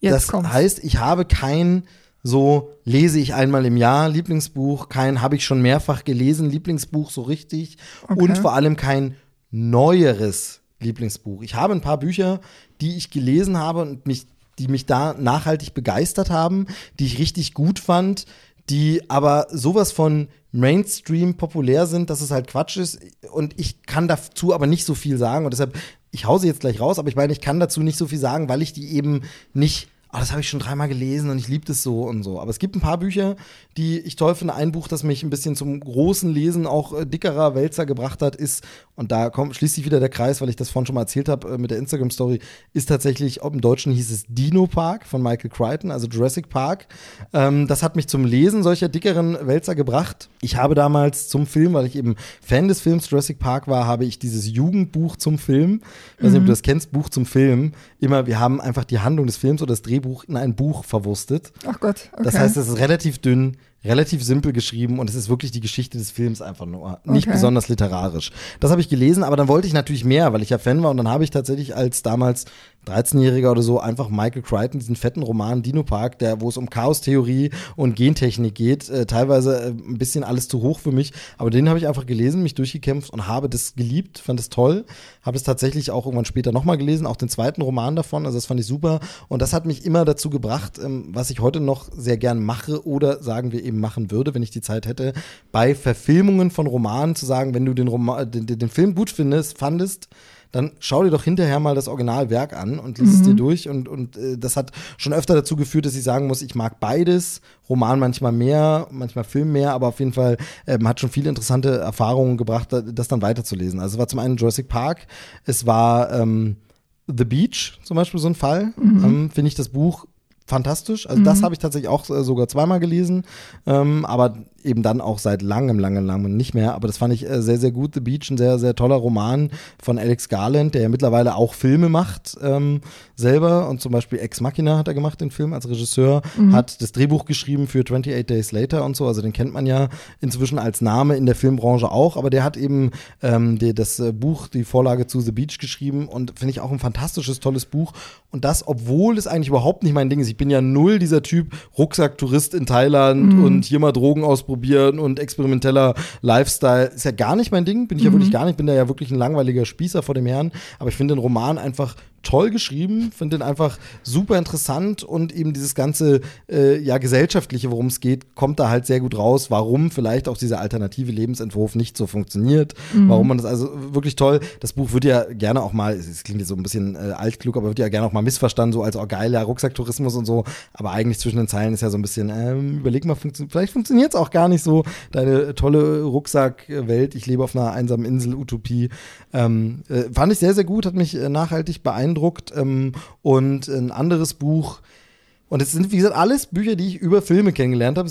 B: Jetzt
A: das
B: kommt's.
A: heißt, ich habe kein so lese ich einmal im Jahr Lieblingsbuch, kein habe ich schon mehrfach gelesen Lieblingsbuch so richtig
B: Okay.
A: und vor allem kein neueres Lieblingsbuch. Ich habe ein paar Bücher, die ich gelesen habe und mich die mich da nachhaltig begeistert haben, die ich richtig gut fand, die aber sowas von Mainstream populär sind, dass es halt Quatsch ist und ich kann dazu aber nicht so viel sagen und deshalb ich hause jetzt gleich raus, aber ich meine, ich kann dazu nicht so viel sagen, weil ich die eben nicht oh, das habe ich schon dreimal gelesen und ich liebe das so und so. Aber es gibt ein paar Bücher, die ich toll finde. Ein Buch, das mich ein bisschen zum großen Lesen auch äh, dickerer Wälzer gebracht hat, ist, und da kommt, schließt sich wieder der Kreis, weil ich das vorhin schon mal erzählt habe äh, mit der Instagram-Story, ist tatsächlich, ob im Deutschen hieß es Dino Park von Michael Crichton, also Jurassic Park. Ähm, das hat mich zum Lesen solcher dickeren Wälzer gebracht. Ich habe damals zum Film, weil ich eben Fan des Films Jurassic Park war, habe ich dieses Jugendbuch zum Film, ich weiß nicht, ob du das kennst, Buch zum Film, immer, wir haben einfach die Handlung des Films oder das Drehbuch in ein Buch verwurstet.
B: Ach Gott, okay.
A: Das heißt, es ist relativ dünn, relativ simpel geschrieben und es ist wirklich die Geschichte des Films einfach nur. Nicht
B: Okay.
A: besonders literarisch. Das habe ich gelesen, aber dann wollte ich natürlich mehr, weil ich ja Fan war und dann habe ich tatsächlich als damals 13-Jähriger oder so einfach Michael Crichton, diesen fetten Roman Dino Park, der, wo es um Chaostheorie und Gentechnik geht, äh, teilweise äh, ein bisschen alles zu hoch für mich, aber den habe ich einfach gelesen, mich durchgekämpft und habe das geliebt, fand es toll, habe es tatsächlich auch irgendwann später nochmal gelesen, auch den zweiten Roman davon, also das fand ich super. Und das hat mich immer dazu gebracht, ähm, was ich heute noch sehr gern mache oder sagen wir eben machen würde, wenn ich die Zeit hätte, bei Verfilmungen von Romanen zu sagen, wenn du den, Roman, den, den Film gut findest, fandest, dann schau dir doch hinterher mal das Originalwerk an und lies es dir durch. Und, und äh, das hat schon öfter dazu geführt, dass ich sagen muss, ich mag beides. Roman manchmal mehr, manchmal Film mehr, aber auf jeden Fall ähm, hat schon viele interessante Erfahrungen gebracht, da- das dann weiterzulesen. Also es war zum einen Jurassic Park, es war ähm, The Beach zum Beispiel so ein Fall. Ähm, Finde ich das Buch fantastisch. Also das habe ich tatsächlich auch äh, sogar zweimal gelesen, ähm, aber eben dann auch seit langem, langem, langem nicht mehr. Aber das fand ich äh, sehr, sehr gut. The Beach, ein sehr, sehr toller Roman von Alex Garland, der ja mittlerweile auch Filme macht ähm, selber. Und zum Beispiel Ex Machina hat er gemacht, den Film als Regisseur, hat das Drehbuch geschrieben für 28 Days Later und so. Also den kennt man ja inzwischen als Name in der Filmbranche auch. Aber der hat eben ähm, die, das äh, Buch, die Vorlage zu The Beach geschrieben und finde ich auch ein fantastisches, tolles Buch. Und das, obwohl es eigentlich überhaupt nicht mein Ding ist. Ich bin ja null dieser Typ Rucksacktourist in Thailand und hier mal Drogen ausprobieren und experimenteller Lifestyle. Ist ja gar nicht mein Ding, bin ich ja wirklich gar nicht. Bin da ja wirklich ein langweiliger Spießer vor dem Herrn. Aber ich finde den Roman einfach toll geschrieben, finde den einfach super interessant und eben dieses ganze äh, ja gesellschaftliche, worum es geht, kommt da halt sehr gut raus, warum vielleicht auch dieser alternative Lebensentwurf nicht so funktioniert, mhm. warum man das also wirklich toll. Das Buch wird ja gerne auch mal, es klingt jetzt so ein bisschen äh, altklug, aber wird ja gerne auch mal missverstanden, so als auch geiler Rucksacktourismus und so, aber eigentlich zwischen den Zeilen ist ja so ein bisschen, ähm, überleg mal, funktio vielleicht funktioniert es auch gar nicht so, deine tolle Rucksackwelt, ich lebe auf einer einsamen Insel, Utopie. Ähm, äh, fand ich sehr, sehr gut, hat mich äh, nachhaltig beeindruckt. Ähm, und ein anderes Buch, und es sind, wie gesagt, alles Bücher, die ich über Filme kennengelernt habe.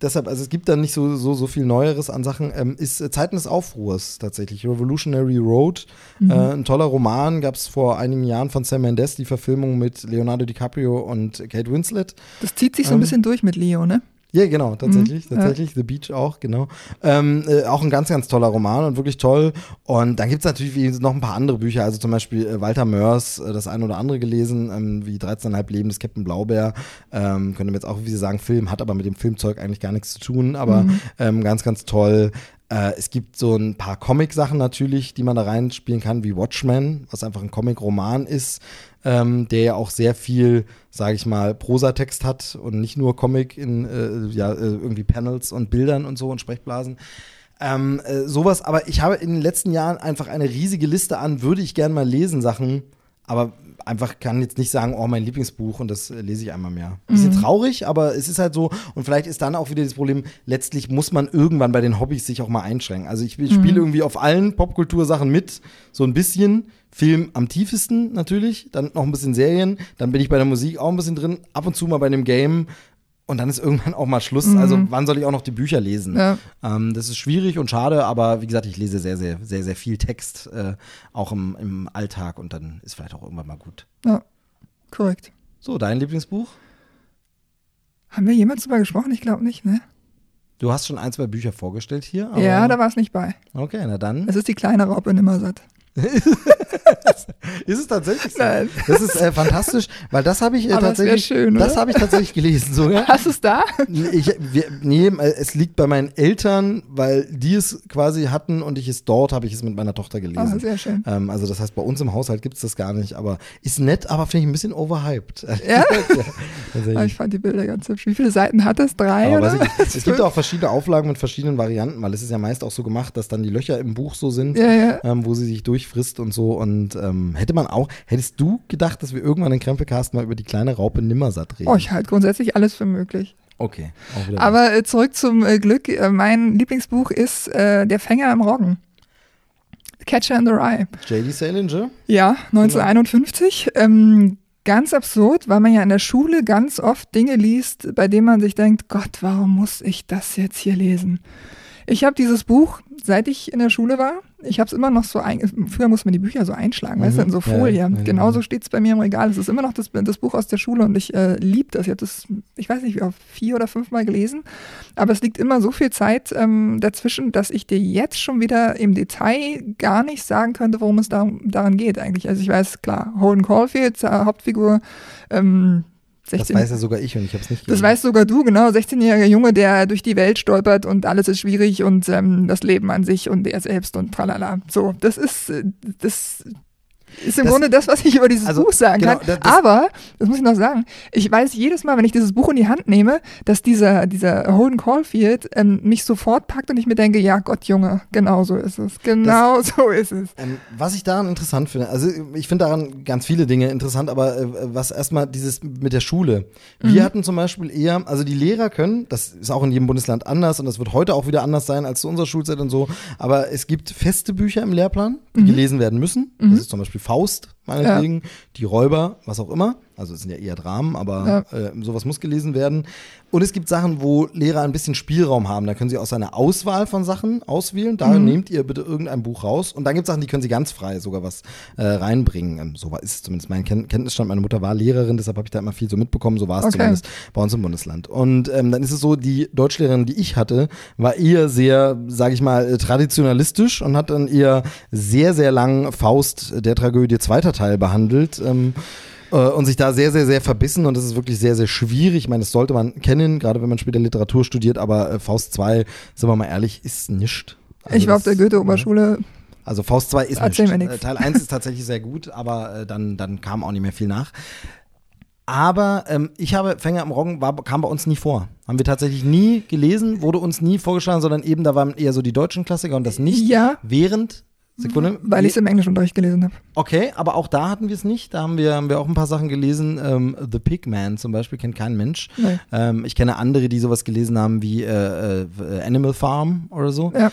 A: deshalb, also es gibt da nicht so, so, so viel Neueres an Sachen. Ähm, ist äh, Zeiten des Aufruhrs tatsächlich. Revolutionary Road. Mhm. Äh, ein toller Roman. Gab es vor einigen Jahren von Sam Mendes, die Verfilmung mit Leonardo DiCaprio und Kate Winslet.
B: Das zieht sich so ein ähm, bisschen durch mit Leo, ne?
A: Ja, genau, tatsächlich, mhm, tatsächlich. Ja. The Beach auch, genau. Ähm, äh, auch ein ganz, ganz toller Roman und wirklich toll. Und dann gibt's natürlich noch ein paar andere Bücher, also zum Beispiel äh, Walter Mörs, äh, das ein oder andere gelesen, ähm, wie 13,5 Leben des Captain Blaubeer. Ähm, könnte man jetzt auch, wie Sie sagen, Film, hat aber mit dem Filmzeug eigentlich gar nichts zu tun, aber mhm. ähm, ganz, ganz toll. Äh, es gibt so ein paar Comic-Sachen natürlich, die man da reinspielen kann, wie Watchmen, was einfach ein Comic-Roman ist, ähm, der ja auch sehr viel, sage ich mal, Prosatext hat und nicht nur Comic in äh, ja, äh, irgendwie Panels und Bildern und so und Sprechblasen. Ähm, äh, sowas, aber ich habe in den letzten Jahren einfach eine riesige Liste an, würde ich gern mal lesen, Sachen, aber einfach kann jetzt nicht sagen, oh, mein Lieblingsbuch und das äh, lese ich einmal mehr. Bisschen mhm. traurig, aber es ist halt so. Und vielleicht ist dann auch wieder das Problem, letztlich muss man irgendwann bei den Hobbys sich auch mal einschränken. Also ich, ich mhm. spiele irgendwie auf allen Popkultursachen mit, so ein bisschen. Film am tiefsten natürlich, dann noch ein bisschen Serien, dann bin ich bei der Musik auch ein bisschen drin, ab und zu mal bei einem Game und dann ist irgendwann auch mal Schluss. Mhm. Also wann soll ich auch noch die Bücher lesen? Ja. Ähm, das ist schwierig und schade, aber wie gesagt, ich lese sehr, sehr, sehr, sehr viel Text, äh, auch im, im Alltag und dann ist vielleicht auch irgendwann mal gut.
B: Ja, korrekt.
A: So, dein Lieblingsbuch?
B: Haben wir jemals darüber gesprochen? Ich glaube nicht, ne?
A: Du hast schon ein, zwei Bücher vorgestellt hier.
B: ja, da war es nicht bei.
A: Okay, na dann.
B: Es ist die kleine Raupe Nimmersatt.
A: ist es tatsächlich so? Nein. Das ist äh, fantastisch, weil das habe ich äh, tatsächlich, schön, das habe ich tatsächlich gelesen sogar.
B: Hast du es da?
A: Ich, wir, nee, äh, es liegt bei meinen Eltern, weil die es quasi hatten und ich es dort habe ich es mit meiner Tochter gelesen.
B: Ah, sehr schön.
A: Ähm, also das heißt, bei uns im Haushalt gibt es das gar nicht, aber ist nett, aber finde ich ein bisschen overhyped.
B: Ja? ja ich fand die Bilder ganz hübsch. Wie viele Seiten hat es? Drei aber oder?
A: Ich, es gibt auch verschiedene Auflagen mit verschiedenen Varianten, weil es ist ja meist auch so gemacht, dass dann die Löcher im Buch so sind,
B: ja, ja.
A: Ähm, wo sie sich durchfrisst und so und ähm, hätte man auch, hättest du gedacht, dass wir irgendwann in Krempelcast mal über die kleine Raupe Nimmersatt reden?
B: Oh, ich halte grundsätzlich alles für möglich.
A: Okay.
B: Aber äh, zurück zum äh, Glück. Äh, mein Lieblingsbuch ist äh, Der Fänger im Roggen. Catcher in the Rye.
A: J.D. Salinger?
B: Ja, 1951. Ähm, ganz absurd, weil man ja in der Schule ganz oft Dinge liest, bei denen man sich denkt, Gott, warum muss ich das jetzt hier lesen? Ich habe dieses Buch, seit ich in der Schule war, ich habe es immer noch so, ein, früher musste man die Bücher so einschlagen, mhm. weißt du, in so Folie. Ja, ja, Genauso steht es bei mir im Regal. Es ist immer noch das, das Buch aus der Schule und ich äh, liebe das. Ich habe das, ich weiß nicht, wie oft, vier oder fünfmal gelesen. Aber es liegt immer so viel Zeit ähm, dazwischen, dass ich dir jetzt schon wieder im Detail gar nicht sagen könnte, worum es da, daran geht eigentlich. Also ich weiß, klar, Holden Caulfield, äh, Hauptfigur, ähm,
A: 16, das weiß ja sogar ich und ich habe es nicht
B: gelesen. Das weißt sogar du, genau. 16-jähriger Junge, der durch die Welt stolpert und alles ist schwierig und ähm, das Leben an sich und er selbst und tralala. So, das ist, äh, das ist im das, Grunde das, was ich über dieses also, Buch sagen genau, kann. Das, das, Aber, das muss ich noch sagen, ich weiß jedes Mal, wenn ich dieses Buch in die Hand nehme, dass dieser, dieser Holden Caulfield ähm, mich sofort packt und ich mir denke, ja Gott, Junge, genau so ist es. Genau so ist es.
A: Ähm, was ich daran interessant finde, also ich finde daran ganz viele Dinge interessant, aber äh, was erstmal dieses mit der Schule. Wir mhm. hatten zum Beispiel eher, also die Lehrer können, das ist auch in jedem Bundesland anders und das wird heute auch wieder anders sein als zu unserer Schulzeit und so, aber es gibt feste Bücher im Lehrplan, die mhm. gelesen werden müssen. Das mhm. ist zum Beispiel Faust, meinetwegen, ja. die Räuber, was auch immer. Also es sind ja eher Dramen, aber ja. äh, sowas muss gelesen werden. Und es gibt Sachen, wo Lehrer ein bisschen Spielraum haben. Da können sie aus einer Auswahl von Sachen auswählen. Da mhm. nehmt ihr bitte irgendein Buch raus. Und dann gibt es Sachen, die können sie ganz frei sogar was äh, reinbringen. Ähm, so war ist es zumindest mein Ken Kenntnisstand. Meine Mutter war Lehrerin, deshalb habe ich da immer viel so mitbekommen. So war es okay. zumindest bei uns im Bundesland. Und ähm, dann ist es so, die Deutschlehrerin, die ich hatte, war eher sehr, sage ich mal, äh, traditionalistisch und hat dann eher sehr, sehr lang Faust der Tragödie zweiter Teil behandelt. Ähm, äh, und sich da sehr, sehr, sehr verbissen und das ist wirklich sehr, sehr schwierig. Ich meine, das sollte man kennen, gerade wenn man später Literatur studiert, aber äh, Faust 2, sind wir mal ehrlich, ist nichts.
B: Also ich war auf der Goethe-Oberschule
A: Also Faust 2 ist
B: Erzähl
A: nicht.
B: nix.
A: Äh, Teil 1 ist tatsächlich sehr gut, aber äh, dann, dann kam auch nicht mehr viel nach. Aber ähm, ich habe Fänger im Roggen war, kam bei uns nie vor. Haben wir tatsächlich nie gelesen, wurde uns nie vorgeschlagen, sondern eben da waren eher so die deutschen Klassiker und das nicht.
B: Ja.
A: Während Sekunde.
B: Weil ich es im Englischunterricht gelesen habe.
A: Okay, aber auch da hatten wir es nicht. Da haben wir, haben wir auch ein paar Sachen gelesen. Ähm, The Pigman zum Beispiel kennt kein Mensch.
B: Nee.
A: Ähm, ich kenne andere, die sowas gelesen haben wie äh, äh, Animal Farm oder so.
B: Ja.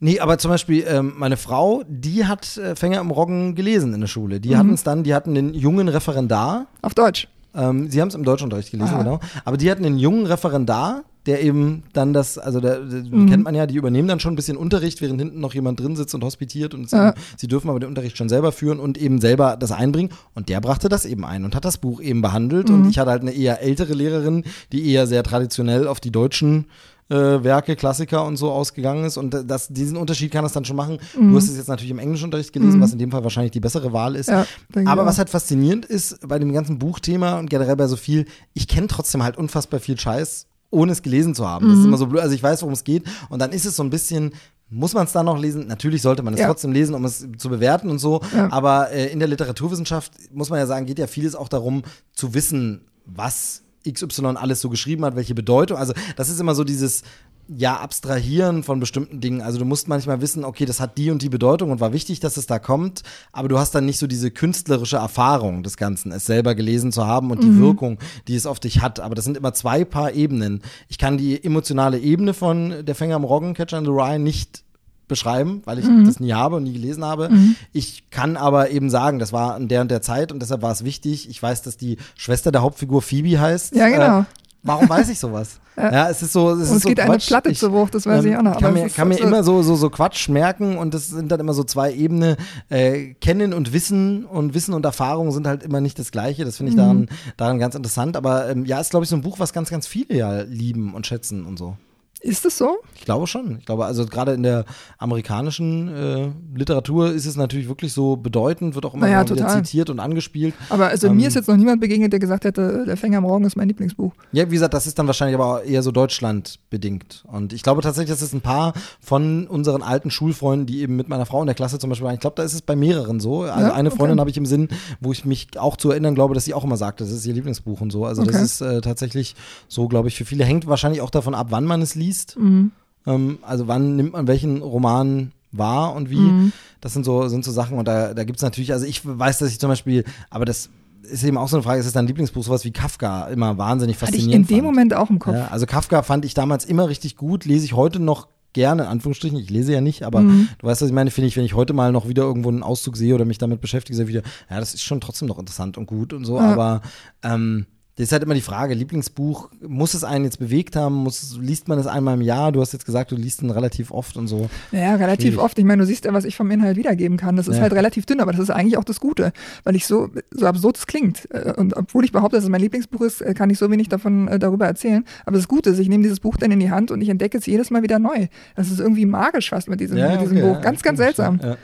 A: Nee, aber zum Beispiel ähm, meine Frau, die hat äh, Fänger im Roggen gelesen in der Schule. Die
B: Mhm.
A: hatten es dann, die hatten den jungen Referendar.
B: Auf Deutsch.
A: Ähm, sie haben es im Deutschunterricht gelesen,
B: Ah.
A: genau. Aber die hatten einen jungen Referendar, der eben dann das, also der, der
B: Mhm.
A: kennt man ja, die übernehmen dann schon ein bisschen Unterricht, während hinten noch jemand drin sitzt und hospitiert und sie,
B: Ja.
A: sie dürfen aber den Unterricht schon selber führen und eben selber das einbringen. Und der brachte das eben ein und hat das Buch eben behandelt.
B: Mhm.
A: Und ich hatte halt eine eher ältere Lehrerin, die eher sehr traditionell auf die deutschen äh, Werke, Klassiker und so ausgegangen ist. Und das, diesen Unterschied kann das dann schon machen. Du hast es jetzt natürlich im Englischunterricht gelesen, was in dem Fall wahrscheinlich die bessere Wahl ist.
B: Mhm. Ja,
A: Aber was halt faszinierend ist bei dem ganzen Buchthema und generell bei so viel, ich kenne trotzdem halt unfassbar viel Scheiß, ohne es gelesen zu haben. Das
B: Mhm.
A: ist immer so blöd. Also ich weiß, worum es geht. Und dann ist es so ein bisschen. Muss man es dann noch lesen? Natürlich sollte man es
B: Ja.
A: trotzdem lesen, um es zu bewerten und so.
B: Ja.
A: Aber äh, in der Literaturwissenschaft muss man ja sagen, geht ja vieles auch darum, zu wissen, was XY alles so geschrieben hat, welche Bedeutung. Also das ist immer so dieses ja, abstrahieren von bestimmten Dingen. Also du musst manchmal wissen, okay, das hat die und die Bedeutung und war wichtig, dass es da kommt, aber du hast dann nicht so diese künstlerische Erfahrung des Ganzen, es selber gelesen zu haben und die Wirkung, die es auf dich hat. Aber das sind immer zwei Paar Ebenen. Ich kann die emotionale Ebene von Der Fänger am Roggen, Catcher in the Rye, nicht beschreiben, weil ich das nie habe und nie gelesen habe. Ich kann aber eben sagen, das war in der und der Zeit und deshalb war es wichtig. Ich weiß, dass die Schwester der Hauptfigur Phoebe heißt.
B: Ja, genau.
A: Äh, warum weiß ich sowas? ja. es ist so. Es
B: Und es
A: so
B: geht eine
A: Quatsch.
B: Platte
A: Ich-
B: zu Bruch, das weiß ich auch noch.
A: kann mir, kann mir immer so, so, so Quatsch merken und das sind dann immer so zwei Ebenen. Äh, kennen und Wissen und Wissen und Erfahrung sind halt immer nicht das Gleiche. Das finde ich
B: Mhm.
A: daran, daran ganz interessant. Aber ähm, ja, ist, glaube ich, so ein Buch, was ganz, ganz viele ja lieben und schätzen und so.
B: Ist es so?
A: Ich glaube schon. Ich glaube, also gerade in der amerikanischen äh, Literatur ist es natürlich wirklich so bedeutend, wird auch immer
B: Naja,
A: wieder zitiert und angespielt.
B: Aber also
A: Ähm,
B: mir ist jetzt noch niemand begegnet, der gesagt hätte, der Fänger am Morgen ist mein Lieblingsbuch.
A: Ja, wie gesagt, das ist dann wahrscheinlich aber eher so Deutschland bedingt. Und ich glaube tatsächlich, dass es ein paar von unseren alten Schulfreunden, die eben mit meiner Frau in der Klasse zum Beispiel waren, ich glaube, da ist es bei mehreren so. Also
B: Ja,
A: eine
B: okay.
A: Freundin habe ich im Sinn, wo ich mich auch zu erinnern glaube, dass sie auch immer sagt, das ist ihr Lieblingsbuch und so. Also das
B: Okay.
A: ist äh, tatsächlich so, glaube ich, für viele hängt wahrscheinlich auch davon ab, wann man es liest.
B: Mhm.
A: Ähm, also wann nimmt man welchen Roman wahr und wie.
B: Mhm.
A: Das sind so, sind so Sachen und da, da gibt es natürlich, also ich weiß, dass ich zum Beispiel, aber das ist eben auch so eine Frage, ist es dein Lieblingsbuch, sowas wie Kafka, immer wahnsinnig
B: Hatte ich
A: faszinierend
B: in dem
A: fand.
B: Moment auch im Kopf.
A: Ja, also Kafka fand ich damals immer richtig gut, lese ich heute noch gerne, in Anführungsstrichen, ich lese ja nicht, aber
B: Mhm.
A: du weißt, was ich meine, finde ich, wenn ich heute mal noch wieder irgendwo einen Auszug sehe oder mich damit beschäftige, sehe ich wieder, ja, das ist schon trotzdem noch interessant und gut und so,
B: Ja.
A: aber ähm, das ist halt immer die Frage, Lieblingsbuch, muss es einen jetzt bewegt haben, muss, liest man es einmal im Jahr? Du hast jetzt gesagt, du liest ihn relativ oft und so.
B: Ja, relativ
A: Schwierig.
B: oft. Ich meine, du siehst ja, was ich vom Inhalt wiedergeben kann. Das ist
A: Ja.
B: halt relativ dünn, aber das ist eigentlich auch das Gute, weil ich so, so absurd es klingt. Äh, Und obwohl ich behaupte, dass es mein Lieblingsbuch ist, äh, kann ich so wenig davon äh, darüber erzählen. Aber das Gute ist, ich nehme dieses Buch dann in die Hand und ich entdecke es jedes Mal wieder neu. Das ist irgendwie magisch fast mit diesem, mit diesem
A: okay,
B: Buch.
A: ja,
B: ganz, ganz seltsam.
A: Ja.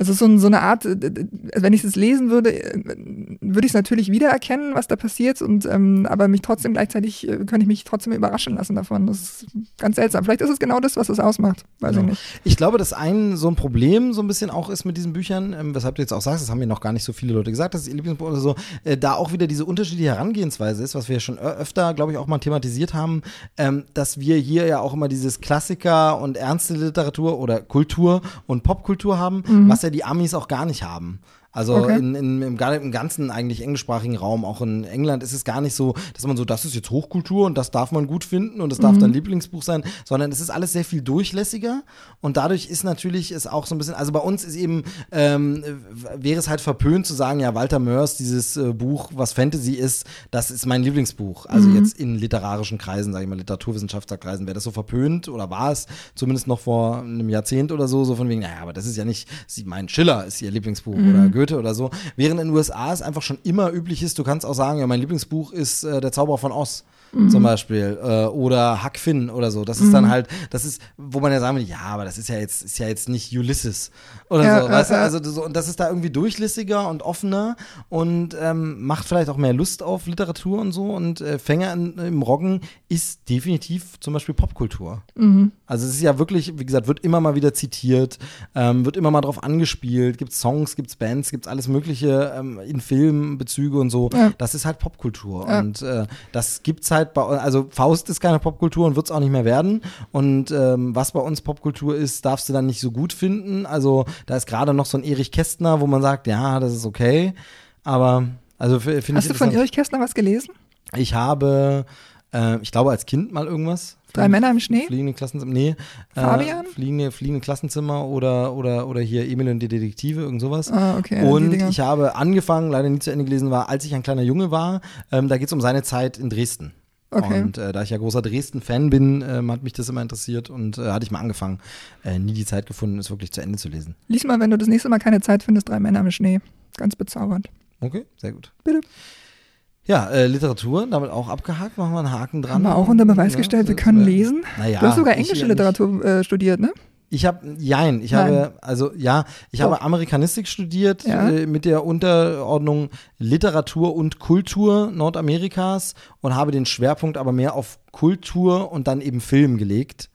B: Also so, so eine Art, äh, äh, wenn ich es lesen würde, äh, würde ich es natürlich wiedererkennen, was da passiert, und ähm, aber mich trotzdem gleichzeitig, äh, könnte ich mich trotzdem überraschen lassen davon. Das ist ganz seltsam. Vielleicht ist es genau das, was es ausmacht. Weiß
A: Genau.
B: ich nicht.
A: Ich glaube, dass ein so ein Problem so ein bisschen auch ist mit diesen Büchern, ähm, weshalb du jetzt auch sagst, das haben mir noch gar nicht so viele Leute gesagt, das ist ihr Lieblingsbuch oder so, äh, da auch wieder diese unterschiedliche Herangehensweise ist, was wir ja schon öfter, glaube ich, auch mal thematisiert haben, ähm, dass wir hier ja auch immer dieses Klassiker und ernste Literatur oder Kultur und Popkultur haben, was ja die Amis auch gar nicht haben. Also
B: Okay.
A: in, in, im, im ganzen eigentlich englischsprachigen Raum, auch in England, ist es gar nicht so, dass man so, das ist jetzt Hochkultur und das darf man gut finden und das darf dein Lieblingsbuch sein, sondern es ist alles sehr viel durchlässiger und dadurch ist natürlich es auch so ein bisschen, also bei uns ist eben, ähm, wäre es halt verpönt zu sagen, ja, Walter Mörs, dieses äh, Buch, was Fantasy ist, das ist mein Lieblingsbuch. Also jetzt in literarischen Kreisen, sage ich mal, Literaturwissenschaftlerkreisen, wäre das so verpönt oder war es zumindest noch vor einem Jahrzehnt oder so, so von wegen, naja, aber das ist ja nicht, sie, mein Schiller ist ihr Lieblingsbuch oder Goethe oder so. Während in den USA es einfach schon immer üblich ist, du kannst auch sagen, ja, mein Lieblingsbuch ist äh, Der Zauberer von Oz. Zum Beispiel äh, oder Huck Finn oder so. Das ist dann halt, das ist, wo man ja sagen will, ja, aber das ist ja jetzt, ist ja jetzt nicht Ulysses oder
B: Ja,
A: so,
B: ja,
A: weißt du? Also so, und das ist da irgendwie durchlässiger und offener und ähm, macht vielleicht auch mehr Lust auf Literatur und so. Und äh, Fänger in, im Roggen ist definitiv zum Beispiel Popkultur.
B: Mhm.
A: Also es ist ja wirklich, wie gesagt, wird immer mal wieder zitiert, ähm, wird immer mal drauf angespielt, gibt Songs, gibt Bands, gibt alles mögliche ähm, in Filmen, Bezüge und so.
B: Ja.
A: Das ist halt Popkultur und äh, das gibt's halt bei, also Faust ist keine Popkultur und wird's auch nicht mehr werden und ähm, was bei uns Popkultur ist, darfst du dann nicht so gut finden. Also da ist gerade noch so ein Erich Kästner, wo man sagt, ja, das ist okay, aber also finde ich
B: Hast du von. Erich Kästner was gelesen?
A: Ich habe, äh, ich glaube als Kind mal irgendwas.
B: Drei Männer im Schnee?
A: Fliegende Klassenzimmer, nee.
B: Fabian?
A: Äh, fliegende, fliegende Klassenzimmer oder, oder, oder hier Emil und die Detektive, irgend sowas.
B: Ah, okay.
A: und ich habe angefangen, leider nie zu Ende gelesen war, als ich ein kleiner Junge war, ähm, da geht es um seine Zeit in Dresden.
B: Okay.
A: Und äh, da ich ja großer Dresden-Fan bin, ähm, hat mich das immer interessiert und äh, hatte ich mal angefangen, äh, nie die Zeit gefunden, es wirklich zu Ende zu lesen.
B: Lies mal, wenn du das nächste Mal keine Zeit findest, drei Männer im Schnee. Ganz bezaubernd.
A: Okay, sehr gut.
B: Bitte.
A: Ja, äh, Literatur, damit auch abgehakt, machen wir einen Haken dran.
B: Haben wir auch unter Beweis
A: Ja,
B: gestellt, wir können
A: wär-
B: lesen.
A: Naja,
B: du hast sogar englische
A: ja nicht.
B: Literatur äh, studiert, ne?
A: Ich habe, jein, ich
B: Nein.
A: habe, also ja, ich
B: Doch.
A: habe Amerikanistik studiert
B: Ja.
A: äh, mit der Unterordnung Literatur und Kultur Nordamerikas und habe den Schwerpunkt aber mehr auf Kultur und dann eben Film gelegt.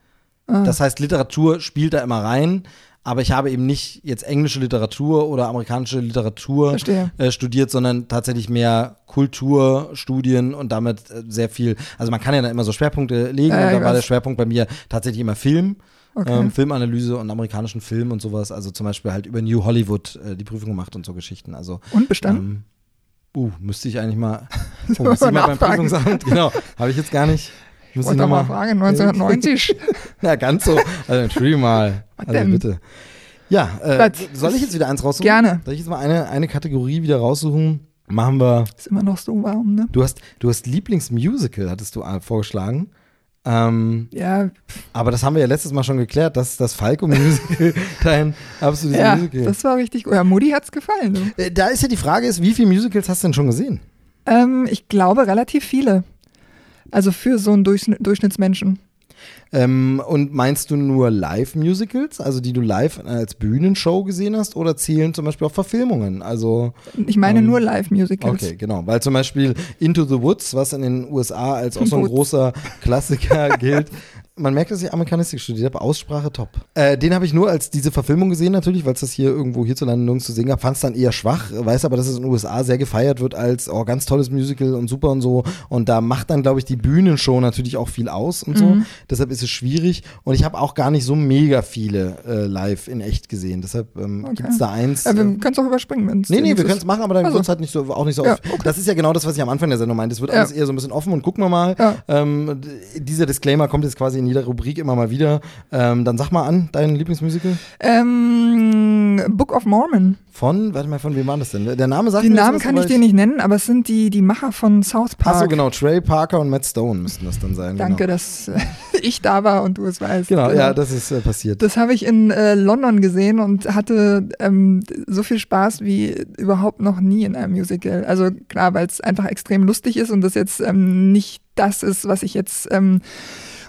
B: Ah.
A: Das heißt, Literatur spielt da immer rein, aber ich habe eben nicht jetzt englische Literatur oder amerikanische Literatur äh, studiert, sondern tatsächlich mehr Kulturstudien und damit äh, sehr viel, also man kann ja da immer so Schwerpunkte legen
B: Ja, ja,
A: und da war der. Schwerpunkt bei mir tatsächlich immer Film.
B: Okay.
A: Ähm, Filmanalyse und amerikanischen Film und sowas, also zum Beispiel halt über New Hollywood äh, die Prüfung gemacht und so Geschichten. Also
B: Und bestanden?
A: ähm, uh, müsste ich eigentlich mal, oh, müsste ich mal beim? Prüfungsamt, genau, habe ich jetzt gar nicht.
B: ich
A: Muss
B: wollte doch mal fragen, 1990.
A: Ja, ganz so. Also entschuldige mal.
B: Was
A: Also
B: denn?
A: bitte. Ja, äh, soll ich jetzt wieder eins raussuchen?
B: Gerne.
A: Soll ich jetzt mal eine, eine Kategorie wieder raussuchen? Machen wir.
B: Ist immer noch so warm, ne?
A: Du hast, du hast Lieblingsmusical, hattest du äh, vorgeschlagen. Ähm,
B: Ja,
A: aber das haben wir ja letztes Mal schon geklärt, dass das Falco-Musical dein absolutes
B: ja
A: Musical
B: das war richtig gut. Ja, Mutti hat's gefallen. Du.
A: Äh, Da ist ja die Frage, ist, wie viele Musicals hast du denn schon gesehen?
B: Ähm, ich glaube relativ viele. Also für so einen Durchschnitt, Durchschnittsmenschen.
A: Ähm, und meinst du nur Live-Musicals, also die du live als Bühnenshow gesehen hast, oder zählen zum Beispiel auch Verfilmungen? Also
B: Ich meine
A: Ähm,
B: nur Live-Musicals.
A: Okay, genau. Weil zum Beispiel Into the Woods, was in den USA als auch so ein großer Klassiker gilt. Man merkt, dass ich Amerikanistik studiert habe. Aussprache top. Äh, den habe ich nur als diese Verfilmung gesehen, natürlich, weil es das hier irgendwo hierzulande nirgends zu sehen gab. Fand es dann eher schwach. Weiß aber, dass es in den USA sehr gefeiert wird als oh, ganz tolles Musical und super und so. Und da macht dann, glaube ich, die Bühnenshow natürlich auch viel aus und so.
B: Mhm.
A: Deshalb ist es schwierig. Und ich habe auch gar nicht so mega viele äh, live in echt gesehen. Deshalb ähm,
B: Okay.
A: gibt es da eins.
B: Ja,
A: äh,
B: wir können es auch überspringen, wenn es
A: Nee, nee, wir können es machen, aber dann
B: Also.
A: wird es halt nicht so, auch nicht so
B: Ja,
A: oft.
B: okay.
A: Das ist ja genau das, was ich am Anfang der Sendung meinte. Es wird
B: Ja.
A: alles eher so ein bisschen offen und gucken wir mal. Ähm, dieser Disclaimer kommt jetzt quasi in jeder Rubrik immer mal wieder. Ähm, dann sag mal an, dein Lieblingsmusical
B: Ähm, Book of Mormon.
A: von, warte mal, von wem war das denn? Der Name sagt
B: Die
A: mir
B: Namen
A: was,
B: kann ich dir nicht nennen, aber es sind die, die Macher von South Park.
A: Achso, genau, Trey Parker und Matt Stone müssten das dann sein.
B: Danke,
A: Genau,
B: dass äh, ich da war und du es weißt.
A: genau ja, das ist äh, passiert.
B: Das habe ich in äh, London gesehen und hatte ähm, so viel Spaß wie überhaupt noch nie in einem Musical. Also klar, weil es einfach extrem lustig ist und das jetzt ähm, nicht das ist, was ich jetzt ähm,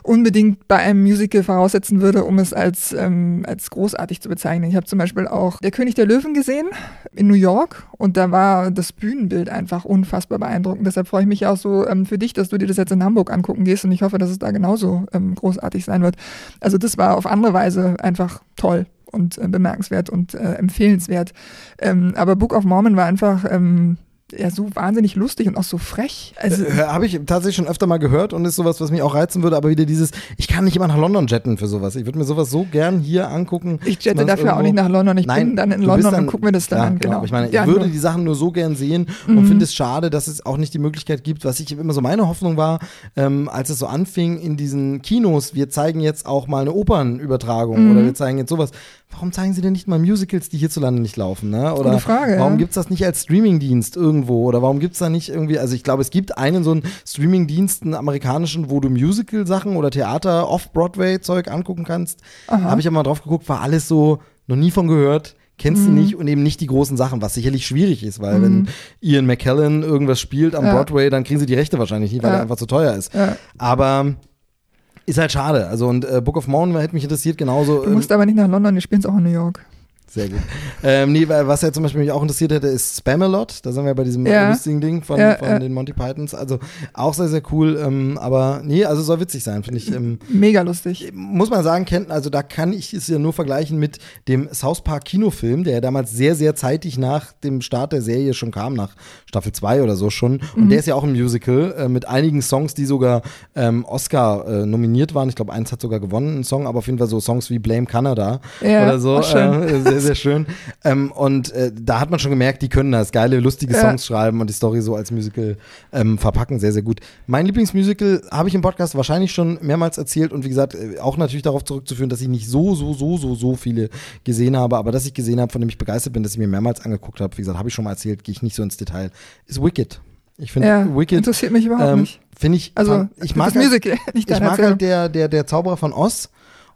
B: unbedingt bei einem Musical voraussetzen würde, um es als, ähm, als großartig zu bezeichnen. Ich habe zum Beispiel auch Der König der Löwen gesehen in New York und da war das Bühnenbild einfach unfassbar beeindruckend. Deshalb freue ich mich auch so ähm, für dich, dass du dir das jetzt in Hamburg angucken gehst und ich hoffe, dass es da genauso ähm, großartig sein wird. Also das war auf andere Weise einfach toll und äh, bemerkenswert und äh, empfehlenswert. Ähm, aber Book of Mormon war einfach ähm, ja, so wahnsinnig lustig und auch so frech. Also,
A: Äh, Habe ich tatsächlich schon öfter mal gehört und ist sowas, was mich auch reizen würde, aber wieder dieses, ich kann nicht immer nach London jetten für sowas. Ich würde mir sowas so gern hier angucken.
B: ich jette dafür auch nicht
A: irgendwo-
B: nach London. Ich
A: Nein,
B: bin dann in London
A: dann-
B: und gucke mir das dann
A: Ja,
B: an. Genau.
A: Ich meine,
B: Ja,
A: ich würde
B: nur-
A: die Sachen nur so gern sehen und
B: Mhm.
A: finde es schade, dass es auch nicht die Möglichkeit gibt, was ich immer so meine Hoffnung war, ähm, als es so anfing in diesen Kinos, wir zeigen jetzt auch mal eine Opernübertragung
B: Mhm.
A: oder wir zeigen jetzt sowas. Warum zeigen sie denn nicht mal Musicals, die hierzulande nicht laufen? Ne? Oder
B: Gute Frage,
A: warum
B: ja.
A: gibt es das nicht als Streamingdienst irgendwo? Oder warum gibt es da nicht irgendwie, also ich glaube, es gibt einen so einen Streamingdienst, einen amerikanischen, wo du Musical-Sachen oder Theater, Off-Broadway-Zeug angucken kannst. Habe ich aber mal drauf geguckt, war alles so, noch nie von gehört, kennst
B: Mhm.
A: du nicht und eben nicht die großen Sachen, was sicherlich schwierig ist, weil wenn Ian McKellen irgendwas spielt am
B: Ja.
A: Broadway, dann kriegen sie die Rechte wahrscheinlich nicht, weil
B: Ja.
A: er einfach zu teuer ist.
B: ja.
A: Aber ist halt schade. Also und äh, Book of Mormon hätte mich interessiert genauso.
B: Du musst aber nicht nach London, die spielen es auch in New York.
A: Sehr gut. ähm, nee, was ja zum Beispiel mich auch interessiert hätte, ist Spamalot. Da sind wir bei diesem
B: Ja.
A: lustigen Ding von,
B: Ja,
A: von
B: ja.
A: den Monty Pythons. Also auch sehr, sehr cool. Ähm, aber nee, also soll witzig sein, finde ich. Ähm,
B: Mega lustig.
A: muss man sagen, kennt, also da kann ich es ja nur vergleichen mit dem South Park Kinofilm, der ja damals sehr, sehr zeitig nach dem Start der Serie schon kam, nach Staffel 2 oder so schon. Und der ist ja auch ein Musical äh, mit einigen Songs, die sogar ähm, Oscar äh, nominiert waren. Ich glaube, eins hat sogar gewonnen, ein Song, aber auf jeden Fall so Songs wie Blame Canada oder so.
B: auch schön.
A: Äh, sehr, sehr schön. ähm, und äh, da hat man schon gemerkt, die können das, geile, lustige
B: Ja.
A: Songs schreiben und die Story so als Musical ähm, verpacken. Sehr, sehr gut. Mein Lieblingsmusical habe ich im Podcast wahrscheinlich schon mehrmals erzählt und wie gesagt, äh, auch natürlich darauf zurückzuführen, dass ich nicht so, so, so, so, so viele gesehen habe, aber dass ich gesehen habe, von dem ich begeistert bin, dass ich mir mehrmals angeguckt habe, wie gesagt, habe ich schon mal erzählt, gehe ich nicht so ins Detail, ist Wicked. Ich finde
B: Ja,
A: Wicked,
B: interessiert mich überhaupt
A: ähm,
B: nicht.
A: finde ich,
B: Also,
A: ich mag
B: das
A: halt-
B: Musical, nicht
A: ich mag halt der, der, der Zauberer von Oz.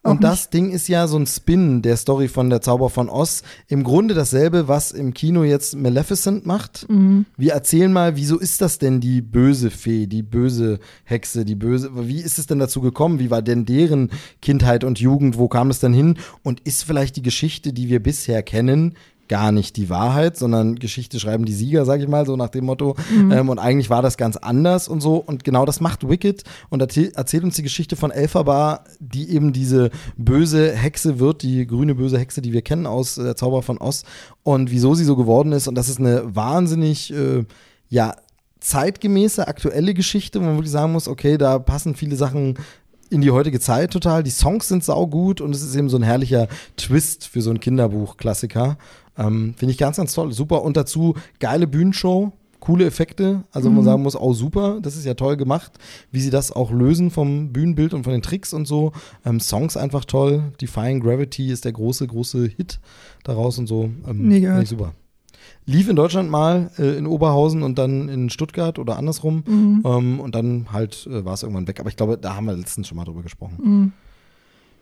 B: Auch
A: Und das Ding ist ja so ein Spin der Story von der Zauberer von Oz. Im Grunde dasselbe, was im Kino jetzt Maleficent macht.
B: Mhm.
A: Wir erzählen mal, wieso ist das denn die böse Fee, die böse Hexe, die böse, wie ist es denn dazu gekommen? Wie war denn deren Kindheit und Jugend? Wo kam es denn hin? Und ist vielleicht die Geschichte, die wir bisher kennen, gar nicht die Wahrheit, sondern Geschichte schreiben die Sieger, sag ich mal, so nach dem Motto. Ähm, und eigentlich war das ganz anders und so. Und genau das macht Wicked und erzähl, erzählt uns die Geschichte von Elphaba, die eben diese böse Hexe wird, die grüne böse Hexe, die wir kennen aus äh, der Zauberer von Oz und wieso sie so geworden ist. Und das ist eine wahnsinnig, äh, ja, zeitgemäße, aktuelle Geschichte, wo man wirklich sagen muss, okay, da passen viele Sachen in die heutige Zeit total. Die Songs sind saugut und es ist eben so ein herrlicher Twist für so ein Kinderbuch-Klassiker. Ähm, Finde ich ganz, ganz toll. Super. Und dazu geile Bühnenshow, coole Effekte. Also wo man sagen muss, auch super. Das ist ja toll gemacht, wie sie das auch lösen vom Bühnenbild und von den Tricks und so. Ähm, Songs einfach toll. Defying Gravity ist der große, große Hit daraus und so. Ähm,
B: gehört.
A: ich super. Lief in Deutschland mal äh, in Oberhausen und dann in Stuttgart oder andersrum.
B: Mhm.
A: Ähm, und dann halt äh, war es irgendwann weg. Aber ich glaube, da haben wir letztens schon mal drüber gesprochen.
B: Mhm.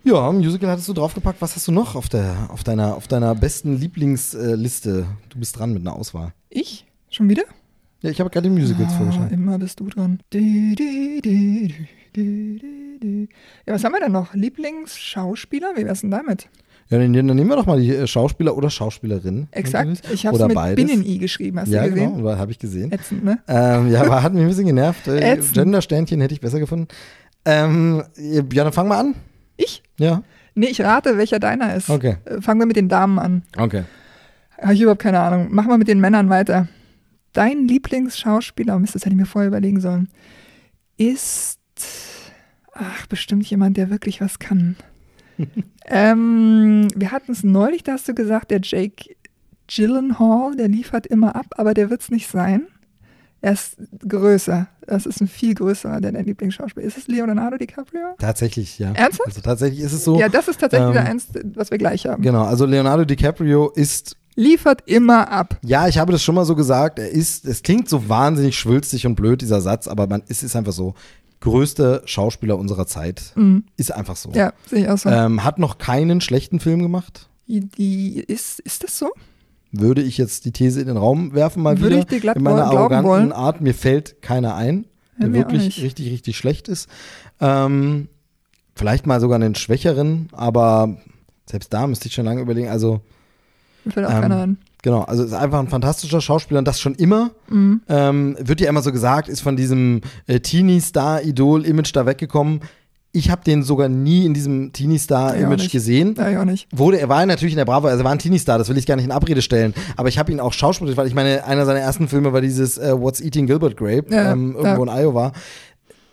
A: Ja, Musical hattest du draufgepackt. Was hast du noch auf, der, auf, deiner, auf deiner besten Lieblingsliste? Du bist dran mit einer Auswahl.
B: Ich? Schon wieder?
A: Ja, ich habe gerade die Musicals
B: Ah,
A: vorgeschlagen.
B: immer bist du dran. Du, du, du. Ja, was haben wir denn noch? Lieblingsschauspieler? Wie wär's denn damit?
A: Ja, dann, dann nehmen wir doch mal die äh, Schauspieler oder Schauspielerin.
B: Exakt.
A: natürlich.
B: Ich habe
A: Oder
B: mit
A: beides.
B: Binnen-I geschrieben, hast
A: Ja,
B: du gesehen?
A: genau, habe ich gesehen.
B: Ätzend, ne?
A: Ähm, ja, aber hat mich ein bisschen genervt. Äh. Gender-Sternchen hätte ich besser gefunden. Ähm, ja, dann fang mal an.
B: Ich?
A: Ja,
B: Nee, ich rate, welcher deiner ist.
A: Okay.
B: Äh, Fangen wir mit den Damen an.
A: okay.
B: Habe ich überhaupt keine Ahnung. Machen wir mit den Männern weiter. Dein Lieblingsschauspieler, Mist, das hätte ich mir vorher überlegen sollen, ist, ach, bestimmt jemand, der wirklich was kann. ähm, wir hatten es neulich, da hast du gesagt, der Jake Gyllenhaal, der liefert immer ab, aber der wird es nicht sein. Er ist größer. Das ist ein viel größerer, der dein Lieblingsschauspieler ist. Ist es Leonardo DiCaprio?
A: Tatsächlich, ja.
B: Ernsthaft?
A: Also tatsächlich ist es so.
B: Ja, das ist tatsächlich
A: ähm,
B: der eins, was wir gleich haben.
A: Genau, also Leonardo DiCaprio ist
B: Liefert immer ab.
A: Ja, ich habe das schon mal so gesagt. Er ist, es klingt so wahnsinnig schwülstig und blöd, dieser Satz, aber man, es ist einfach so. Größter Schauspieler unserer Zeit. Ist einfach so.
B: Mhm. Ja, sehe ich auch so.
A: Ähm, hat noch keinen schlechten Film gemacht.
B: Die, die, ist, ist das so?
A: Würde ich jetzt die These in den Raum werfen, mal
B: Würde
A: wieder.
B: ich dir glatt
A: in meiner arroganten
B: wollen.
A: Art. Mir fällt keiner ein,
B: Ja,
A: der wirklich richtig, richtig schlecht ist. Ähm, vielleicht mal sogar einen schwächeren, aber selbst da müsste ich schon lange überlegen. Also,
B: Mir fällt auch
A: Ähm,
B: keiner an.
A: Genau, also ist einfach ein fantastischer Schauspieler und das schon immer.
B: Mhm.
A: Ähm, wird ja immer so gesagt, ist von diesem äh, Teenie-Star-Idol-Image da weggekommen. Ich habe den sogar nie in diesem
B: Ja,
A: Teenie-Star-Image
B: nicht.
A: gesehen.
B: Ja, ich auch nicht.
A: Wurde, er war natürlich in der Bravo, also er war ein Teenie-Star, das will ich gar nicht in Abrede stellen. Aber ich habe ihn auch schauspielerisch, weil ich meine, einer seiner ersten Filme war dieses äh, What's Eating Gilbert Grape,
B: Ja,
A: ähm, irgendwo
B: ja.
A: in Iowa.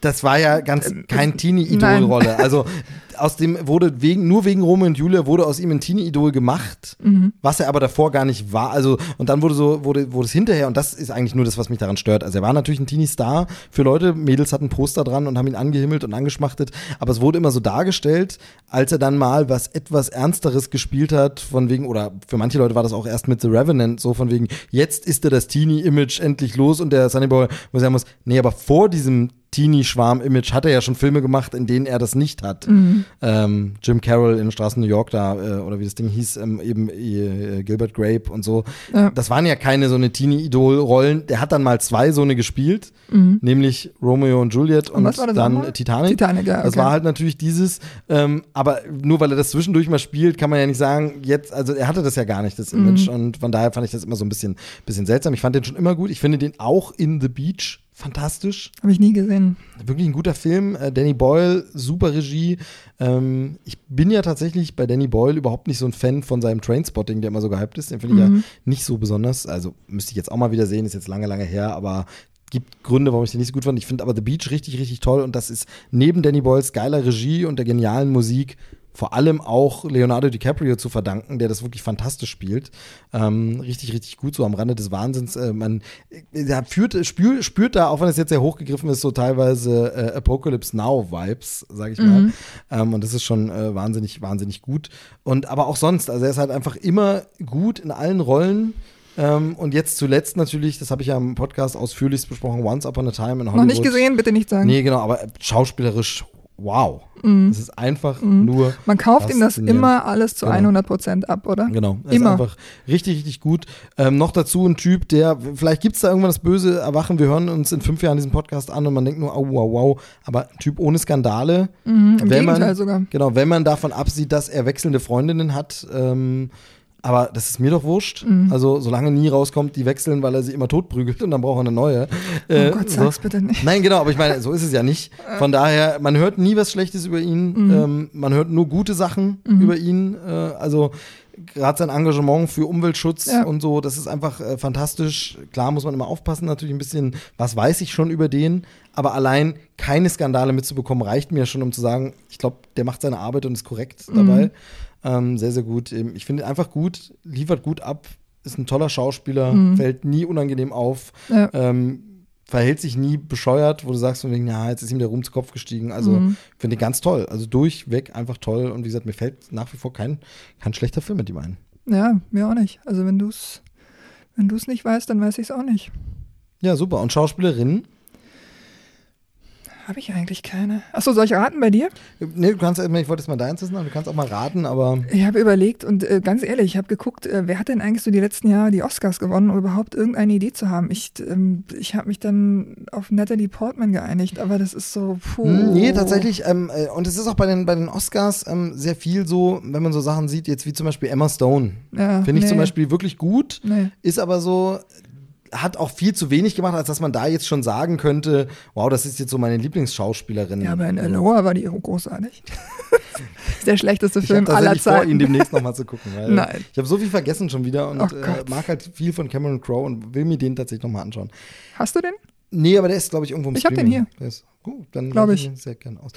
A: Das war ja ganz kein
B: nein.
A: Teenie-Idol-Rolle. Also aus dem wurde wegen, nur wegen Romeo und Julia wurde aus ihm ein Teenie-Idol gemacht,
B: Mhm.
A: was er aber davor gar nicht war. Also, und dann wurde so, wurde, wurde es hinterher, und das ist eigentlich nur das, was mich daran stört. Also er war natürlich ein Teenie-Star für Leute, Mädels hatten Poster dran und haben ihn angehimmelt und angeschmachtet, aber es wurde immer so dargestellt, als er dann mal was etwas Ernsteres gespielt hat, von wegen, oder für manche Leute war das auch erst mit The Revenant, so von wegen, jetzt ist er das Teenie-Image endlich los und der Sunny Boy, wo sagen muss, nee, aber vor diesem Teenie-Schwarm-Image hat er ja schon Filme gemacht, in denen er das nicht hat.
B: Mhm.
A: Ähm, Jim Carroll in Straßen New York da, äh, oder wie das Ding hieß, ähm, eben äh, Gilbert Grape und so.
B: Ja.
A: Das waren ja keine so eine Teenie-Idol-Rollen. Der hat dann mal zwei so eine gespielt, nämlich Romeo und Juliet und,
B: Mhm. das
A: dann
B: nochmal?
A: Titanic.
B: Titanic, ja,
A: Das
B: okay.
A: war halt natürlich dieses, ähm, aber nur weil er das zwischendurch mal spielt, kann man ja nicht sagen, jetzt, also er hatte das ja gar nicht, das
B: Mhm.
A: Image und von daher fand ich das immer so ein bisschen, bisschen seltsam. Ich fand den schon immer gut. Ich finde den auch in The Beach fantastisch.
B: Habe ich nie gesehen.
A: Wirklich ein guter Film. Äh, Danny Boyle, super Regie. Ähm, ich bin ja tatsächlich bei Danny Boyle überhaupt nicht so ein Fan von seinem Trainspotting, der immer so gehypt ist. Den finde ich ja nicht so besonders. Also müsste ich jetzt auch mal wieder sehen, ist jetzt lange, lange her, aber gibt Gründe, warum ich den nicht so gut fand. Ich finde aber The Beach richtig, richtig toll und das ist neben Danny Boyles geiler Regie und der genialen Musik vor allem auch Leonardo DiCaprio zu verdanken, der das wirklich fantastisch spielt. Ähm, richtig, richtig gut, so am Rande des Wahnsinns. Äh, man äh, der führt, spür, spürt da, auch wenn es jetzt sehr hochgegriffen ist, so teilweise äh, Apocalypse Now-Vibes, sage ich mal. Ähm, und das ist schon äh, wahnsinnig, wahnsinnig gut. Und aber auch sonst, also er ist halt einfach immer gut in allen Rollen. Ähm, und jetzt zuletzt natürlich, das habe ich ja im Podcast ausführlichst besprochen, Once Upon a Time in Hollywood.
B: Noch nicht gesehen, bitte nicht sagen.
A: Nee, genau, aber schauspielerisch, wow. Es ist einfach nur.
B: Mhm. Man kauft ihm das immer alles zu
A: Genau.
B: 100 Prozent ab, oder?
A: Genau, ist
B: Immer.
A: einfach richtig, richtig gut. Ähm, noch dazu ein Typ, der, vielleicht gibt es da irgendwann das böse Erwachen, wir hören uns in fünf Jahren diesen Podcast an und man denkt nur, oh, wow, wow, aber ein Typ ohne Skandale.
B: Mhm, Im
A: wenn man,
B: Gegenteil sogar.
A: Genau, wenn man davon absieht, dass er wechselnde Freundinnen hat, ähm, aber das ist mir doch wurscht.
B: Mhm.
A: Also, solange nie rauskommt, die wechseln, weil er sie immer totprügelt und dann braucht er eine neue. Äh,
B: oh Gott,
A: so.
B: sag's bitte nicht.
A: Nein, genau, aber ich meine, so ist es ja nicht. Von daher, man hört nie was Schlechtes über ihn.
B: Mhm.
A: Ähm, man hört nur gute Sachen über ihn. Äh, also gerade sein Engagement für Umweltschutz
B: Ja.
A: und so, das ist einfach äh, fantastisch. Klar muss man immer aufpassen, natürlich ein bisschen, was weiß ich schon über den, aber allein keine Skandale mitzubekommen, reicht mir schon, um zu sagen, ich glaube, der macht seine Arbeit und ist korrekt
B: Mhm.
A: Ähm, sehr, sehr gut. Ähm, Ich finde einfach gut, liefert gut ab, ist ein toller Schauspieler, fällt nie unangenehm auf
B: Mhm. Ja.
A: ähm, verhält sich nie bescheuert, wo du sagst wegen, ja, jetzt ist ihm der Ruhm zu Kopf gestiegen. Also
B: Mhm.
A: finde ich ganz toll. Also durchweg einfach toll. Und wie gesagt, mir fällt nach wie vor kein, kein schlechter Film mit ihm ein.
B: Ja, mir auch nicht. Also wenn du es wenn du's nicht weißt, dann weiß ich es auch nicht.
A: Ja, super. Und Schauspielerin?
B: Habe ich eigentlich keine. Achso, soll ich raten bei dir?
A: Nee, du kannst, ich wollte jetzt mal deins wissen, aber du kannst auch mal raten, aber
B: Ich habe überlegt und äh, ganz ehrlich, ich habe geguckt, äh, wer hat denn eigentlich so die letzten Jahre die Oscars gewonnen, um überhaupt irgendeine Idee zu haben. Ich, ähm, ich habe mich dann auf Natalie Portman geeinigt, aber das ist so, puh.
A: Hm, Nee, tatsächlich. Ähm, äh, und es ist auch bei den, bei den Oscars ähm, sehr viel so, wenn man so Sachen sieht, jetzt wie zum Beispiel Emma Stone.
B: Ja,
A: Finde ich
B: nee.
A: zum Beispiel wirklich gut.
B: Nee.
A: Ist aber so, hat auch viel zu wenig gemacht, als dass man da jetzt schon sagen könnte, wow, das ist jetzt so meine Lieblingsschauspielerin.
B: Ja, aber in Aloha war die großartig. ist der schlechteste
A: Ich
B: Film
A: habe
B: aller
A: tatsächlich vor, ihn
B: Zeiten.
A: demnächst nochmal zu gucken.
B: Nein.
A: Ich habe so viel vergessen schon wieder und
B: Oh
A: äh, mag halt viel von Cameron Crowe und will mir den tatsächlich nochmal anschauen.
B: Hast du den?
A: Nee, aber der ist, glaube ich, irgendwo im
B: Ich hab den hier.
A: Der ist, gut, dann
B: Glaub
A: lade
B: ich.
A: ihn sehr gerne aus.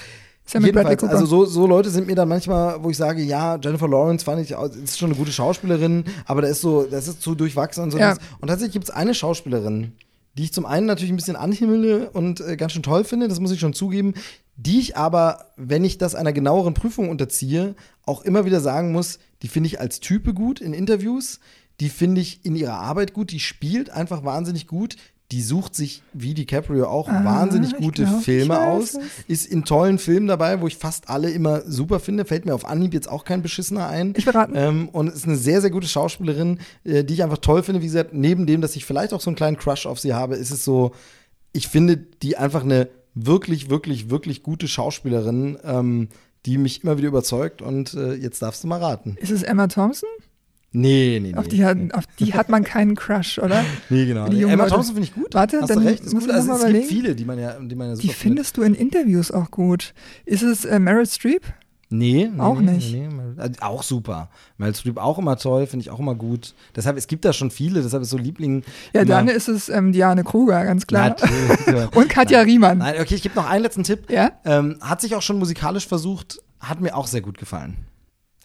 A: Jedenfalls, also so, so Leute sind mir dann manchmal, wo ich sage, ja, Jennifer Lawrence fand ich, ist schon eine gute Schauspielerin, aber da ist so, das ist zu durchwachsen und so.
B: Ja.
A: Und tatsächlich gibt es eine Schauspielerin, die ich zum einen natürlich ein bisschen anhimmele und äh, ganz schön toll finde, das muss ich schon zugeben, die ich aber, wenn ich das einer genaueren Prüfung unterziehe, auch immer wieder sagen muss, die finde ich als Type gut in Interviews, die finde ich in ihrer Arbeit gut, die spielt einfach wahnsinnig gut. Die sucht sich, wie DiCaprio auch,
B: Ah,
A: wahnsinnig gute
B: glaub,
A: Filme aus.
B: es.
A: Ist in tollen Filmen dabei, wo ich fast alle immer super finde. Fällt mir auf Anhieb jetzt auch kein beschissener ein.
B: Ich will raten.
A: Ähm, und ist eine sehr, sehr gute Schauspielerin, äh, die ich einfach toll finde. Wie gesagt, neben dem, dass ich vielleicht auch so einen kleinen Crush auf sie habe, ist es so, ich finde die einfach eine wirklich, wirklich, wirklich gute Schauspielerin, ähm, die mich immer wieder überzeugt. Und äh, jetzt darfst du mal raten.
B: Ist es Emma Thompson?
A: Nee, nee, nee.
B: Auf die, hat, auf die hat man keinen Crush, oder?
A: Nee, genau.
B: Die
A: Emma. Thompson finde ich gut.
B: Warte,
A: Hast
B: dann
A: du recht. Ist
B: muss
A: gut.
B: ich
A: Also,
B: noch
A: es
B: mal
A: gibt
B: überlegen.
A: viele, die man ja, die man ja
B: Die findest du in Interviews auch gut. Ist es äh, Meryl Streep?
A: Nee, nee
B: Auch nicht.
A: Nee, nee. Also auch super. Meryl Streep auch immer toll, finde ich auch immer gut. Deshalb, es gibt da schon viele, deshalb ist so Liebling.
B: Ja,
A: immer-
B: dann ist es ähm, Diane Kruger, ganz klar. Und Katja Riemann.
A: Nein, okay, ich gebe noch einen letzten Tipp.
B: Ja?
A: Ähm, hat sich auch schon musikalisch versucht, hat mir auch sehr gut gefallen.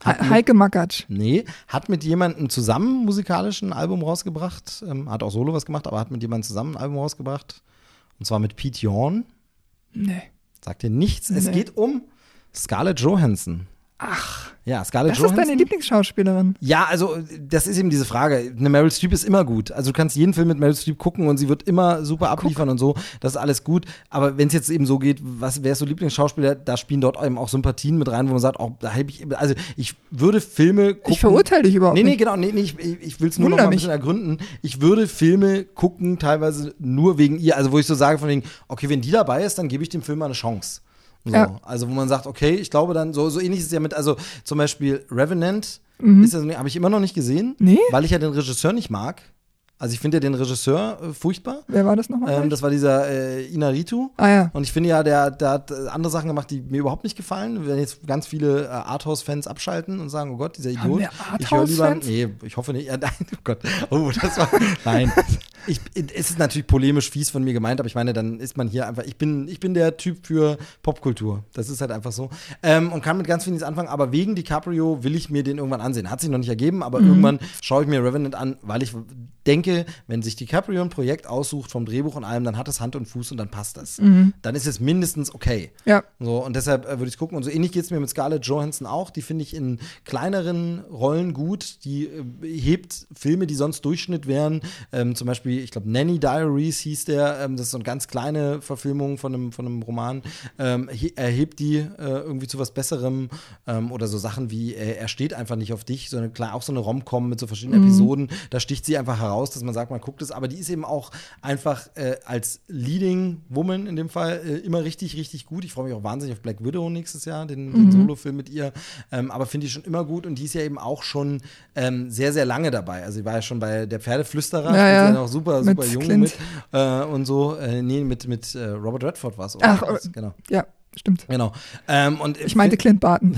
B: He- Heike Makatsch.
A: Nee, hat mit jemandem zusammen musikalisch ein Album rausgebracht. Ähm, hat auch solo was gemacht, aber hat mit jemandem zusammen ein Album rausgebracht. Und zwar mit Pete Yorn.
B: Nee.
A: Sagt dir nichts. Es
B: Nee.
A: geht um Scarlett Johansson.
B: Ach,
A: Ja, Scarlett
B: das ist
A: Johansson.
B: deine Lieblingsschauspielerin.
A: Ja, also das ist eben diese Frage. Eine Meryl Streep ist immer gut. Also du kannst jeden Film mit Meryl Streep gucken und sie wird immer super abliefern und so. Das ist alles gut. Aber wenn es jetzt eben so geht, was ist so Lieblingsschauspieler, da spielen dort eben auch Sympathien mit rein, wo man sagt, auch da habe ich, also ich würde Filme gucken.
B: Ich verurteile dich überhaupt
A: Nee, nee,
B: nicht.
A: genau, nee, nee, ich, ich will es nur noch
B: Wunder
A: mal ein
B: mich.
A: bisschen ergründen. Ich würde Filme gucken, teilweise nur wegen ihr. Also wo ich so sage von wegen, okay, wenn die dabei ist, dann gebe ich dem Film mal eine Chance. So.
B: Ja.
A: Also wo man sagt, okay, ich glaube dann, so, so ähnlich ist es ja mit, also zum Beispiel Revenant, ist das, habe ich immer noch nicht gesehen,
B: Mhm. Nee?
A: weil ich ja den Regisseur nicht mag. Also ich finde ja den Regisseur äh, furchtbar.
B: Wer war das nochmal?
A: Ähm, das war dieser äh, Inaritu.
B: ah ja.
A: Und ich finde ja, der, der hat äh, andere Sachen gemacht, die mir überhaupt nicht gefallen. Wenn jetzt ganz viele äh, Arthouse-Fans abschalten und sagen, oh Gott, dieser
B: Haben
A: Idiot.
B: wir
A: ich höre lieber.
B: Arthouse-Fans?
A: Nee, ich hoffe nicht. Ja, nein, oh Gott. Oh, das war. Nein. Ich, es ist natürlich polemisch fies von mir gemeint, aber ich meine, dann ist man hier einfach. Ich bin, ich bin der Typ für Popkultur. Das ist halt einfach so. Ähm, und kann mit ganz viel nichts anfangen, aber wegen DiCaprio will ich mir den irgendwann ansehen. Hat sich noch nicht ergeben, aber irgendwann schaue ich mir Revenant an, weil ich denke, wenn sich DiCaprio ein Projekt aussucht vom Drehbuch und allem, dann hat es Hand und Fuß und dann passt das. Dann ist es mindestens okay.
B: Ja.
A: So, und deshalb äh, würde ich gucken. Und so ähnlich geht es mir mit Scarlett Johansson auch. Die finde ich in kleineren Rollen gut. Die äh, hebt Filme, die sonst Durchschnitt wären. Ähm, zum Beispiel, ich glaube, Nanny Diaries hieß der. Ähm, das ist so eine ganz kleine Verfilmung von einem, von einem Roman. Ähm, he- er hebt die äh, irgendwie zu was Besserem. Ähm, oder so Sachen wie, äh, er steht einfach nicht auf dich. So eine, klar, auch so eine Rom-Com mit so verschiedenen Episoden. Da sticht sie einfach heraus, dass man sagt, man guckt es. Aber die ist eben auch einfach äh, als Leading Woman in dem Fall äh, immer richtig, richtig gut. Ich freue mich auch wahnsinnig auf Black Widow nächstes Jahr, den, den Solo-Film mit ihr. Ähm, aber finde ich schon immer gut und die ist ja eben auch schon ähm, sehr, sehr lange dabei. Also sie war ja schon bei der Pferdeflüsterer,
B: Ja, ja.
A: sie noch super,
B: Mit
A: super jung
B: Clint.
A: mit äh, und so. Äh, nee, mit, mit äh, Robert Redford war es.
B: Ach,
A: Das- genau.
B: Ja, stimmt.
A: Genau. Ähm, und
B: Ich meinte Clint Barton.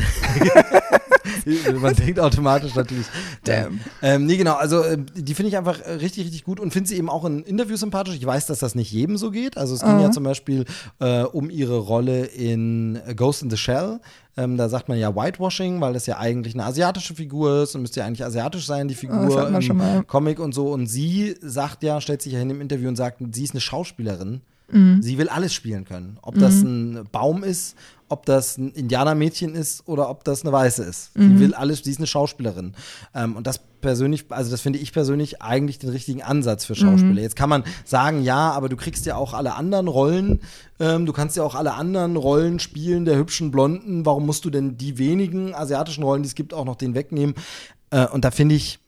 A: man denkt automatisch natürlich.
B: Damn.
A: Ähm, nee, genau, also äh, die finde ich einfach äh, richtig, richtig gut und finde sie eben auch in Interviews sympathisch. Ich weiß, dass das nicht jedem so geht. Also es ging
B: Aha.
A: ja zum Beispiel äh, um ihre Rolle in Ghost in the Shell. Ähm, da sagt man ja Whitewashing, weil das ja eigentlich eine asiatische Figur ist und müsste ja eigentlich asiatisch sein, die
B: das
A: Figur
B: wir
A: im
B: schon mal.
A: Comic und so. Und sie sagt ja, stellt sich ja hin im Interview und sagt, sie ist eine Schauspielerin.
B: Mhm.
A: Sie will alles spielen können. Ob das ein Baum ist, ob das ein Indianermädchen ist oder ob das eine Weiße ist.
B: Mhm.
A: Sie will alles, sie ist eine Schauspielerin. Ähm, und das persönlich, also das finde ich persönlich eigentlich den richtigen Ansatz für
B: Mhm.
A: Schauspieler. Jetzt kann man sagen, ja, aber du kriegst ja auch alle anderen Rollen, ähm, du kannst ja auch alle anderen Rollen spielen, der hübschen Blonden. Warum musst du denn die wenigen asiatischen Rollen, die es gibt, auch noch den wegnehmen? Äh, und da finde ich,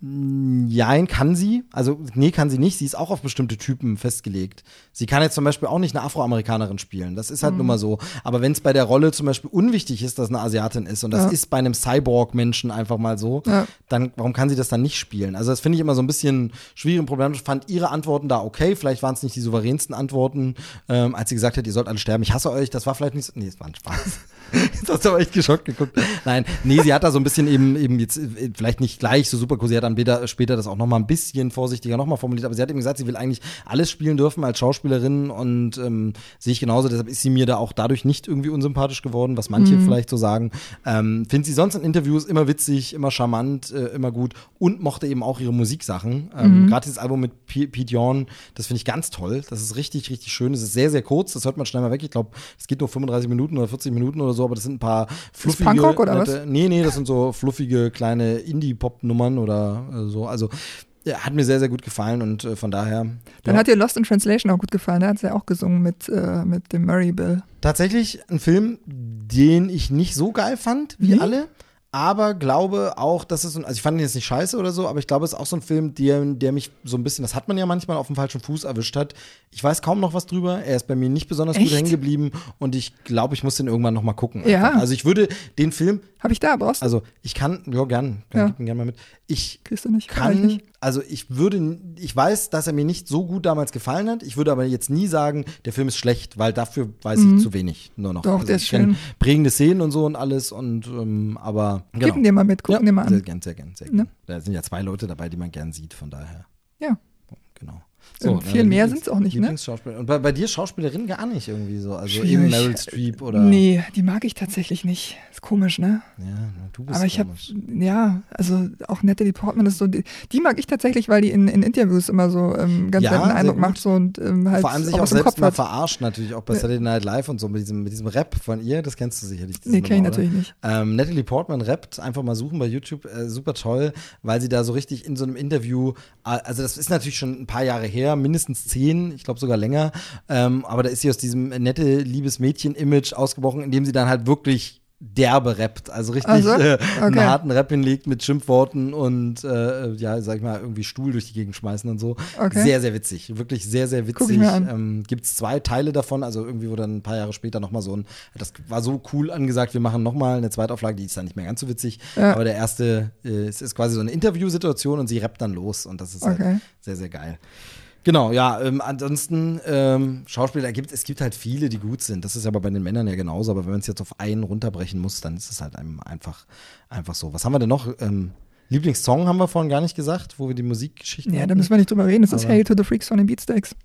A: Jein, kann sie. Also, nee, kann sie nicht. Sie ist auch auf bestimmte Typen festgelegt. Sie kann jetzt zum Beispiel auch nicht eine Afroamerikanerin spielen. Das ist halt
B: Mhm.
A: nun mal so. Aber wenn es bei der Rolle zum Beispiel unwichtig ist, dass eine Asiatin ist, und das
B: Ja.
A: ist bei einem Cyborg-Menschen einfach mal so,
B: Ja.
A: dann warum kann sie das dann nicht spielen? Also, das finde ich immer so ein bisschen schwierig und problematisch. Ich fand ihre Antworten da okay. Vielleicht waren es nicht die souveränsten Antworten, ähm, als sie gesagt hat, ihr sollt alle sterben. Ich hasse euch. Das war vielleicht nicht so. Nee, es war ein Spaß. Jetzt hast du aber echt geschockt geguckt. Nein, nee, sie hat da so ein bisschen eben, eben jetzt, äh, vielleicht nicht gleich so super cool. Sie hat dann später, später das auch noch mal ein bisschen vorsichtiger noch mal formuliert, aber sie hat eben gesagt, sie will eigentlich alles spielen dürfen als Schauspielerin und ähm, sehe ich genauso. Deshalb ist sie mir da auch dadurch nicht irgendwie unsympathisch geworden, was manche vielleicht so sagen. Ähm, Finde sie sonst in Interviews immer witzig, immer charmant, äh, immer gut und mochte eben auch ihre Musiksachen. Ähm, Gerade dieses Album mit P Pete Yorn, das finde ich ganz toll. Das ist richtig, richtig schön. Es ist sehr, sehr kurz. Das hört man schnell mal weg. Ich glaube, es geht nur 35 Minuten oder 40 Minuten oder so, aber das sind ein paar fluffige.
B: Punkrock oder was?
A: nette- Nee, nee, das sind so fluffige kleine Indie-Pop-Nummern oder äh, so. Also ja, hat mir sehr, sehr gut gefallen und äh, von daher.
B: Dann
A: ja.
B: hat dir Lost in Translation auch gut gefallen. Da hat sie ja auch gesungen mit, äh, mit dem Murray Bill.
A: Tatsächlich ein Film, den ich nicht so geil fand wie
B: Nee?
A: alle. Aber glaube auch, dass es, so ein- also ich fand ihn jetzt nicht scheiße oder so, aber ich glaube, es ist auch so ein Film, der, der mich so ein bisschen, das hat man ja manchmal auf dem falschen Fuß erwischt hat. Ich weiß kaum noch was drüber. Er ist bei mir nicht besonders gut
B: Echt?
A: hängen geblieben und ich glaube, ich muss den irgendwann noch mal gucken.
B: Ja.
A: Also ich würde den Film,
B: Habe ich da, brauchst
A: also ich kann, ja, gern,
B: Ja.
A: gib ihn gern mal mit. Ich
B: nicht? Kann ich
A: kann,
B: nicht.
A: also ich würde, ich weiß, dass er mir nicht so gut damals gefallen hat. Ich würde aber jetzt nie sagen, der Film ist schlecht, weil dafür weiß ich zu wenig nur noch.
B: Mhm. Doch,
A: also
B: der
A: ich
B: ist schön.
A: Prägende Szenen und so und alles und ähm, aber genau.
B: Gib dir mal mit, gucken
A: ja,
B: dir mal
A: Sehr
B: an.
A: gern, sehr gern, sehr
B: Ne?
A: gern. Da sind ja zwei Leute dabei, die man gern sieht, von daher.
B: Ja.
A: So,
B: Ähm, viel
A: ne,
B: mehr
A: Lieblings-
B: sind's auch nicht, ne?
A: Und bei, bei dir Schauspielerin gar nicht irgendwie so. Also
B: Schwierig.
A: eben Meryl Streep oder.
B: Nee, die mag ich tatsächlich nicht. Ist komisch, ne?
A: Ja, du bist
B: Aber ich habe, ja, also auch Natalie Portman ist so, die, die mag ich tatsächlich, weil die in, in Interviews immer so ähm, ganz
A: Ja,
B: netten Eindruck
A: gut.
B: macht so und ähm, halt
A: Vor allem sich
B: auch
A: auch selbst
B: Kopf
A: mal
B: hat.
A: verarscht, natürlich auch bei. Saturday Night Live und so mit diesem, mit diesem Rap von ihr, das kennst du sicherlich.
B: Nee, kenn ich natürlich nicht.
A: Ähm, Natalie Portman rappt, einfach mal suchen bei YouTube, äh, super toll, weil sie da so richtig in so einem Interview, äh, also das ist natürlich schon ein paar Jahre her, mindestens zehn, ich glaube sogar länger, ähm, aber da ist sie aus diesem nette, liebes Mädchen-Image ausgebrochen, indem sie dann halt wirklich derbe rappt, also richtig
B: Ach so?
A: äh, einen
B: Okay.
A: harten Rap hinlegt mit Schimpfworten und äh, ja, sag ich mal, irgendwie Stuhl durch die Gegend schmeißen und so.
B: Okay.
A: Sehr, sehr witzig, wirklich sehr, sehr witzig. Ähm, Gibt es zwei Teile davon, also irgendwie wurde dann ein paar Jahre später nochmal so ein, das war so cool angesagt, wir machen nochmal eine Zweitauflage, die ist dann nicht mehr ganz so witzig,
B: Ja.
A: aber der erste, äh, es ist quasi so eine Interviewsituation und sie rappt dann los und das ist
B: Okay.
A: halt sehr, sehr geil. Genau, ja, ähm, ansonsten ähm, Schauspieler gibt es gibt halt viele, die gut sind. Das ist aber bei den Männern ja genauso, aber wenn man es jetzt auf einen runterbrechen muss, dann ist es halt einem einfach, einfach so. Was haben wir denn noch? Ähm, Lieblingssong haben wir vorhin gar nicht gesagt, wo wir die Musikgeschichten
B: Ja, da
A: hatten.
B: müssen wir nicht drüber reden. Das ist Hail to the Freaks von den Beatsteaks.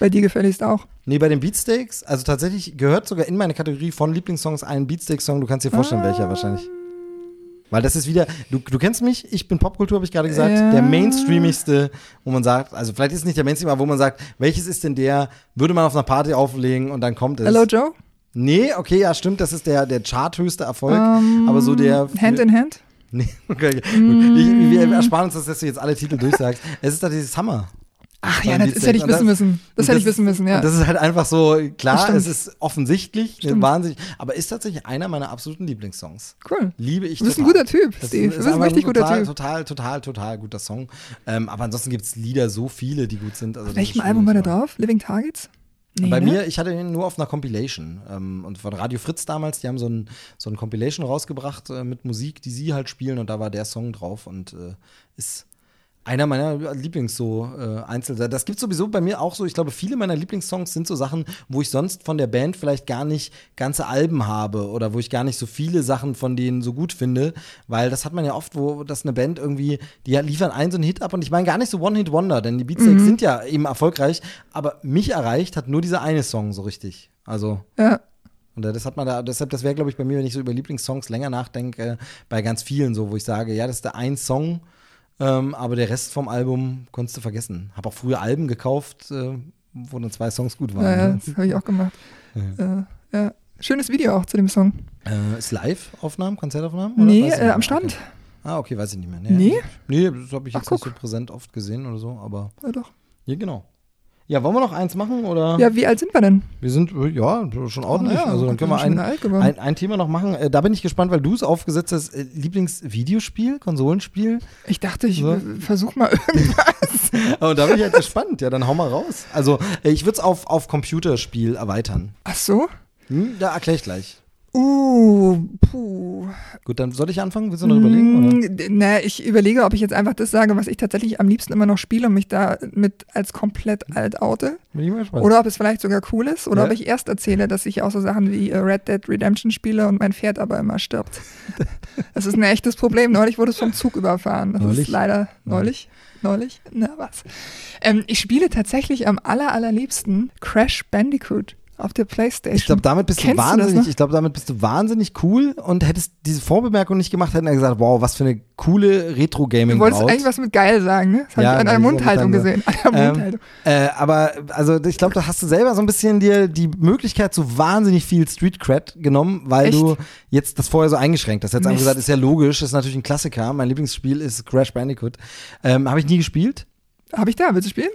B: Bei dir gefälligst auch.
A: Nee, bei den Beatsteaks, also tatsächlich gehört sogar in meine Kategorie von Lieblingssongs ein Beatsteaks-Song. Du kannst dir vorstellen,
B: Ah.
A: welcher wahrscheinlich. Weil das ist wieder, du, du kennst mich, ich bin Popkultur, habe ich gerade gesagt,
B: Ja.
A: der mainstreamigste, wo man sagt, also vielleicht ist es nicht der Mainstream, aber wo man sagt, welches ist denn der, würde man auf einer Party auflegen und dann kommt es.
B: Hello Joe?
A: Nee, okay, ja, stimmt, das ist der, der charthöchste Erfolg,
B: Ähm,
A: aber so der.
B: Hand in Hand?
A: Nee, okay, gut.
B: Mm.
A: Ich, wir ersparen uns, das, dass du jetzt alle Titel durchsagst. Es ist tatsächlich Summer.
B: Ach ja, das, das hätte ich wissen
A: das-
B: müssen. Das
A: und
B: hätte ich wissen müssen, ja.
A: Das ist halt einfach so,
B: Das
A: klar, es ist offensichtlich,
B: Stimmt.
A: wahnsinnig, aber ist tatsächlich einer meiner absoluten Lieblingssongs.
B: Cool.
A: Liebe ich
B: Du bist ein
A: total.
B: guter Typ,
A: Das
B: Steve.
A: ist
B: Du bist ein richtig guter
A: total,
B: Typ.
A: Total, total, total guter Song. Ähm, aber ansonsten gibt es Lieder, so viele, die gut sind. Also
B: Auf
A: das
B: welchem Album war der drauf? Living Targets? Nee,
A: Bei
B: ne?
A: mir, ich hatte ihn nur auf einer Compilation. Ähm, und von Radio Fritz damals, die haben so ein, so ein Compilation rausgebracht äh, mit Musik, die sie halt spielen und da war der Song drauf und äh, ist einer meiner Lieblings so äh, Einzel. Das gibt sowieso bei mir auch so, ich glaube, viele meiner Lieblingssongs sind so Sachen, wo ich sonst von der Band vielleicht gar nicht ganze Alben habe oder wo ich gar nicht so viele Sachen von denen so gut finde, weil das hat man ja oft, wo das eine Band irgendwie, die liefern einen so einen Hit ab und ich meine gar nicht so One-Hit-Wonder, denn die Beatsteaks
B: Mhm.
A: sind ja eben erfolgreich, aber mich erreicht hat nur dieser eine Song so richtig. Also
B: Ja.
A: und das hat man da, deshalb, das wäre, glaube ich, bei mir, wenn ich so über Lieblingssongs länger nachdenke, bei ganz vielen so, wo ich sage, ja, das ist der ein Song, ähm, aber der Rest vom Album konntest du vergessen. Habe auch früher Alben gekauft, äh, wo dann zwei Songs gut waren.
B: Ja, ja,
A: ne?
B: das habe ich auch gemacht. Äh, ja. Schönes Video auch zu dem Song.
A: Äh, ist Live-Aufnahmen, Konzertaufnahmen? oder?
B: Nee, äh,
A: nicht
B: am. Strand.
A: Okay. Ah, okay, weiß ich nicht mehr.
B: Nee?
A: Nee, das habe ich
B: Ach,
A: jetzt nicht
B: guck.
A: so präsent oft gesehen oder so, aber
B: Ja, doch.
A: ja, genau. Ja, wollen wir noch eins machen oder?
B: Ja, wie alt sind wir denn?
A: Wir sind, ja, schon ordentlich.
B: ja,
A: also dann können wir ein, ein, ein Thema noch machen. Äh, da bin ich gespannt, weil du es aufgesetzt hast. Äh, Lieblingsvideospiel, Konsolenspiel.
B: Ich dachte, ich
A: So.
B: versuch mal irgendwas.
A: Und da bin ich halt gespannt. Ja, dann hau mal raus. Also, äh, ich würde es auf, auf Computerspiel erweitern.
B: Ach so?
A: Hm? Ja, erkläre ich gleich.
B: Uh, puh.
A: Gut, dann soll ich anfangen? Willst du noch überlegen? Oder?
B: Mm, d- Ne, ich überlege, ob ich jetzt einfach das sage, was ich tatsächlich am liebsten immer noch spiele und mich da mit als komplett alt oute.
A: Bin ich mal gespannt.
B: Oder ob es vielleicht sogar cool ist. Oder
A: Ja.
B: ob ich erst erzähle, dass ich auch so Sachen wie äh, Red Dead Redemption spiele und mein Pferd aber immer stirbt. Das ist ein echtes Problem. Neulich wurde es vom Zug überfahren. Das
A: Neulich?
B: ist leider neulich. Neulich? Na was? Ähm, ich spiele tatsächlich am aller, allerliebsten Crash Bandicoot auf der Playstation.
A: Ich glaube, damit bist
B: Kennst
A: du
B: du das
A: wahnsinnig,
B: noch?
A: ich glaube, damit bist du wahnsinnig cool und hättest diese Vorbemerkung nicht gemacht, hätten wir gesagt, wow, was für eine coole Retro-Gaming
B: Du wolltest eigentlich was mit geil sagen, ne? Das habe
A: Ja,
B: ich an
A: ist
B: Mundhaltung gesehen. An der
A: Ähm,
B: Mundhaltung.
A: Äh, aber also ich glaube, da hast du selber so ein bisschen dir die Möglichkeit zu wahnsinnig viel Street Cred genommen, weil
B: Echt?
A: du jetzt das vorher so eingeschränkt hast. Jetzt haben wir
B: Mist.
A: gesagt, ist ja logisch, ist natürlich ein Klassiker. Mein Lieblingsspiel ist Crash Bandicoot. Ähm, Habe ich nie gespielt.
B: Habe ich da? Willst du spielen?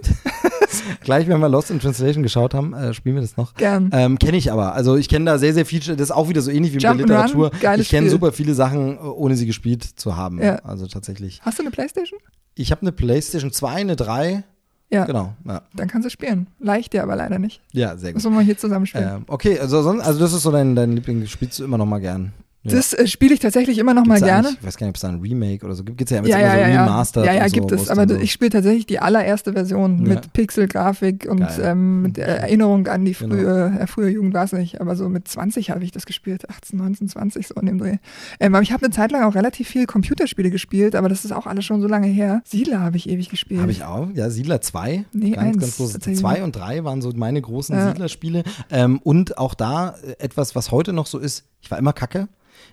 A: Gleich, wenn wir Lost in Translation geschaut haben, äh, spielen wir das noch.
B: Gern.
A: Ähm, kenne ich aber. Also ich kenne da sehr, sehr viel. Das ist auch wieder so ähnlich wie mit der Literatur.
B: geiles
A: Ich kenne super viele Sachen, äh, ohne sie gespielt zu haben.
B: Ja.
A: Also tatsächlich.
B: Hast du eine Playstation?
A: Ich habe eine Playstation 2, eine 3.
B: Ja.
A: Genau. Ja,
B: Dann kannst du spielen. Leicht dir aber leider nicht.
A: ja sehr gut.
B: Müssen wir hier zusammen spielen.
A: Ähm, okay, also, sonst, also das ist so dein, dein Liebling, spielst du immer noch mal gern.
B: Das äh, spiele ich tatsächlich immer noch mal
A: Gibt's da
B: gerne.
A: Ich weiß gar nicht, ob es da ein Remake oder so gibt. Gibt es ja,
B: Ja,
A: immer
B: ja,
A: so
B: ja, ja.
A: Remastered
B: Ja, ja,
A: so,
B: gibt es. Aber
A: so-
B: ich spiele tatsächlich die allererste Version
A: Ja.
B: mit Pixelgrafik und ähm, mit der Erinnerung an die
A: Genau.
B: frühe, äh, frühe Jugend war es nicht. Aber so mit 20 habe ich das gespielt. 18, 19, 20, so in dem Dreh. Ähm, aber ich habe eine Zeit lang auch relativ viel Computerspiele gespielt, aber das ist auch alles schon so lange her. Siedler habe ich ewig gespielt.
A: Habe ich auch, ja, Siedler 2.
B: Nee,
A: ganz,
B: eins,
A: ganz groß.
B: tatsächlich.
A: 2 und 3 waren so meine großen
B: Ja.
A: Siedlerspiele. Ähm, und auch da äh, etwas, was heute noch so ist, ich war immer kacke.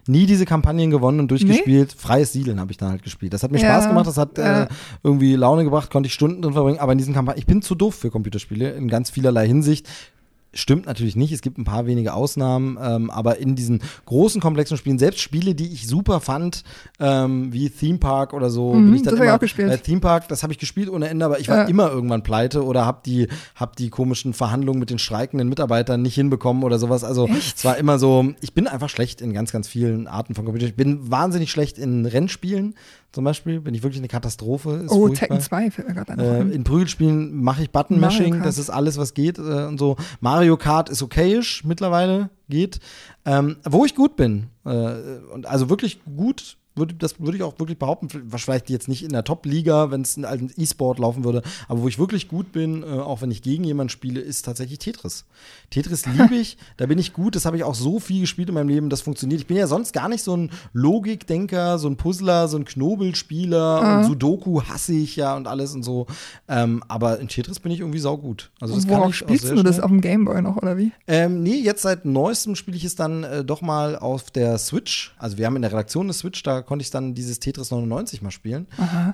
A: Nie diese Kampagnen gewonnen und durchgespielt. Freies Siedeln habe ich dann halt gespielt. Das hat mir
B: Ja,
A: Spaß gemacht, das hat
B: ja.
A: äh, irgendwie Laune gebracht, konnte ich Stunden drin verbringen. Aber in diesen Kampagnen, ich bin zu doof für Computerspiele in ganz vielerlei Hinsicht. Stimmt natürlich nicht, es gibt ein paar wenige Ausnahmen, ähm, aber in diesen großen, komplexen Spielen, selbst Spiele, die ich super fand, ähm, wie Theme Park oder so,
B: Mhm,
A: bin ich dann
B: das hab ich
A: immer,
B: auch gespielt.
A: Bei Theme Park, das habe ich gespielt ohne Ende, aber ich war
B: Ja.
A: immer irgendwann pleite oder habe die, hab die komischen Verhandlungen mit den streikenden Mitarbeitern nicht hinbekommen oder sowas. Also
B: Echt?
A: es war immer so, ich bin einfach schlecht in ganz, ganz vielen Arten von Computer. Ich bin wahnsinnig schlecht in Rennspielen zum Beispiel, bin ich wirklich eine Katastrophe. Ist
B: oh,
A: furchtbar.
B: Tekken 2 fällt mir gerade an.
A: Äh, in Prügelspielen mache ich Button-Mashing, das ist alles, was geht äh, und so. Mario Kart ist okayisch mittlerweile, geht. Ähm, wo ich gut bin, äh, und also wirklich gut, würde, das würde ich auch wirklich behaupten, vielleicht jetzt nicht in der Top-Liga, wenn es in alten E-Sport laufen würde, aber wo ich wirklich gut bin, äh, auch wenn ich gegen jemanden spiele, ist tatsächlich Tetris. Tetris liebe ich, da bin ich gut, das habe ich auch so viel gespielt in meinem Leben, das funktioniert. Ich bin ja sonst gar nicht so ein Logikdenker, so ein Puzzler, so ein Knobelspieler und Sudoku hasse ich ja und alles und so. Ähm, aber in Tetris bin ich irgendwie saugut. Also das
B: Und
A: kann
B: worauf
A: ich auch
B: spielst du das auf dem Gameboy noch, oder wie?
A: Ähm, nee, jetzt seit neuestem spiele ich es dann äh, doch mal auf der Switch. Also wir haben in der Redaktion eine Switch, da konnte ich dann dieses Tetris 99 mal spielen.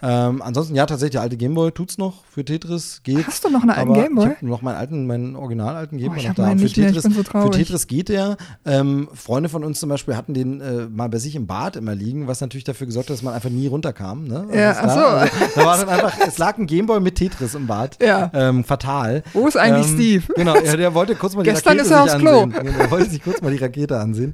A: Ähm, ansonsten, ja, tatsächlich, der alte Gameboy tut's noch für Tetris, geht.
B: Hast du noch einen alten Gameboy?
A: Ich habe noch meinen alten, meinen original alten Gameboy
B: ich
A: noch da. für,
B: nicht mehr, ich
A: Tetris,
B: bin so
A: für. Tetris geht der. Ähm, Freunde von uns zum Beispiel hatten den äh, mal bei sich im Bad immer liegen, was natürlich dafür gesorgt hat, dass man einfach nie runterkam. Ne?
B: Ja,
A: ist
B: ach so.
A: Also, da war dann einfach, es lag ein Gameboy mit Tetris im Bad.
B: Ja.
A: Ähm, fatal.
B: Wo ist eigentlich
A: ähm,
B: Steve?
A: Genau, ja, der wollte kurz mal die
B: Gestern
A: Rakete
B: ist er aufs Klo.
A: ansehen. Genau, Er wollte sich kurz mal die Rakete ansehen.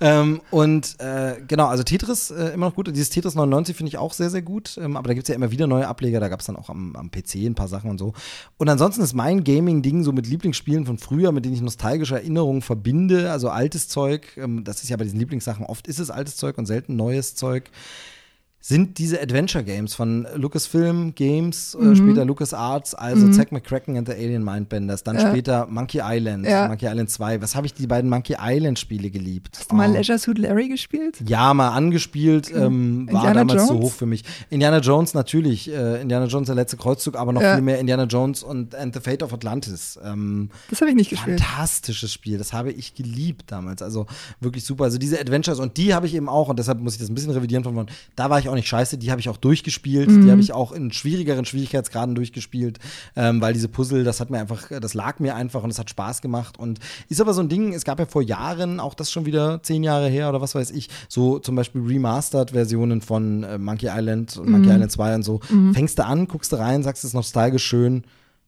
A: Ähm, und äh, genau, also Tetris äh, immer noch gut. Dieses Tetris 99 finde ich auch sehr, sehr gut. Ähm, aber da gibt es ja immer wieder neue Ableger. Da gab es dann auch am, am PC ein paar Sachen und so. Und ansonsten ist mein Gaming-Ding so mit Lieblingsspielen von früher, mit denen ich nostalgische Erinnerungen verbinde. Also altes Zeug. Ähm, das ist ja bei diesen Lieblingssachen oft ist es altes Zeug und selten neues Zeug sind diese Adventure Games von Lucasfilm Games,
B: Mhm.
A: äh, später LucasArts, also Zack McCracken and the Alien Mindbenders, dann
B: Ja.
A: später Monkey Island,
B: Ja.
A: Monkey Island 2. Was habe ich die beiden Monkey Island Spiele geliebt?
B: Hast du mal
A: Oh.
B: Leisure Suit Larry gespielt?
A: Ja, mal angespielt, ähm, war damals zu
B: Jones?
A: hoch für mich. Indiana Jones natürlich, äh, Indiana Jones der letzte Kreuzzug, aber noch
B: Ja.
A: viel mehr Indiana Jones und And the Fate of Atlantis. Ähm,
B: Das habe ich nicht gespielt.
A: Fantastisches Spiel, das habe ich geliebt damals. Also wirklich super. Also diese Adventures und die habe ich eben auch und deshalb muss ich das ein bisschen revidieren von vorn. Da war ich auch nicht scheiße, die habe ich auch durchgespielt,
B: Mhm.
A: die habe ich auch in schwierigeren Schwierigkeitsgraden durchgespielt, ähm, weil diese Puzzle, das hat mir einfach, das lag mir einfach und es hat Spaß gemacht und ist aber so ein Ding. Es gab ja vor Jahren, auch das schon wieder zehn Jahre her oder was weiß ich, so zum Beispiel Remastered-Versionen von äh, Monkey Island und
B: Mhm.
A: Monkey Island 2 und so. Fängst du an, guckst du rein, sagst es ist nostalgisch schön.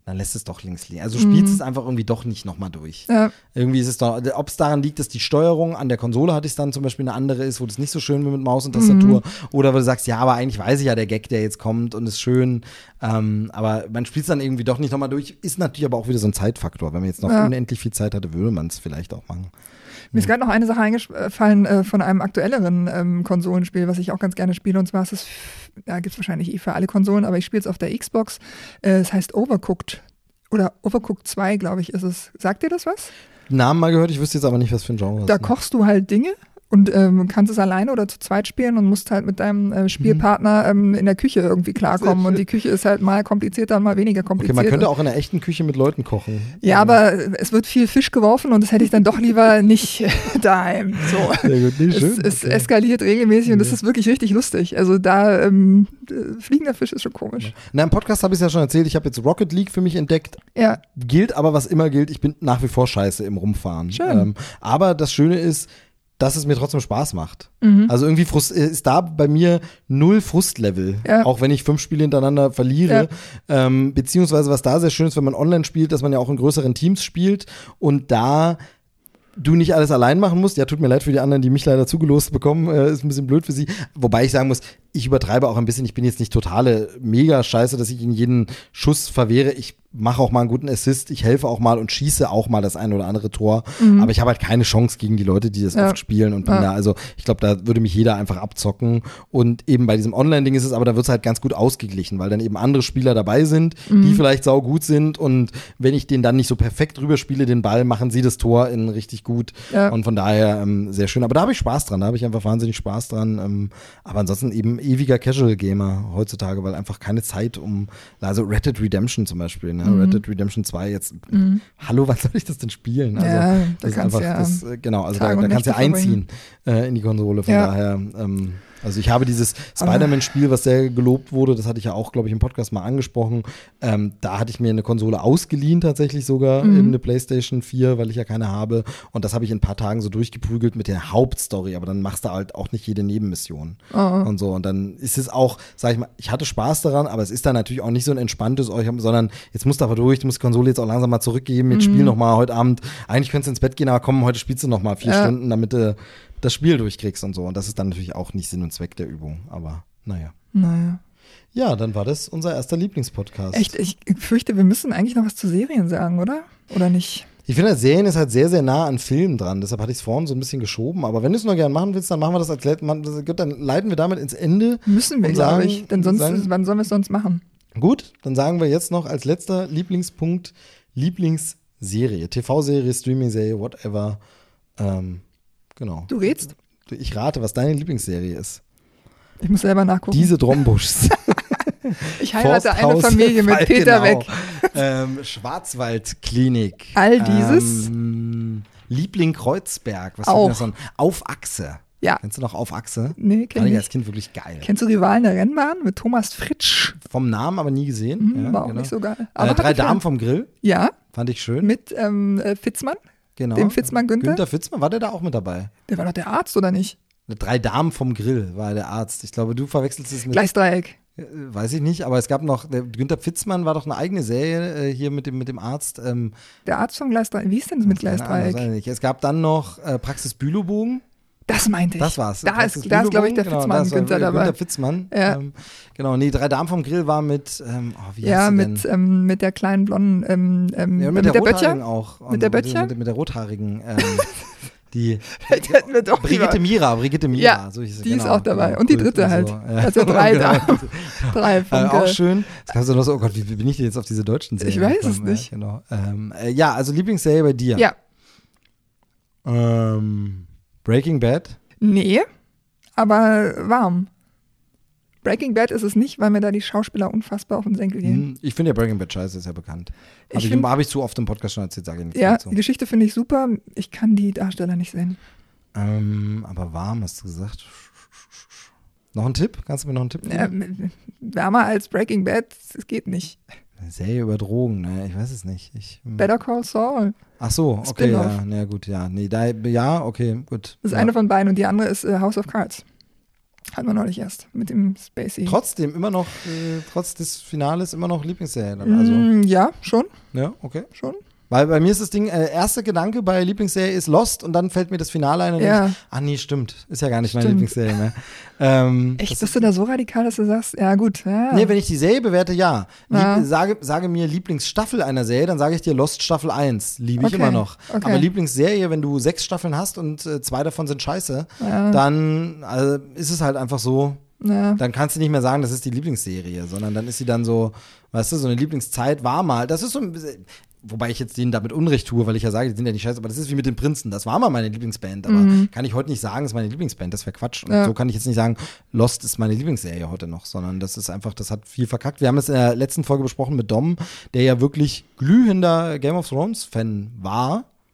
A: Dann lässt es doch links liegen. Also spielst es einfach irgendwie doch nicht nochmal durch.
B: Mhm. Ja.
A: Irgendwie ist es doch, ob es daran liegt, dass die Steuerung an der Konsole hatte ich dann zum Beispiel eine andere ist, wo das nicht so schön mit Maus und Tastatur. Oder wo du sagst, ja, aber eigentlich weiß ich ja der Gag, der jetzt kommt und ist schön. Ähm, aber man spielt es dann irgendwie doch nicht nochmal durch. Ist natürlich aber auch wieder so ein Zeitfaktor. Wenn man jetzt noch
B: Ja.
A: unendlich viel Zeit hatte, würde man es vielleicht auch machen.
B: Mir ist gerade noch eine Sache eingefallen äh, von einem aktuelleren ähm, Konsolenspiel, was ich auch ganz gerne spiele. Und zwar ist es, da gibt es wahrscheinlich eh für alle Konsolen, aber ich spiele es auf der Xbox. Äh, Es heißt Overcooked. Oder Overcooked 2, glaube ich, ist es. Sagt dir das was?
A: Namen mal gehört, ich wüsste jetzt aber nicht, was für ein Genre das
B: Da
A: ist.
B: kochst du halt Dinge und ähm, kannst es alleine oder zu zweit spielen und musst halt mit deinem äh, Spielpartner ähm, in der Küche irgendwie klarkommen. Und die Küche ist halt mal komplizierter und mal weniger
A: Okay,
B: kompliziert.
A: man könnte auch in der echten Küche mit Leuten kochen.
B: ja, aber es wird viel Fisch geworfen und das hätte ich dann doch lieber nicht daheim. So.
A: Sehr gut, nee, schön.
B: Es, es
A: Okay.
B: eskaliert regelmäßig und das ist wirklich richtig lustig. Also da ähm, äh, fliegender Fisch ist schon komisch.
A: Na, im Podcast habe ich es ja schon erzählt, ich habe jetzt Rocket League für mich entdeckt.
B: Ja,
A: gilt aber, was immer gilt, ich bin nach wie vor scheiße im Rumfahren.
B: Schön.
A: Ähm, aber das Schöne ist, dass es mir trotzdem Spaß macht.
B: Mhm.
A: Also irgendwie frust äh, ist da bei mir null Frustlevel,
B: Ja.
A: auch wenn ich fünf Spiele hintereinander verliere. Ähm, beziehungsweise was da sehr schön ist, wenn man online spielt, dass man ja auch in größeren Teams spielt und da du nicht alles allein machen musst. Ja, tut mir leid für die anderen, die mich leider zugelost bekommen. Äh, ist ein bisschen blöd für sie. Wobei ich sagen muss, ich übertreibe auch ein bisschen. Ich bin jetzt nicht totale mega scheiße, dass ich in jeden Schuss verwehre. Ich mache auch mal einen guten Assist, ich helfe auch mal und schieße auch mal das eine oder andere Tor.
B: Mhm.
A: Aber ich habe halt keine Chance gegen die Leute, die das
B: Ja.
A: oft spielen und bin
B: Ja.
A: da, also ich glaube, da würde mich jeder einfach abzocken. Und eben bei diesem Online-Ding ist es aber, da wird es halt ganz gut ausgeglichen, weil dann eben andere Spieler dabei sind,
B: Mhm.
A: die vielleicht sau gut sind und wenn ich den dann nicht so perfekt rüberspiele, den Ball, machen sie das Tor in richtig gut.
B: Ja.
A: Und von daher ähm, sehr schön. Aber da habe ich Spaß dran, da habe ich einfach wahnsinnig Spaß dran. Ähm, aber ansonsten eben ewiger Casual-Gamer heutzutage, weil einfach keine Zeit um, also Red Dead Redemption zum Beispiel, ne?
B: Mhm.
A: Red Dead Redemption 2 jetzt, hallo, was soll ich das denn spielen? Also,
B: Ja, da
A: das ist
B: kannst
A: einfach,
B: ja
A: das, äh, genau, also da,
B: Tage
A: da
B: und
A: kannst du ja einziehen äh, in die Konsole, von
B: Ja.
A: daher, ähm, also ich habe dieses Spider-Man-Spiel, was sehr gelobt wurde, das hatte ich ja auch, glaube ich, im Podcast mal angesprochen. Ähm, da hatte ich mir eine Konsole ausgeliehen, tatsächlich sogar,
B: Mhm.
A: eben eine PlayStation 4, weil ich ja keine habe. Und das habe ich in ein paar Tagen so durchgeprügelt mit der Hauptstory, aber dann machst du halt auch nicht jede Nebenmission
B: Oh.
A: und so. Und dann ist es auch, sag ich mal, ich hatte Spaß daran, aber es ist dann natürlich auch nicht so ein entspanntes euch, sondern jetzt musst du aber durch, du musst die Konsole jetzt auch langsam mal zurückgeben, jetzt spiel noch mal heute Abend. Eigentlich könntest du ins Bett gehen, aber komm, heute spielst du noch mal vier
B: Ja.
A: Stunden, damit du das Spiel durchkriegst und so. Und das ist dann natürlich auch nicht Sinn und Zweck der Übung, aber naja.
B: Naja.
A: Ja, dann war das unser erster Lieblingspodcast.
B: Echt, ich fürchte, wir müssen eigentlich noch was zu Serien sagen, oder? Oder nicht?
A: Ich finde, Serien ist halt sehr, sehr nah an Filmen dran. Deshalb hatte ich es vorhin so ein bisschen geschoben. Aber wenn du es noch gerne machen willst, dann machen wir das als Let- man- das- gut, dann leiten wir damit ins Ende.
B: Müssen wir, glaube
A: sagen-
B: ich. Denn sonst,
A: sagen-
B: wann sollen wir es sonst machen?
A: Gut, dann sagen wir jetzt noch als letzter Lieblingspunkt Lieblingsserie, TV-Serie, Streaming-Serie, whatever. Ähm, genau.
B: Du rätst?
A: Ich rate, was deine Lieblingsserie ist.
B: Ich muss selber nachgucken.
A: Diese Drombuschs.
B: ich heirate eine Familie mit
A: Fall,
B: Peter
A: genau.
B: weg.
A: Ähm, Schwarzwaldklinik.
B: All dieses?
A: Ähm, Liebling Kreuzberg. Was
B: Auch.
A: das? Auf Achse.
B: Ja.
A: Kennst du noch Auf Achse?
B: Nee, kenn
A: ich
B: ich
A: als Kind wirklich geil.
B: Kennst du Rivalen der Rennbahn mit Thomas Fritsch?
A: Vom Namen aber nie gesehen.
B: Hm,
A: ja,
B: war auch
A: genau.
B: nicht so geil.
A: Äh,
B: hatte
A: drei
B: Film.
A: Damen vom Grill.
B: Ja,
A: Fand ich schön.
B: mit ähm, äh, Fitzmann.
A: Genau.
B: dem Fitzmann Günther?
A: Günther Fitzmann, war der da auch mit dabei?
B: Der war doch der Arzt, oder nicht?
A: Drei Damen vom Grill war der Arzt. Ich glaube, du verwechselst es mit.
B: Gleisdreieck.
A: Äh, Weiß ich nicht, aber es gab noch, der Günther Fitzmann war doch eine eigene Serie äh, hier mit dem, mit dem Arzt. Ähm,
B: Der Arzt vom Gleisdreieck. Wie ist denn das mit
A: Ahnung,
B: Gleisdreieck?
A: nicht. Es gab dann noch äh, Praxis Bülowbogen.
B: Das meinte ich.
A: Das war's.
B: Da
A: Praxis
B: ist, da ist glaube ich, der
A: Bülowbogen,
B: Fitzmann
A: das
B: Günther dabei.
A: Günther Fitzmann.
B: Ja.
A: Ähm, genau, nee, drei Damen vom Grill war mit, ähm, oh, wie
B: Ja, mit,
A: denn?
B: ähm, mit der kleinen blonden, ähm, ähm,
A: ja,
B: mit,
A: mit,
B: der,
A: der,
B: Böttcher.
A: Auch.
B: Mit der Böttcher?
A: Mit, mit der Rothaarigen. Ähm, die
B: Hätten wir doch
A: Brigitte Mira, Brigitte Mira.
B: Ja,
A: so hieß
B: die ist
A: genau,
B: auch dabei.
A: genau,
B: Und die dritte halt.
A: Ja.
B: Also drei
A: Genau.
B: da. Drei
A: Äh,
B: vom
A: auch schön. Jetzt kannst du noch so, oh Gott, wie, bin ich denn jetzt auf diese deutschen Serien?
B: Ich weiß es nicht.
A: Genau. Ähm, äh, ja, also Lieblingsserie bei dir.
B: Ja,
A: Ähm, Breaking Bad.
B: nee, aber warm. Breaking Bad ist es nicht, weil mir da die Schauspieler unfassbar auf den Senkel gehen.
A: Hm, Ich finde ja Breaking Bad scheiße, ist ja bekannt. Habe
B: Ich
A: ich, hab ich zu oft im Podcast schon erzählt, sage ich nicht.
B: Ja,
A: dazu.
B: die Geschichte finde ich super. Ich kann die Darsteller nicht sehen.
A: Ähm, aber warm, hast du gesagt. Noch ein Tipp? Kannst du mir noch einen Tipp
B: Ja,
A: geben?
B: wärmer als Breaking Bad, es geht nicht.
A: Eine Serie über Drogen, ne? Ich weiß es nicht. Ich, hm.
B: Better Call Saul.
A: Ach so, okay, ja, na gut, ja. Nee, da, ja, okay, gut.
B: Das ist
A: ja.
B: eine von beiden und die andere ist äh, House of Cards. Hatten wir neulich erst mit dem Spacey.
A: Trotzdem immer noch, äh, trotz des Finales immer noch Lieblingsserie. Dann. Also,
B: Mm, ja, schon,
A: ja, okay.
B: schon.
A: Weil bei mir ist das Ding, äh, erster Gedanke bei Lieblingsserie ist Lost und dann fällt mir das Finale ein und
B: Ja.
A: ich, ah nee, stimmt. Ist ja gar nicht meine
B: Stimmt.
A: Lieblingsserie mehr. Ähm,
B: Echt, bist du da so radikal, dass du sagst, ja gut, ja.
A: Nee, wenn ich die Serie bewerte, ja. Lieb,
B: Ja.
A: Sage, sage mir Lieblingsstaffel einer Serie, dann sage ich dir Lost Staffel 1. Liebe ich
B: Okay,
A: immer noch.
B: okay.
A: Aber Lieblingsserie, wenn du sechs Staffeln hast und äh, zwei davon sind scheiße,
B: Ja.
A: dann also, ist es halt einfach so,
B: ja.
A: dann kannst du nicht mehr sagen, das ist die Lieblingsserie, sondern dann ist sie dann so, weißt du, so eine Lieblingszeit war mal. Das ist so ein wobei ich jetzt denen damit Unrecht tue, weil ich ja sage, die sind ja nicht scheiße, aber das ist wie mit den Prinzen. Das war mal meine Lieblingsband, aber kann ich heute nicht sagen, ist meine Lieblingsband, das wäre Quatsch. Und
B: Mhm. Ja.
A: so kann ich jetzt nicht sagen, Lost ist meine Lieblingsserie heute noch, sondern das ist einfach, das hat viel verkackt. Wir haben es in der letzten Folge besprochen mit Dom, der ja wirklich glühender Game of Thrones Fan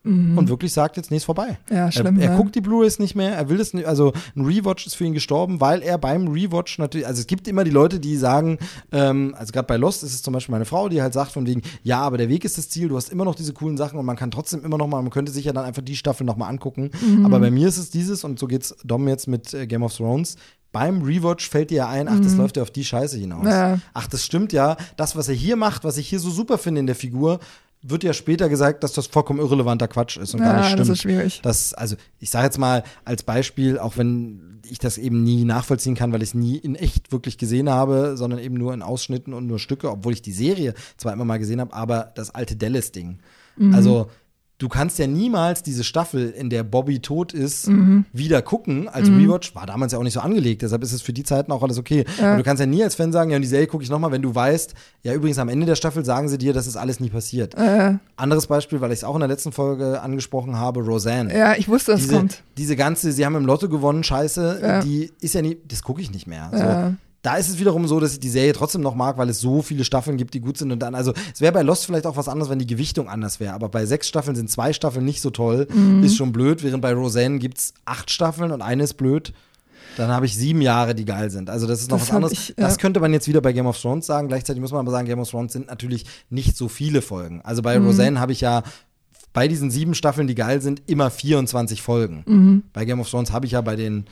A: war. Und wirklich sagt, jetzt nee, ist vorbei.
B: Mhm. Ja, schlimm,
A: Er, er
B: ja.
A: guckt die Blu-rays nicht mehr, er will das nicht, also ein Rewatch ist für ihn gestorben, weil er beim Rewatch natürlich, also es gibt immer die Leute, die sagen, ähm, also gerade bei Lost ist es zum Beispiel meine Frau, die halt sagt von wegen, ja, aber der Weg ist das Ziel, du hast immer noch diese coolen Sachen und man kann trotzdem immer noch mal, man könnte sich ja dann einfach die Staffel noch mal angucken,
B: Mhm.
A: aber bei mir ist es dieses und so geht's Dom jetzt mit äh, Game of Thrones, beim Rewatch fällt dir ja ein, ach, das läuft ja auf die Scheiße hinaus.
B: Mhm. Ja.
A: Ach, das stimmt ja. Das, was er hier macht, was ich hier so super finde in der Figur, wird ja später gesagt, dass das vollkommen irrelevanter Quatsch ist und
B: ja,
A: gar nicht stimmt.
B: das ist schwierig.
A: Das, also ich sage jetzt mal als Beispiel, auch wenn ich das eben nie nachvollziehen kann, weil ich es nie in echt wirklich gesehen habe, sondern eben nur in Ausschnitten und nur Stücke, obwohl ich die Serie zwar immer mal gesehen habe, aber das alte Dallas-Ding.
B: Mhm.
A: Also du kannst ja niemals diese Staffel, in der Bobby tot ist,
B: Mhm.
A: wieder gucken als Rewatch. War damals ja auch nicht so angelegt, deshalb ist es für die Zeiten auch alles okay. Aber du kannst ja nie als Fan sagen, ja, und die Serie gucke ich nochmal, wenn du weißt, ja, übrigens am Ende der Staffel sagen sie dir, dass es alles nie passiert.
B: Äh,
A: Anderes Beispiel, weil ich es auch in der letzten Folge angesprochen habe, Roseanne.
B: ja, ich wusste, dass es kommt.
A: diese ganze, sie haben im Lotto gewonnen, Scheiße,
B: Ja.
A: die ist ja nie, das gucke ich nicht mehr. So. Da ist es wiederum so, dass ich die Serie trotzdem noch mag, weil es so viele Staffeln gibt, die gut sind. Und dann, also es wäre bei Lost vielleicht auch was anderes, wenn die Gewichtung anders wäre. Aber bei sechs Staffeln sind zwei Staffeln nicht so toll.
B: Mhm.
A: Ist schon blöd, während bei Roseanne gibt es acht Staffeln und eine ist blöd. Dann habe ich sieben Jahre, die geil sind. Also das ist noch
B: Das
A: was anderes.
B: ich, ja.
A: Das könnte man jetzt wieder bei Game of Thrones sagen. Gleichzeitig muss man aber sagen, Game of Thrones sind natürlich nicht so viele Folgen. Also
B: Mhm.
A: bei Roseanne habe ich ja bei diesen sieben Staffeln, die geil sind, immer 24 Folgen.
B: Mhm.
A: Bei Game of Thrones habe ich ja bei den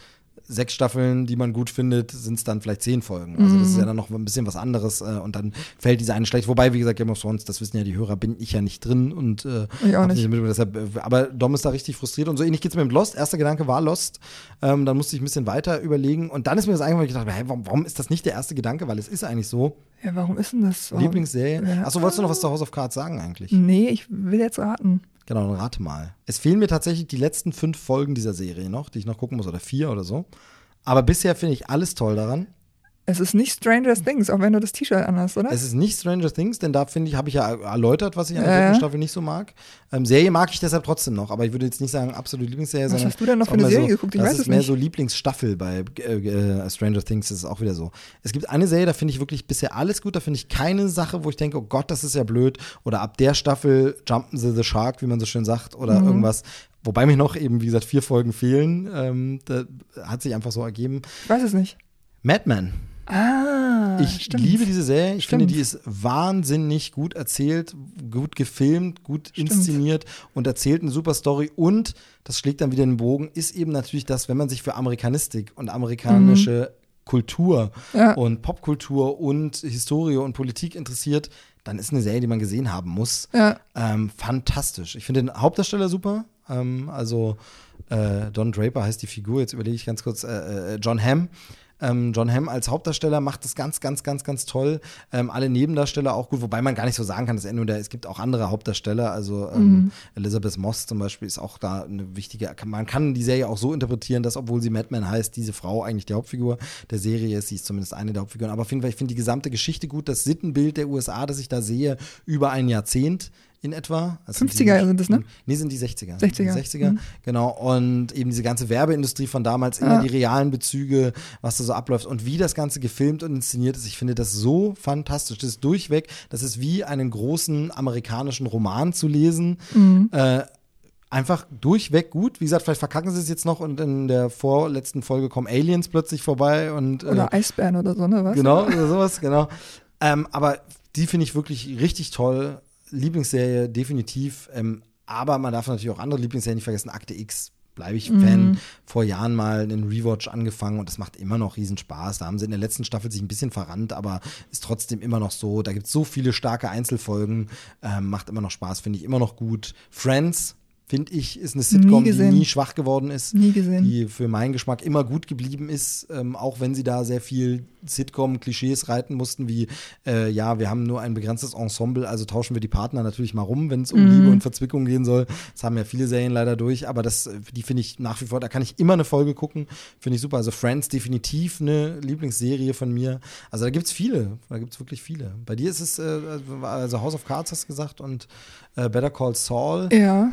A: sechs Staffeln, die man gut findet, sind es dann vielleicht zehn Folgen. Also das ist ja dann noch ein bisschen was anderes äh, und dann fällt diese eine schlecht. Wobei, wie gesagt, Game of Thrones, das wissen ja die Hörer, bin ich ja nicht drin und äh,
B: Ich auch nicht.
A: mit, deshalb, äh, aber Dom ist da richtig frustriert und so ähnlich geht's mir mit Lost. Erster Gedanke war Lost. Ähm, dann musste ich ein bisschen weiter überlegen und dann ist mir das eingefallen, ich dachte, hä, warum, warum ist das nicht der erste Gedanke? Weil es ist eigentlich so.
B: Ja, warum ist denn das so?
A: Lieblingsserie.
B: Ja.
A: Achso, wolltest du noch was zu House of Cards sagen eigentlich?
B: Nee, ich will jetzt raten.
A: Genau, dann rate mal. Es fehlen mir tatsächlich die letzten fünf Folgen dieser Serie noch, die ich noch gucken muss, oder vier oder so. Aber bisher finde ich alles toll daran.
B: Es ist nicht Stranger Things, auch wenn du das T-Shirt anhast, oder?
A: Es ist nicht Stranger Things, denn da finde ich, habe ich ja erläutert, was ich an der dritten
B: ja.
A: Staffel nicht so mag. Ähm, Serie mag ich deshalb trotzdem noch, aber ich würde jetzt nicht sagen absolute Lieblingsserie,
B: Was hast du denn noch
A: ist
B: für eine
A: mehr
B: Serie
A: so,
B: geguckt? Ich
A: das
B: weiß
A: ist
B: es
A: mehr
B: nicht.
A: so Lieblingsstaffel bei äh, äh, Stranger Things, das ist auch wieder so. Es gibt eine Serie, da finde ich wirklich bisher alles gut, da finde ich keine Sache, wo ich denke, oh Gott, das ist ja blöd. Oder ab der Staffel jumpen sie the shark, wie man so schön sagt, oder
B: Mhm.
A: irgendwas. Wobei mir noch eben, wie gesagt, vier Folgen fehlen. Ähm, da hat sich einfach so ergeben.
B: Ich weiß es nicht.
A: Madman.
B: Ah,
A: Ich
B: stimmt.
A: liebe diese Serie. Ich
B: Stimmt.
A: finde, die ist wahnsinnig gut erzählt, gut gefilmt, gut
B: Stimmt.
A: inszeniert und erzählt eine super Story. Und das schlägt dann wieder den Bogen, ist eben natürlich das, wenn man sich für Amerikanistik und amerikanische Kultur
B: Mhm. Ja.
A: und Popkultur und Historie und Politik interessiert, dann ist eine Serie, die man gesehen haben muss.
B: Ja.
A: Ähm, fantastisch. Ich finde den Hauptdarsteller super. Ähm, also äh, Don Draper heißt die Figur, jetzt überlege ich ganz kurz, äh, äh, John Hamm. Ähm, John Hamm als Hauptdarsteller macht das ganz, ganz, ganz, ganz toll. Ähm, alle Nebendarsteller auch gut, wobei man gar nicht so sagen kann, dass er nur der, es gibt auch andere Hauptdarsteller. Also ähm, Elizabeth Moss zum Beispiel ist auch da eine wichtige, man kann die Serie auch so interpretieren, dass obwohl sie Madman heißt, diese Frau eigentlich die Hauptfigur der Serie ist. Sie ist zumindest eine der Hauptfiguren. Aber auf jeden Fall, ich finde die gesamte Geschichte gut, das Sittenbild der USA, das ich da sehe, über ein Jahrzehnt in etwa. Also
B: 50er
A: die-
B: sind es, ne?
A: Nee, sind die 60er.
B: 60er.
A: Die 60er,
B: Mhm.
A: genau. Und eben diese ganze Werbeindustrie von damals, immer
B: Ja.
A: die realen Bezüge, was da so abläuft und wie das Ganze gefilmt und inszeniert ist. Ich finde das so fantastisch. Das ist durchweg, das ist wie einen großen amerikanischen Roman zu lesen.
B: Mhm.
A: Äh, einfach durchweg gut. Wie gesagt, vielleicht verkacken sie es jetzt noch und in der vorletzten Folge kommen Aliens plötzlich vorbei und äh,
B: Oder Eisbären oder so, ne? Was?
A: Genau, oder sowas, genau. Ähm, aber die finde ich wirklich richtig toll. Lieblingsserie, definitiv. Ähm, aber man darf natürlich auch andere Lieblingsserien nicht vergessen. Akte X bleibe ich Fan. Vor Jahren mal einen Rewatch angefangen und das macht immer noch riesen Spaß. Da haben sie in der letzten Staffel sich ein bisschen verrannt, aber ist trotzdem immer noch so. Da gibt es so viele starke Einzelfolgen. Ähm, macht immer noch Spaß, finde ich immer noch gut. Friends, finde ich, ist eine Sitcom, die
B: gesehen.
A: nie schwach geworden ist
B: Nie gesehen.
A: die für meinen Geschmack immer gut geblieben ist, ähm, auch wenn sie da sehr viel Sitcom-Klischees reiten mussten, wie, äh, ja, wir haben nur ein begrenztes Ensemble, also tauschen wir die Partner natürlich mal rum, wenn es um Liebe und Verzwickung gehen soll. Das haben ja viele Serien leider durch, aber das, die finde ich nach wie vor, da kann ich immer eine Folge gucken, finde ich super. Also Friends definitiv eine Lieblingsserie von mir. Also da gibt es viele, da gibt es wirklich viele. Bei dir ist es, äh, also House of Cards hast du gesagt und äh, Better Call Saul.
B: Ja.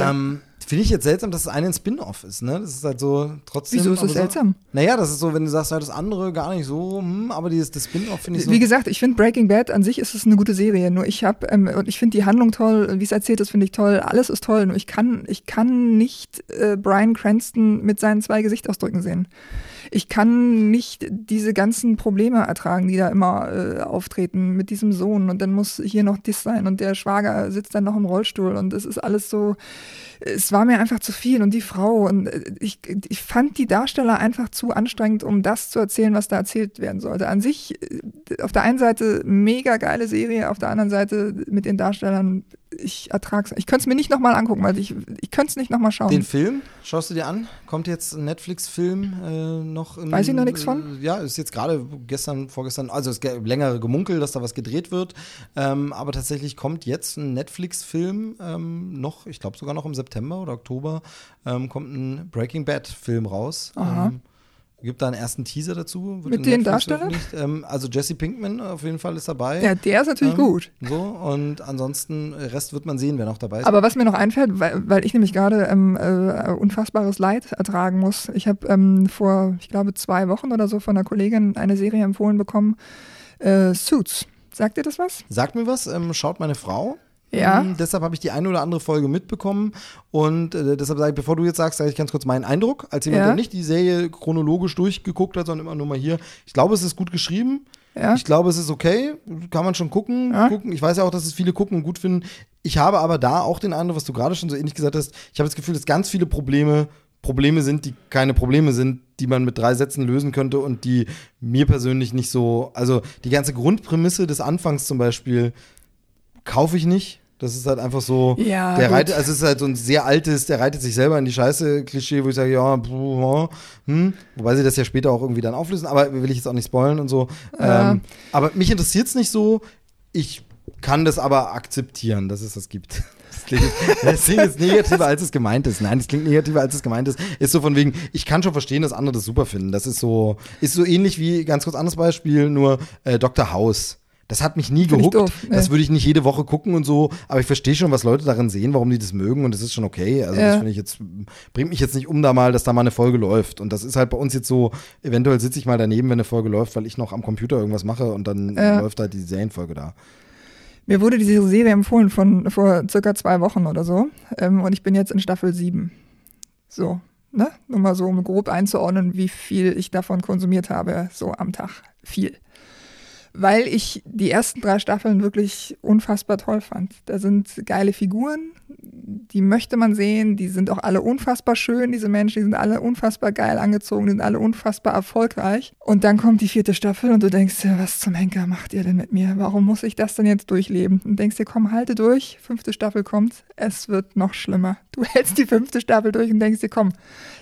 A: Ähm, Finde ich jetzt seltsam, dass es eine ein Spin-off ist, ne? Das ist halt so trotzdem.
B: Wieso ist das
A: so,
B: seltsam?
A: Naja, das ist so, wenn du sagst, ja, das andere gar nicht so, hm, aber dieses, das Spin-off finde ich so.
B: Wie gesagt, ich finde Breaking Bad an sich ist es eine gute Serie. Nur ich habe ähm, und ich finde die Handlung toll, wie es erzählt ist, finde ich toll. Alles ist toll. Nur ich kann ich kann nicht äh, Brian Cranston mit seinen zwei Gesichtsausdrücken sehen. Ich kann nicht diese ganzen Probleme ertragen, die da immer äh, auftreten mit diesem Sohn. Und dann muss hier noch dies sein und der Schwager sitzt dann noch im Rollstuhl. Und es ist alles so es war mir einfach zu viel. Und die Frau. Und äh, ich, ich fand die Darsteller einfach zu anstrengend, um das zu erzählen, was da erzählt werden sollte. An sich, äh, auf der einen Seite mega geile Serie, auf der anderen Seite mit den Darstellern ich ertrag's. Ich könnte es mir nicht nochmal angucken, weil ich, ich könnte es nicht nochmal schauen.
A: Den Film schaust du dir an? Kommt jetzt ein Netflix-Film äh, noch? In,
B: Weiß ich noch nichts von?
A: Äh, ja, ist jetzt gerade gestern, vorgestern, also es ist längere Gemunkel, dass da was gedreht wird. Ähm, aber tatsächlich kommt jetzt ein Netflix-Film ähm, noch, ich glaube sogar noch im September oder Oktober, ähm, kommt ein Breaking Bad-Film raus.
B: Aha.
A: Gibt da einen ersten Teaser dazu?
B: Mit den Darstellern?
A: Ähm, also Jesse Pinkman auf jeden Fall ist dabei.
B: Ja, der ist natürlich ähm, gut.
A: So, und ansonsten, Rest wird man sehen, wer noch dabei ist.
B: Aber was mir noch einfällt, weil, weil ich nämlich gerade ähm, äh, unfassbares Leid ertragen muss. Ich habe ähm, vor, ich glaube, zwei Wochen oder so von einer Kollegin eine Serie empfohlen bekommen, äh, Suits. Sagt ihr das was?
A: Sagt mir was, ähm, schaut meine Frau.
B: Ja.
A: Ähm, deshalb habe ich die eine oder andere Folge mitbekommen. Und äh, deshalb sage ich, bevor du jetzt sagst, sage ich ganz kurz meinen Eindruck, als jemand,
B: Ja.
A: der nicht die Serie chronologisch durchgeguckt hat, sondern immer nur mal hier. Ich glaube, es ist gut geschrieben.
B: Ja.
A: Ich glaube, es ist okay. Kann man schon gucken,
B: Ja.
A: gucken. Ich weiß ja auch, dass es viele gucken und gut finden. Ich habe aber da auch den Eindruck, was du gerade schon so ähnlich gesagt hast. Ich habe das Gefühl, dass ganz viele Probleme Probleme sind, die keine Probleme sind, die man mit drei Sätzen lösen könnte und die mir persönlich nicht so. Also die ganze Grundprämisse des Anfangs zum Beispiel kaufe ich nicht. Das ist halt einfach so.
B: Ja,
A: der
B: gut.
A: reitet, also es ist halt so ein sehr altes, der reitet sich selber in die Scheiße Klischee, wo ich sage, ja, puh, hm. wobei sie das ja später auch irgendwie dann auflösen, aber will ich jetzt auch nicht spoilen und so.
B: Ja.
A: Ähm, aber mich interessiert es nicht so. Ich kann das aber akzeptieren, dass es das gibt. Das klingt, das klingt jetzt negativer, als es gemeint ist. Nein, das klingt negativer, als es gemeint ist. Ist so von wegen, ich kann schon verstehen, dass andere das super finden. Das ist so, ist so ähnlich wie, ganz kurz anderes Beispiel, nur äh, Dr. House. Das hat mich nie
B: Find
A: gehuckt.
B: nee.
A: Das würde ich nicht jede Woche gucken und so. Aber ich verstehe schon, was Leute darin sehen, warum die das mögen. Und das ist schon okay. Also
B: Ja.
A: das finde ich jetzt, bringt mich jetzt nicht um da mal, dass da mal eine Folge läuft. Und das ist halt bei uns jetzt so, eventuell sitze ich mal daneben, wenn eine Folge läuft, weil ich noch am Computer irgendwas mache und dann
B: Ja.
A: läuft halt die Serienfolge da.
B: Mir wurde diese Serie empfohlen von vor circa zwei Wochen oder so. Ähm, und ich bin jetzt in Staffel 7. So, ne? Nur mal so, um grob einzuordnen, wie viel ich davon konsumiert habe, so am Tag. Viel. Weil ich die ersten drei Staffeln wirklich unfassbar toll fand. Da sind geile Figuren, die möchte man sehen, die sind auch alle unfassbar schön, diese Menschen, die sind alle unfassbar geil angezogen, die sind alle unfassbar erfolgreich. Und dann kommt die vierte Staffel und du denkst dir, was zum Henker macht ihr denn mit mir? Warum muss ich das denn jetzt durchleben? Und denkst dir, komm, halte durch, fünfte Staffel kommt, es wird noch schlimmer. Du hältst die fünfte Staffel durch und denkst dir, komm,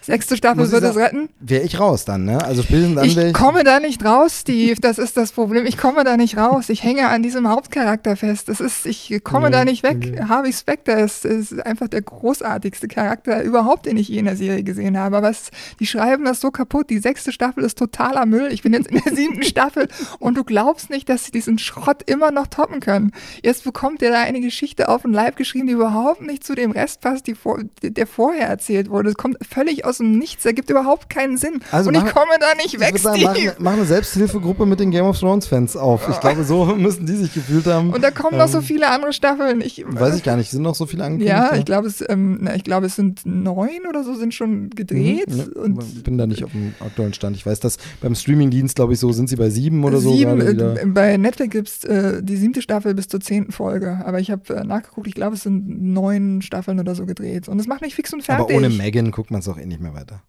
B: sechste Staffel
A: Muss
B: wird es retten.
A: Wäre ich raus dann, ne? Also spätestens dann
B: Ich
A: ich.
B: komme da nicht raus, Steve. Das ist das Problem. Ich komme da nicht raus. Ich hänge an diesem Hauptcharakter fest. Das ist, ich komme da nicht weg. Harvey Specter ist, ist einfach der großartigste Charakter überhaupt, den ich je in der Serie gesehen habe. Aber es, die schreiben das so kaputt. Die sechste Staffel ist totaler Müll. Ich bin jetzt in der siebten Staffel und du glaubst nicht, dass sie diesen Schrott immer noch toppen können. Jetzt bekommt ihr da eine Geschichte auf den Leib geschrieben, die überhaupt nicht zu dem Rest passt, die vor, der vorher erzählt wurde. Es kommt völlig aus dem Nichts. Ergibt überhaupt keinen Sinn.
A: Also
B: und ich
A: mach-
B: komme da nicht
A: Ich
B: weg,
A: sagen, mach, eine- mach eine Selbsthilfegruppe mit den Game of Thrones Fans auf. Ich glaube, so müssen die sich gefühlt haben.
B: Und da kommen noch so viele andere Staffeln. Ich,
A: Ähm, Weiß ich gar nicht, sind noch so viele angekündigt?
B: Ja, ich glaube, es, ähm, ich glaube, es sind neun oder so sind schon gedreht.
A: Mhm, ne, ich bin da nicht auf dem aktuellen Stand. Ich weiß, dass beim Streamingdienst, glaube ich, so sind sie bei sieben oder so.
B: sieben, äh, bei Netflix gibt es äh, die siebte Staffel bis zur zehnten Folge. Aber ich habe äh, nachgeguckt, ich glaube, es sind neun Staffeln oder so gedreht. Und es macht mich fix und fertig.
A: Aber ohne Megan guckt man es auch eh nicht mehr weiter.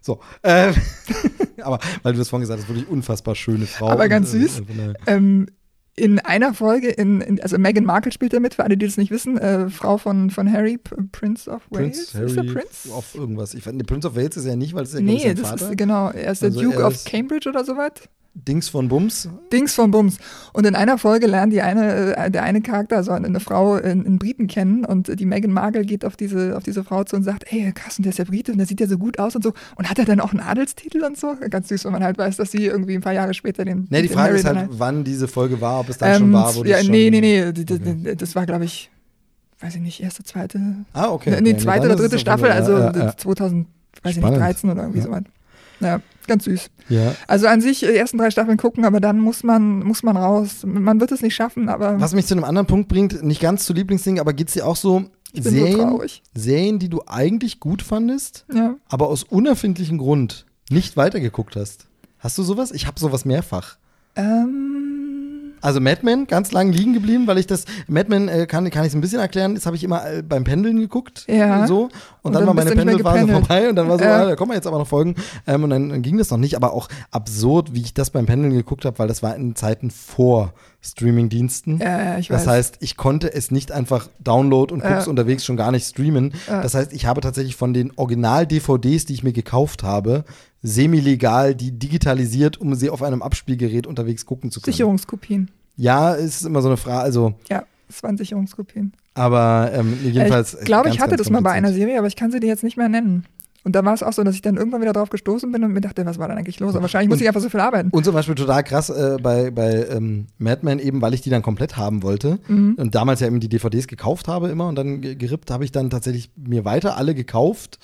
A: So, äh, aber weil du das vorhin gesagt hast, wirklich unfassbar schöne Frau.
B: Aber ganz
A: Und, äh,
B: süß.
A: von daher-
B: Ähm, in einer Folge, in, in, also Meghan Markle spielt da mit, für alle, die das nicht wissen, äh, Frau von, von Harry, Prince of Wales.
A: Prince
B: ist er
A: Harry
B: Prince?
A: auf irgendwas. Ich nee, Prince of Wales ist er ja nicht, weil es ist ja
B: Nee, das
A: Vater.
B: ist genau, er ist der
A: Also
B: Duke
A: er
B: of
A: ist-
B: Cambridge oder so was.
A: Dings von Bums.
B: Dings von Bums. Und in einer Folge lernt die eine, äh, der eine Charakter, also eine Frau in, in Briten kennen und die Meghan Markle geht auf diese, auf diese Frau zu und sagt, ey, krass, und der ist ja Brite und der sieht ja so gut aus und so. Und hat er dann auch einen Adelstitel und so? Ganz süß, wenn man halt weiß, dass sie irgendwie ein paar Jahre später den.
A: Nee, die Frage
B: Harry
A: ist
B: dann
A: halt, wann diese Folge war, ob es dann schon
B: Ähm,
A: war, wo
B: ja,
A: das schon
B: nee, nee, nee, die- die-
A: Okay.
B: die- das war, glaube ich, weiß ich nicht, erste, zweite,
A: Ah, okay.
B: nee,
A: okay.
B: zweite oder dritte Staffel, also
A: ja, ja,
B: 2000, weiß ich
A: Spannend.
B: nicht, 13 oder irgendwie
A: Ja.
B: so was. Ja, ganz süß.
A: ja.
B: Also an sich, die ersten drei Staffeln gucken, aber dann muss man, muss man raus. Man wird es nicht schaffen, aber
A: Was mich zu einem anderen Punkt bringt, nicht ganz zu Lieblingsding, aber geht es dir auch so, Serien. Serien, die du eigentlich gut fandest,
B: Ja.
A: aber aus unerfindlichem Grund nicht weitergeguckt hast? Hast du sowas? Ich habe sowas mehrfach.
B: Ähm,
A: Also Mad Men, ganz lang liegen geblieben, weil ich das, Mad Men äh, kann, kann ich es ein bisschen erklären, das habe ich immer äh, beim Pendeln geguckt.
B: Ja.
A: So. Und,
B: Und
A: dann,
B: dann
A: war meine Pendelphase vorbei und dann war so,
B: Ja.
A: ah, da kommen wir jetzt aber noch Folgen. Ähm, und dann, dann ging das noch nicht, aber auch absurd, wie ich das beim Pendeln geguckt habe, weil das war in Zeiten vor Streamingdiensten.
B: Ja, ja, ich
A: Das
B: weiß.
A: heißt, ich konnte es nicht einfach download und guck's
B: Ja.
A: unterwegs schon gar nicht streamen.
B: Ja.
A: Das heißt, ich habe tatsächlich von den Original-DVDs, die ich mir gekauft habe, semi-legal die digitalisiert, um sie auf einem Abspielgerät unterwegs gucken zu können.
B: Sicherungskopien.
A: Ja, ist immer so eine Frage. Also,
B: Ja, es waren Sicherungskopien.
A: aber ähm, jedenfalls.
B: ich glaube, ich hatte das mal bei einer. Serie, aber ich kann sie dir jetzt nicht mehr nennen. Und da war es auch so, dass ich dann irgendwann wieder drauf gestoßen bin und mir dachte, was war denn eigentlich los? Aber wahrscheinlich muss
A: Und-
B: ich einfach so viel arbeiten.
A: Und zum Beispiel total krass äh, bei, bei ähm, Mad Men eben, weil ich die dann komplett haben wollte
B: Mhm.
A: und damals ja eben die DVDs gekauft habe immer und dann ge- gerippt habe ich dann tatsächlich mir weiter alle gekauft,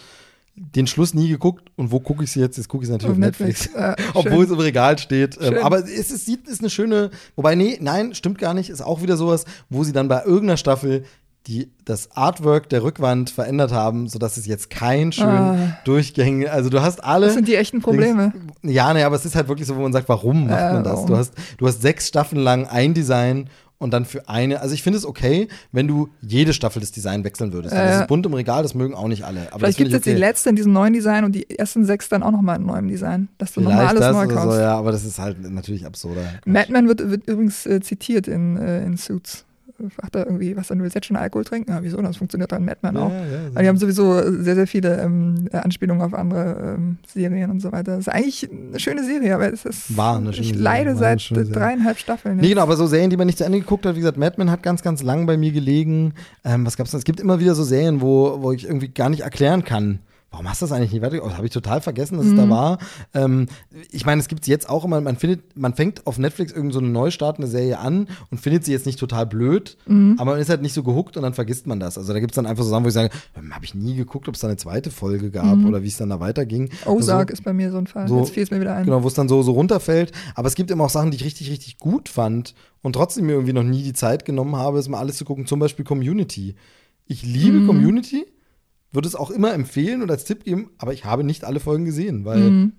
A: den Schluss nie geguckt und wo gucke ich sie jetzt? Jetzt gucke ich sie natürlich auf Netflix.
B: Netflix. Äh,
A: Obwohl es im Regal steht. Ähm,
B: Schön.
A: aber es ist, ist eine schöne, wobei, nee, nein, stimmt gar nicht, ist auch wieder sowas, wo sie dann bei irgendeiner Staffel die, das Artwork der Rückwand verändert haben, sodass es jetzt kein schön
B: Ah.
A: Durchgänge, also du hast alle.
B: Das sind die echten Probleme.
A: Ja, naja, aber es ist halt wirklich so, wo man sagt, warum macht
B: Ja,
A: man das?
B: warum?
A: Du hast, du hast sechs Staffeln lang ein Design und dann für eine, also ich finde es okay, wenn du jede Staffel das Design wechseln würdest.
B: Ja,
A: das ist bunt im Regal, das mögen auch nicht alle. Aber
B: Vielleicht gibt es jetzt
A: ich
B: die
A: okay.
B: letzte in diesem neuen Design und die ersten sechs dann auch nochmal in neuem Design, dass du nochmal alles
A: das
B: neu kaufst.
A: so, ja, aber das ist halt natürlich absurder.
B: Mad Men wird, wird übrigens äh, zitiert in, äh, in Suits. Fragt er irgendwie, was dann willst du jetzt schon Alkohol trinken? Ja, wieso? Das funktioniert dann in Mad Men
A: Ja,
B: auch.
A: ja,
B: Weil die haben sowieso sehr, sehr viele ähm, Anspielungen auf andere ähm, Serien und so weiter. Das ist eigentlich eine schöne Serie, aber es ist.
A: War eine schöne
B: Ich
A: Serie,
B: leide seit dreieinhalb Staffeln.
A: Nee, genau, aber so Serien, die man nicht zu Ende geguckt hat, wie gesagt, Mad Men hat ganz, ganz lang bei mir gelegen. Ähm, was gab's denn? Es gibt immer wieder so Serien, wo, wo ich irgendwie gar nicht erklären kann. Warum hast du das eigentlich nicht weiter? Oh, habe ich total vergessen, dass es
B: Mhm.
A: da war. Ähm, ich meine, es gibt jetzt auch immer, man findet, man fängt auf Netflix irgend so eine neu startende Serie an und findet sie jetzt nicht total blöd,
B: Mhm.
A: aber man ist halt nicht so gehuckt und dann vergisst man das. Also da gibt es dann einfach so Sachen, wo ich sage, habe ich nie geguckt, ob es da eine zweite Folge gab oder wie es dann da weiterging.
B: Ozark
A: Also,
B: ist bei mir so ein Fall.
A: so-
B: Jetzt fiel es mir wieder ein.
A: Genau, wo es dann so, so runterfällt. Aber es gibt immer auch Sachen, die ich richtig, richtig gut fand und trotzdem mir irgendwie noch nie die Zeit genommen habe, es mal alles zu gucken. Zum Beispiel Community. Ich liebe Community, würde es auch immer empfehlen und als Tipp geben, aber ich habe nicht alle Folgen gesehen, weil
B: Mhm.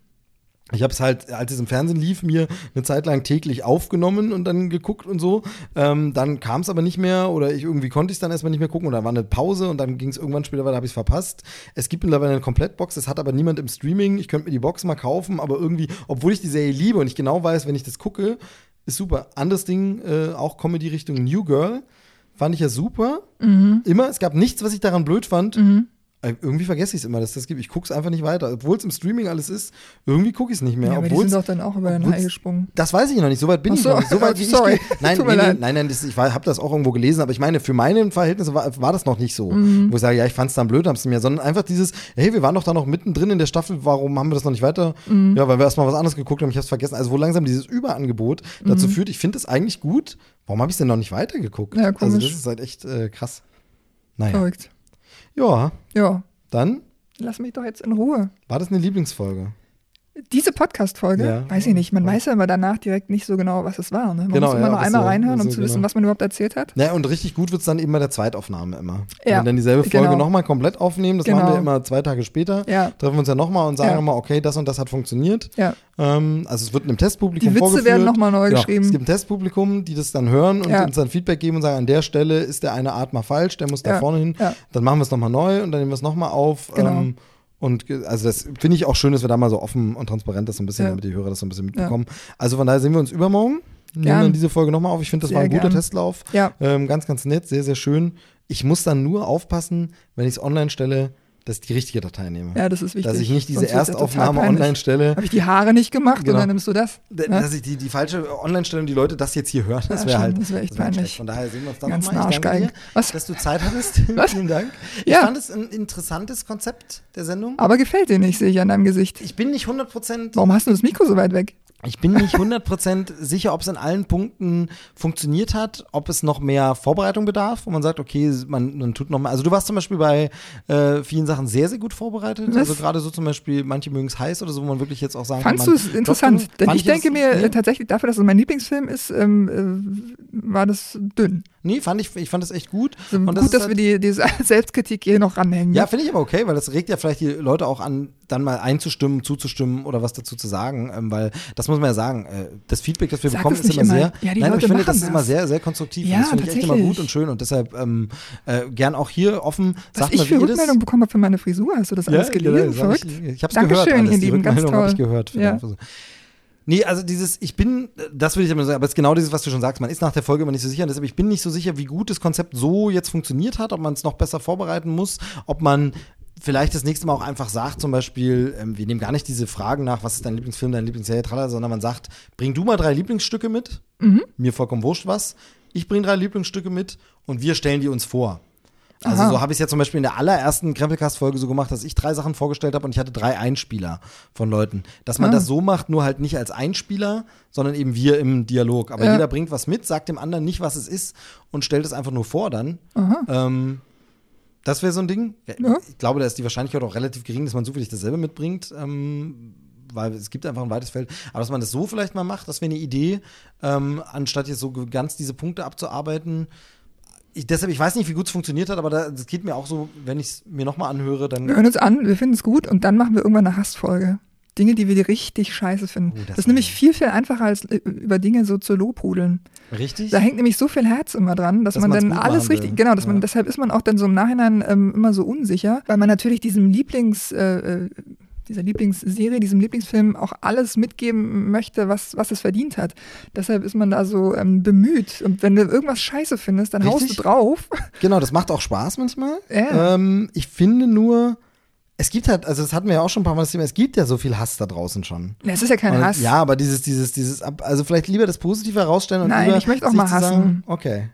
A: ich habe es halt, als es im Fernsehen lief, mir eine Zeit lang täglich aufgenommen und dann geguckt und so. Ähm, dann kam es aber nicht mehr oder ich irgendwie konnte ich es dann erstmal nicht mehr gucken oder war eine Pause und dann ging es irgendwann später weiter, habe ich es verpasst. Es gibt mittlerweile eine Komplettbox, das hat aber niemand im Streaming. Ich könnte mir die Box mal kaufen, aber irgendwie, obwohl ich die Serie liebe und ich genau weiß, wenn ich das gucke, ist super. Anderes Ding, äh, auch Comedy-Richtung New Girl, fand ich ja super.
B: Mhm.
A: Immer, es gab nichts, was ich daran blöd fand. Äh, Irgendwie vergesse ich es immer, dass das gibt. Ich gucke es einfach nicht weiter. Obwohl es im Streaming alles ist, irgendwie gucke ich es nicht mehr.
B: Ja, aber die sind doch dann auch über den Hai gesprungen.
A: das weiß ich noch nicht. So weit bin
B: Ach
A: ich
B: so.
A: noch nicht. So weit wie
B: Sorry.
A: ich. Nein, nee, nein, nein, das, ich habe das auch irgendwo gelesen, aber ich meine, für meine Verhältnisse war, war das noch nicht so.
B: Mhm.
A: Wo ich sage, ja, ich fand es dann blöd, hab's mir, sondern einfach dieses, hey, wir waren doch da noch mittendrin in der Staffel, warum haben wir das noch nicht weiter?
B: Mhm.
A: Ja, weil wir erstmal was anderes geguckt haben, ich hab's vergessen. Also wo langsam dieses Überangebot dazu
B: Mhm.
A: führt, ich finde es eigentlich gut, warum habe ich denn noch nicht weitergeguckt?
B: Ja,
A: also
B: komisch.
A: das ist halt echt äh, krass. Naja,
B: Verrückt.
A: Ja,
B: Ja,
A: dann
B: lass mich doch jetzt in Ruhe.
A: war das eine Lieblingsfolge.
B: Diese Podcast-Folge,
A: Ja.
B: weiß ich nicht, man weiß ja immer danach direkt nicht so genau, was es war. Ne? Man
A: Genau,
B: muss immer
A: ja,
B: noch einmal
A: so-
B: reinhören, um
A: so
B: zu wissen,
A: genau.
B: was man überhaupt erzählt hat.
A: Ja, und richtig gut wird's dann eben bei der Zweitaufnahme immer. Wenn
B: Ja,
A: wir dann dieselbe Folge
B: genau.
A: nochmal komplett aufnehmen, das
B: Genau.
A: machen wir immer zwei Tage später.
B: Ja.
A: Treffen wir uns ja nochmal und sagen
B: Ja.
A: nochmal, okay, das und das hat funktioniert.
B: Ja,
A: Ähm, also es wird einem Testpublikum
B: Die Witze
A: vorgeführt.
B: werden noch mal neu
A: genau.
B: geschrieben.
A: Es gibt ein Testpublikum, die das dann hören und
B: Ja.
A: uns dann Feedback geben und sagen, an der Stelle ist der eine Art mal falsch, der muss da
B: Ja.
A: vorne hin.
B: Ja.
A: Dann machen wir es nochmal neu und dann nehmen wir es nochmal auf.
B: Genau.
A: Ähm, und also das finde ich auch schön, dass wir da mal so offen und transparent das so ein bisschen,
B: Ja.
A: damit die Hörer das so ein bisschen mitbekommen. Also von daher sehen wir uns übermorgen. Nehmen
B: Gern.
A: dann diese Folge nochmal auf. Ich finde, das
B: Sehr
A: war ein guter
B: gern.
A: Testlauf.
B: ja.
A: Ähm, ganz, ganz nett, sehr, sehr schön. Ich muss dann nur aufpassen, wenn ich es online stelle, dass ich die richtige Datei nehme.
B: ja, das ist wichtig.
A: dass ich nicht diese
B: Sonst ja
A: Erstaufnahme online stelle.
B: Habe ich die Haare nicht gemacht
A: Genau.
B: und dann nimmst du das? Ne?
A: Dass ich die, die falsche Online-Stelle und die Leute das jetzt hier hören, das
B: Ja,
A: wäre
B: schon,
A: halt.
B: das wär echt
A: wär
B: peinlich.
A: Von daher sehen wir uns dann
B: Ganz
A: nochmal. Ich danke dir,
B: Was?
A: dass du Zeit hattest.
B: Was?
A: Vielen Dank. Ich
B: Ja.
A: fand es ein interessantes Konzept der Sendung.
B: Aber gefällt dir nicht, sehe ich an deinem Gesicht.
A: Ich bin nicht 100%,
B: Warum hast du das Mikro so weit weg?
A: Ich bin nicht 100% sicher, ob es in allen Punkten funktioniert hat, ob es noch mehr Vorbereitung bedarf, wo man sagt, okay, man, man tut noch mal. Also du warst zum Beispiel bei äh, vielen Sachen sehr, sehr gut vorbereitet.
B: Was?
A: Also gerade so zum Beispiel, manche mögen es heiß oder so, wo man wirklich jetzt auch sagen
B: Fandst
A: kann,
B: du
A: man
B: es interessant? Denn ich denke mir
A: nee.
B: äh, tatsächlich, dafür, dass es mein Lieblingsfilm ist, ähm, äh, war das dünn.
A: Nee, fand ich, ich fand das echt gut.
B: So
A: Und
B: gut,
A: das ist
B: dass
A: halt-
B: wir die, diese Selbstkritik hier noch ranhängen.
A: Ja, finde ich aber okay, weil das regt ja vielleicht die Leute auch an, dann mal einzustimmen, zuzustimmen oder was dazu zu sagen, ähm, weil das muss man ja sagen, äh, das Feedback, das wir
B: Sag
A: bekommen,
B: das
A: ist immer
B: immer.
A: sehr,
B: Ja, die
A: nein, aber ich
B: Leute
A: finde, das
B: machen
A: ist immer
B: das.
A: sehr, sehr konstruktiv
B: Ja,
A: das finde ich echt immer gut und schön und deshalb ähm, äh, gern auch hier offen,
B: Was
A: sagt
B: ich
A: mal,
B: für
A: wie ihr das
B: Rückmeldung bekommen habe für meine Frisur, hast du das alles gelesen?
A: genau, sag
B: Verrückt.
A: Ich, ich habe es
B: Dankeschön,
A: gehört, alles.
B: ihr
A: die
B: Lieben, ganz
A: Rückmeldung habe ich gehört.
B: Ja.
A: Nee, also dieses, ich bin, das würde ich aber sagen, aber es ist genau dieses, was du schon sagst, man ist nach der Folge immer nicht so sicher, deshalb ich bin nicht so sicher, wie gut das Konzept so jetzt funktioniert hat, ob man es noch besser vorbereiten muss, ob man vielleicht das nächste Mal auch einfach sagt, zum Beispiel, ähm, wir nehmen gar nicht diese Fragen nach, was ist dein Lieblingsfilm, deine Lieblingsserie, tralala, sondern man sagt, bring du mal drei Lieblingsstücke mit,
B: Mhm.
A: mir vollkommen wurscht was, ich bring drei Lieblingsstücke mit und wir stellen die uns vor. Also
B: Aha.
A: so habe ich es ja zum Beispiel in der allerersten Krempelcast-Folge so gemacht, dass ich drei Sachen vorgestellt habe und ich hatte drei Einspieler von Leuten. Dass man
B: Ah.
A: das so macht, nur halt nicht als Einspieler, sondern eben wir im Dialog. Aber
B: Ja.
A: jeder bringt was mit, sagt dem anderen nicht, was es ist und stellt es einfach nur vor dann. Ähm, das wäre so ein Ding. Ja. Ich glaube, da ist die Wahrscheinlichkeit auch relativ gering, dass man zufällig dasselbe mitbringt. Ähm, weil es gibt einfach ein weites Feld. Aber dass man das so vielleicht mal macht, das wäre eine Idee, ähm, anstatt jetzt so ganz diese Punkte abzuarbeiten. Ich, deshalb, ich weiß nicht, wie gut es funktioniert hat, aber da, das geht mir auch so, wenn ich es mir nochmal anhöre, dann.
B: Wir hören uns an, wir finden es gut und dann machen wir irgendwann eine Hassfolge. Dinge, die wir richtig scheiße finden.
A: Oh, das
B: das, ist nämlich viel, viel einfacher, als äh, über Dinge so zu lobhudeln.
A: Richtig?
B: Da hängt nämlich so viel Herz immer dran, dass,
A: Dass
B: man dann alles richtig, genau, dass man,
A: Ja.
B: deshalb ist man auch dann so im Nachhinein ähm, immer so unsicher, weil man natürlich diesem Lieblings, äh, äh, dieser Lieblingsserie, diesem Lieblingsfilm auch alles mitgeben möchte, was, was es verdient hat. Deshalb ist man da so ähm, bemüht. Und wenn du irgendwas scheiße findest, dann haust
A: Richtig.
B: du drauf.
A: Genau, das macht auch Spaß manchmal.
B: Ja.
A: Ähm, ich finde nur, es gibt halt, also das hatten wir ja auch schon ein paar Mal das Thema, es gibt ja so viel Hass da draußen schon.
B: Ja, Es ist ja kein
A: Und-
B: Hass.
A: Ja, aber dieses, dieses, dieses, ab- also vielleicht lieber das Positive herausstellen und
B: Nein, ich möchte auch mal hassen.
A: Sagen, okay.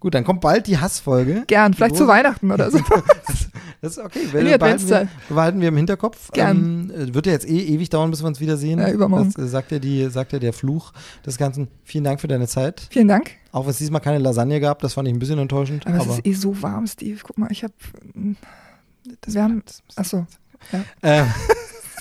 A: Gut, dann kommt bald die Hassfolge.
B: Gern, vielleicht zu Weihnachten oder so.
A: Das ist okay. Wir, behalten, wir, behalten wir im Hinterkopf.
B: Gern.
A: Ähm, äh, wird ja jetzt eh ewig dauern, bis wir uns wiedersehen.
B: Ja, übermorgen.
A: Das äh, sagt ja, die, sagt ja der Fluch des Ganzen. Vielen Dank für deine Zeit.
B: Vielen Dank.
A: Auch wenn es diesmal keine Lasagne gab, das fand ich ein bisschen enttäuschend.
B: Aber,
A: Aber,
B: es ist eh so warm, Steve. Guck mal, ich habe.
A: das
B: Wir haben. Achso.
A: Ähm,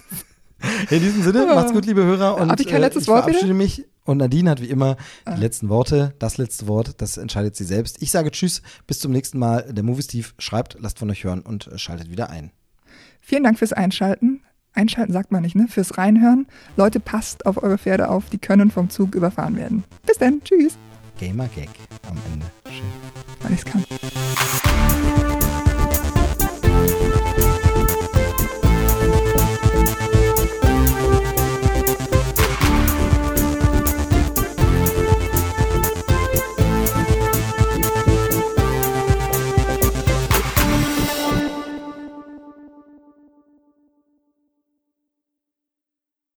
A: in diesem Sinne, macht's gut, liebe Hörer. Und
B: Hab ich kein
A: äh,
B: letztes
A: ich
B: Wort
A: verabschiede mich. Und Nadine hat wie immer
B: Ah.
A: die letzten Worte. Das letzte Wort, das entscheidet sie selbst. Ich sage Tschüss, bis zum nächsten Mal. Der Movie Steve schreibt, lasst von euch hören und schaltet wieder ein.
B: Vielen Dank fürs Einschalten. Einschalten sagt man nicht, ne? Fürs Reinhören. Leute, passt auf eure Pferde auf, die können vom Zug überfahren werden. Bis dann. Tschüss.
A: Gamer Gag am Ende. Schön.
B: Ich's kann.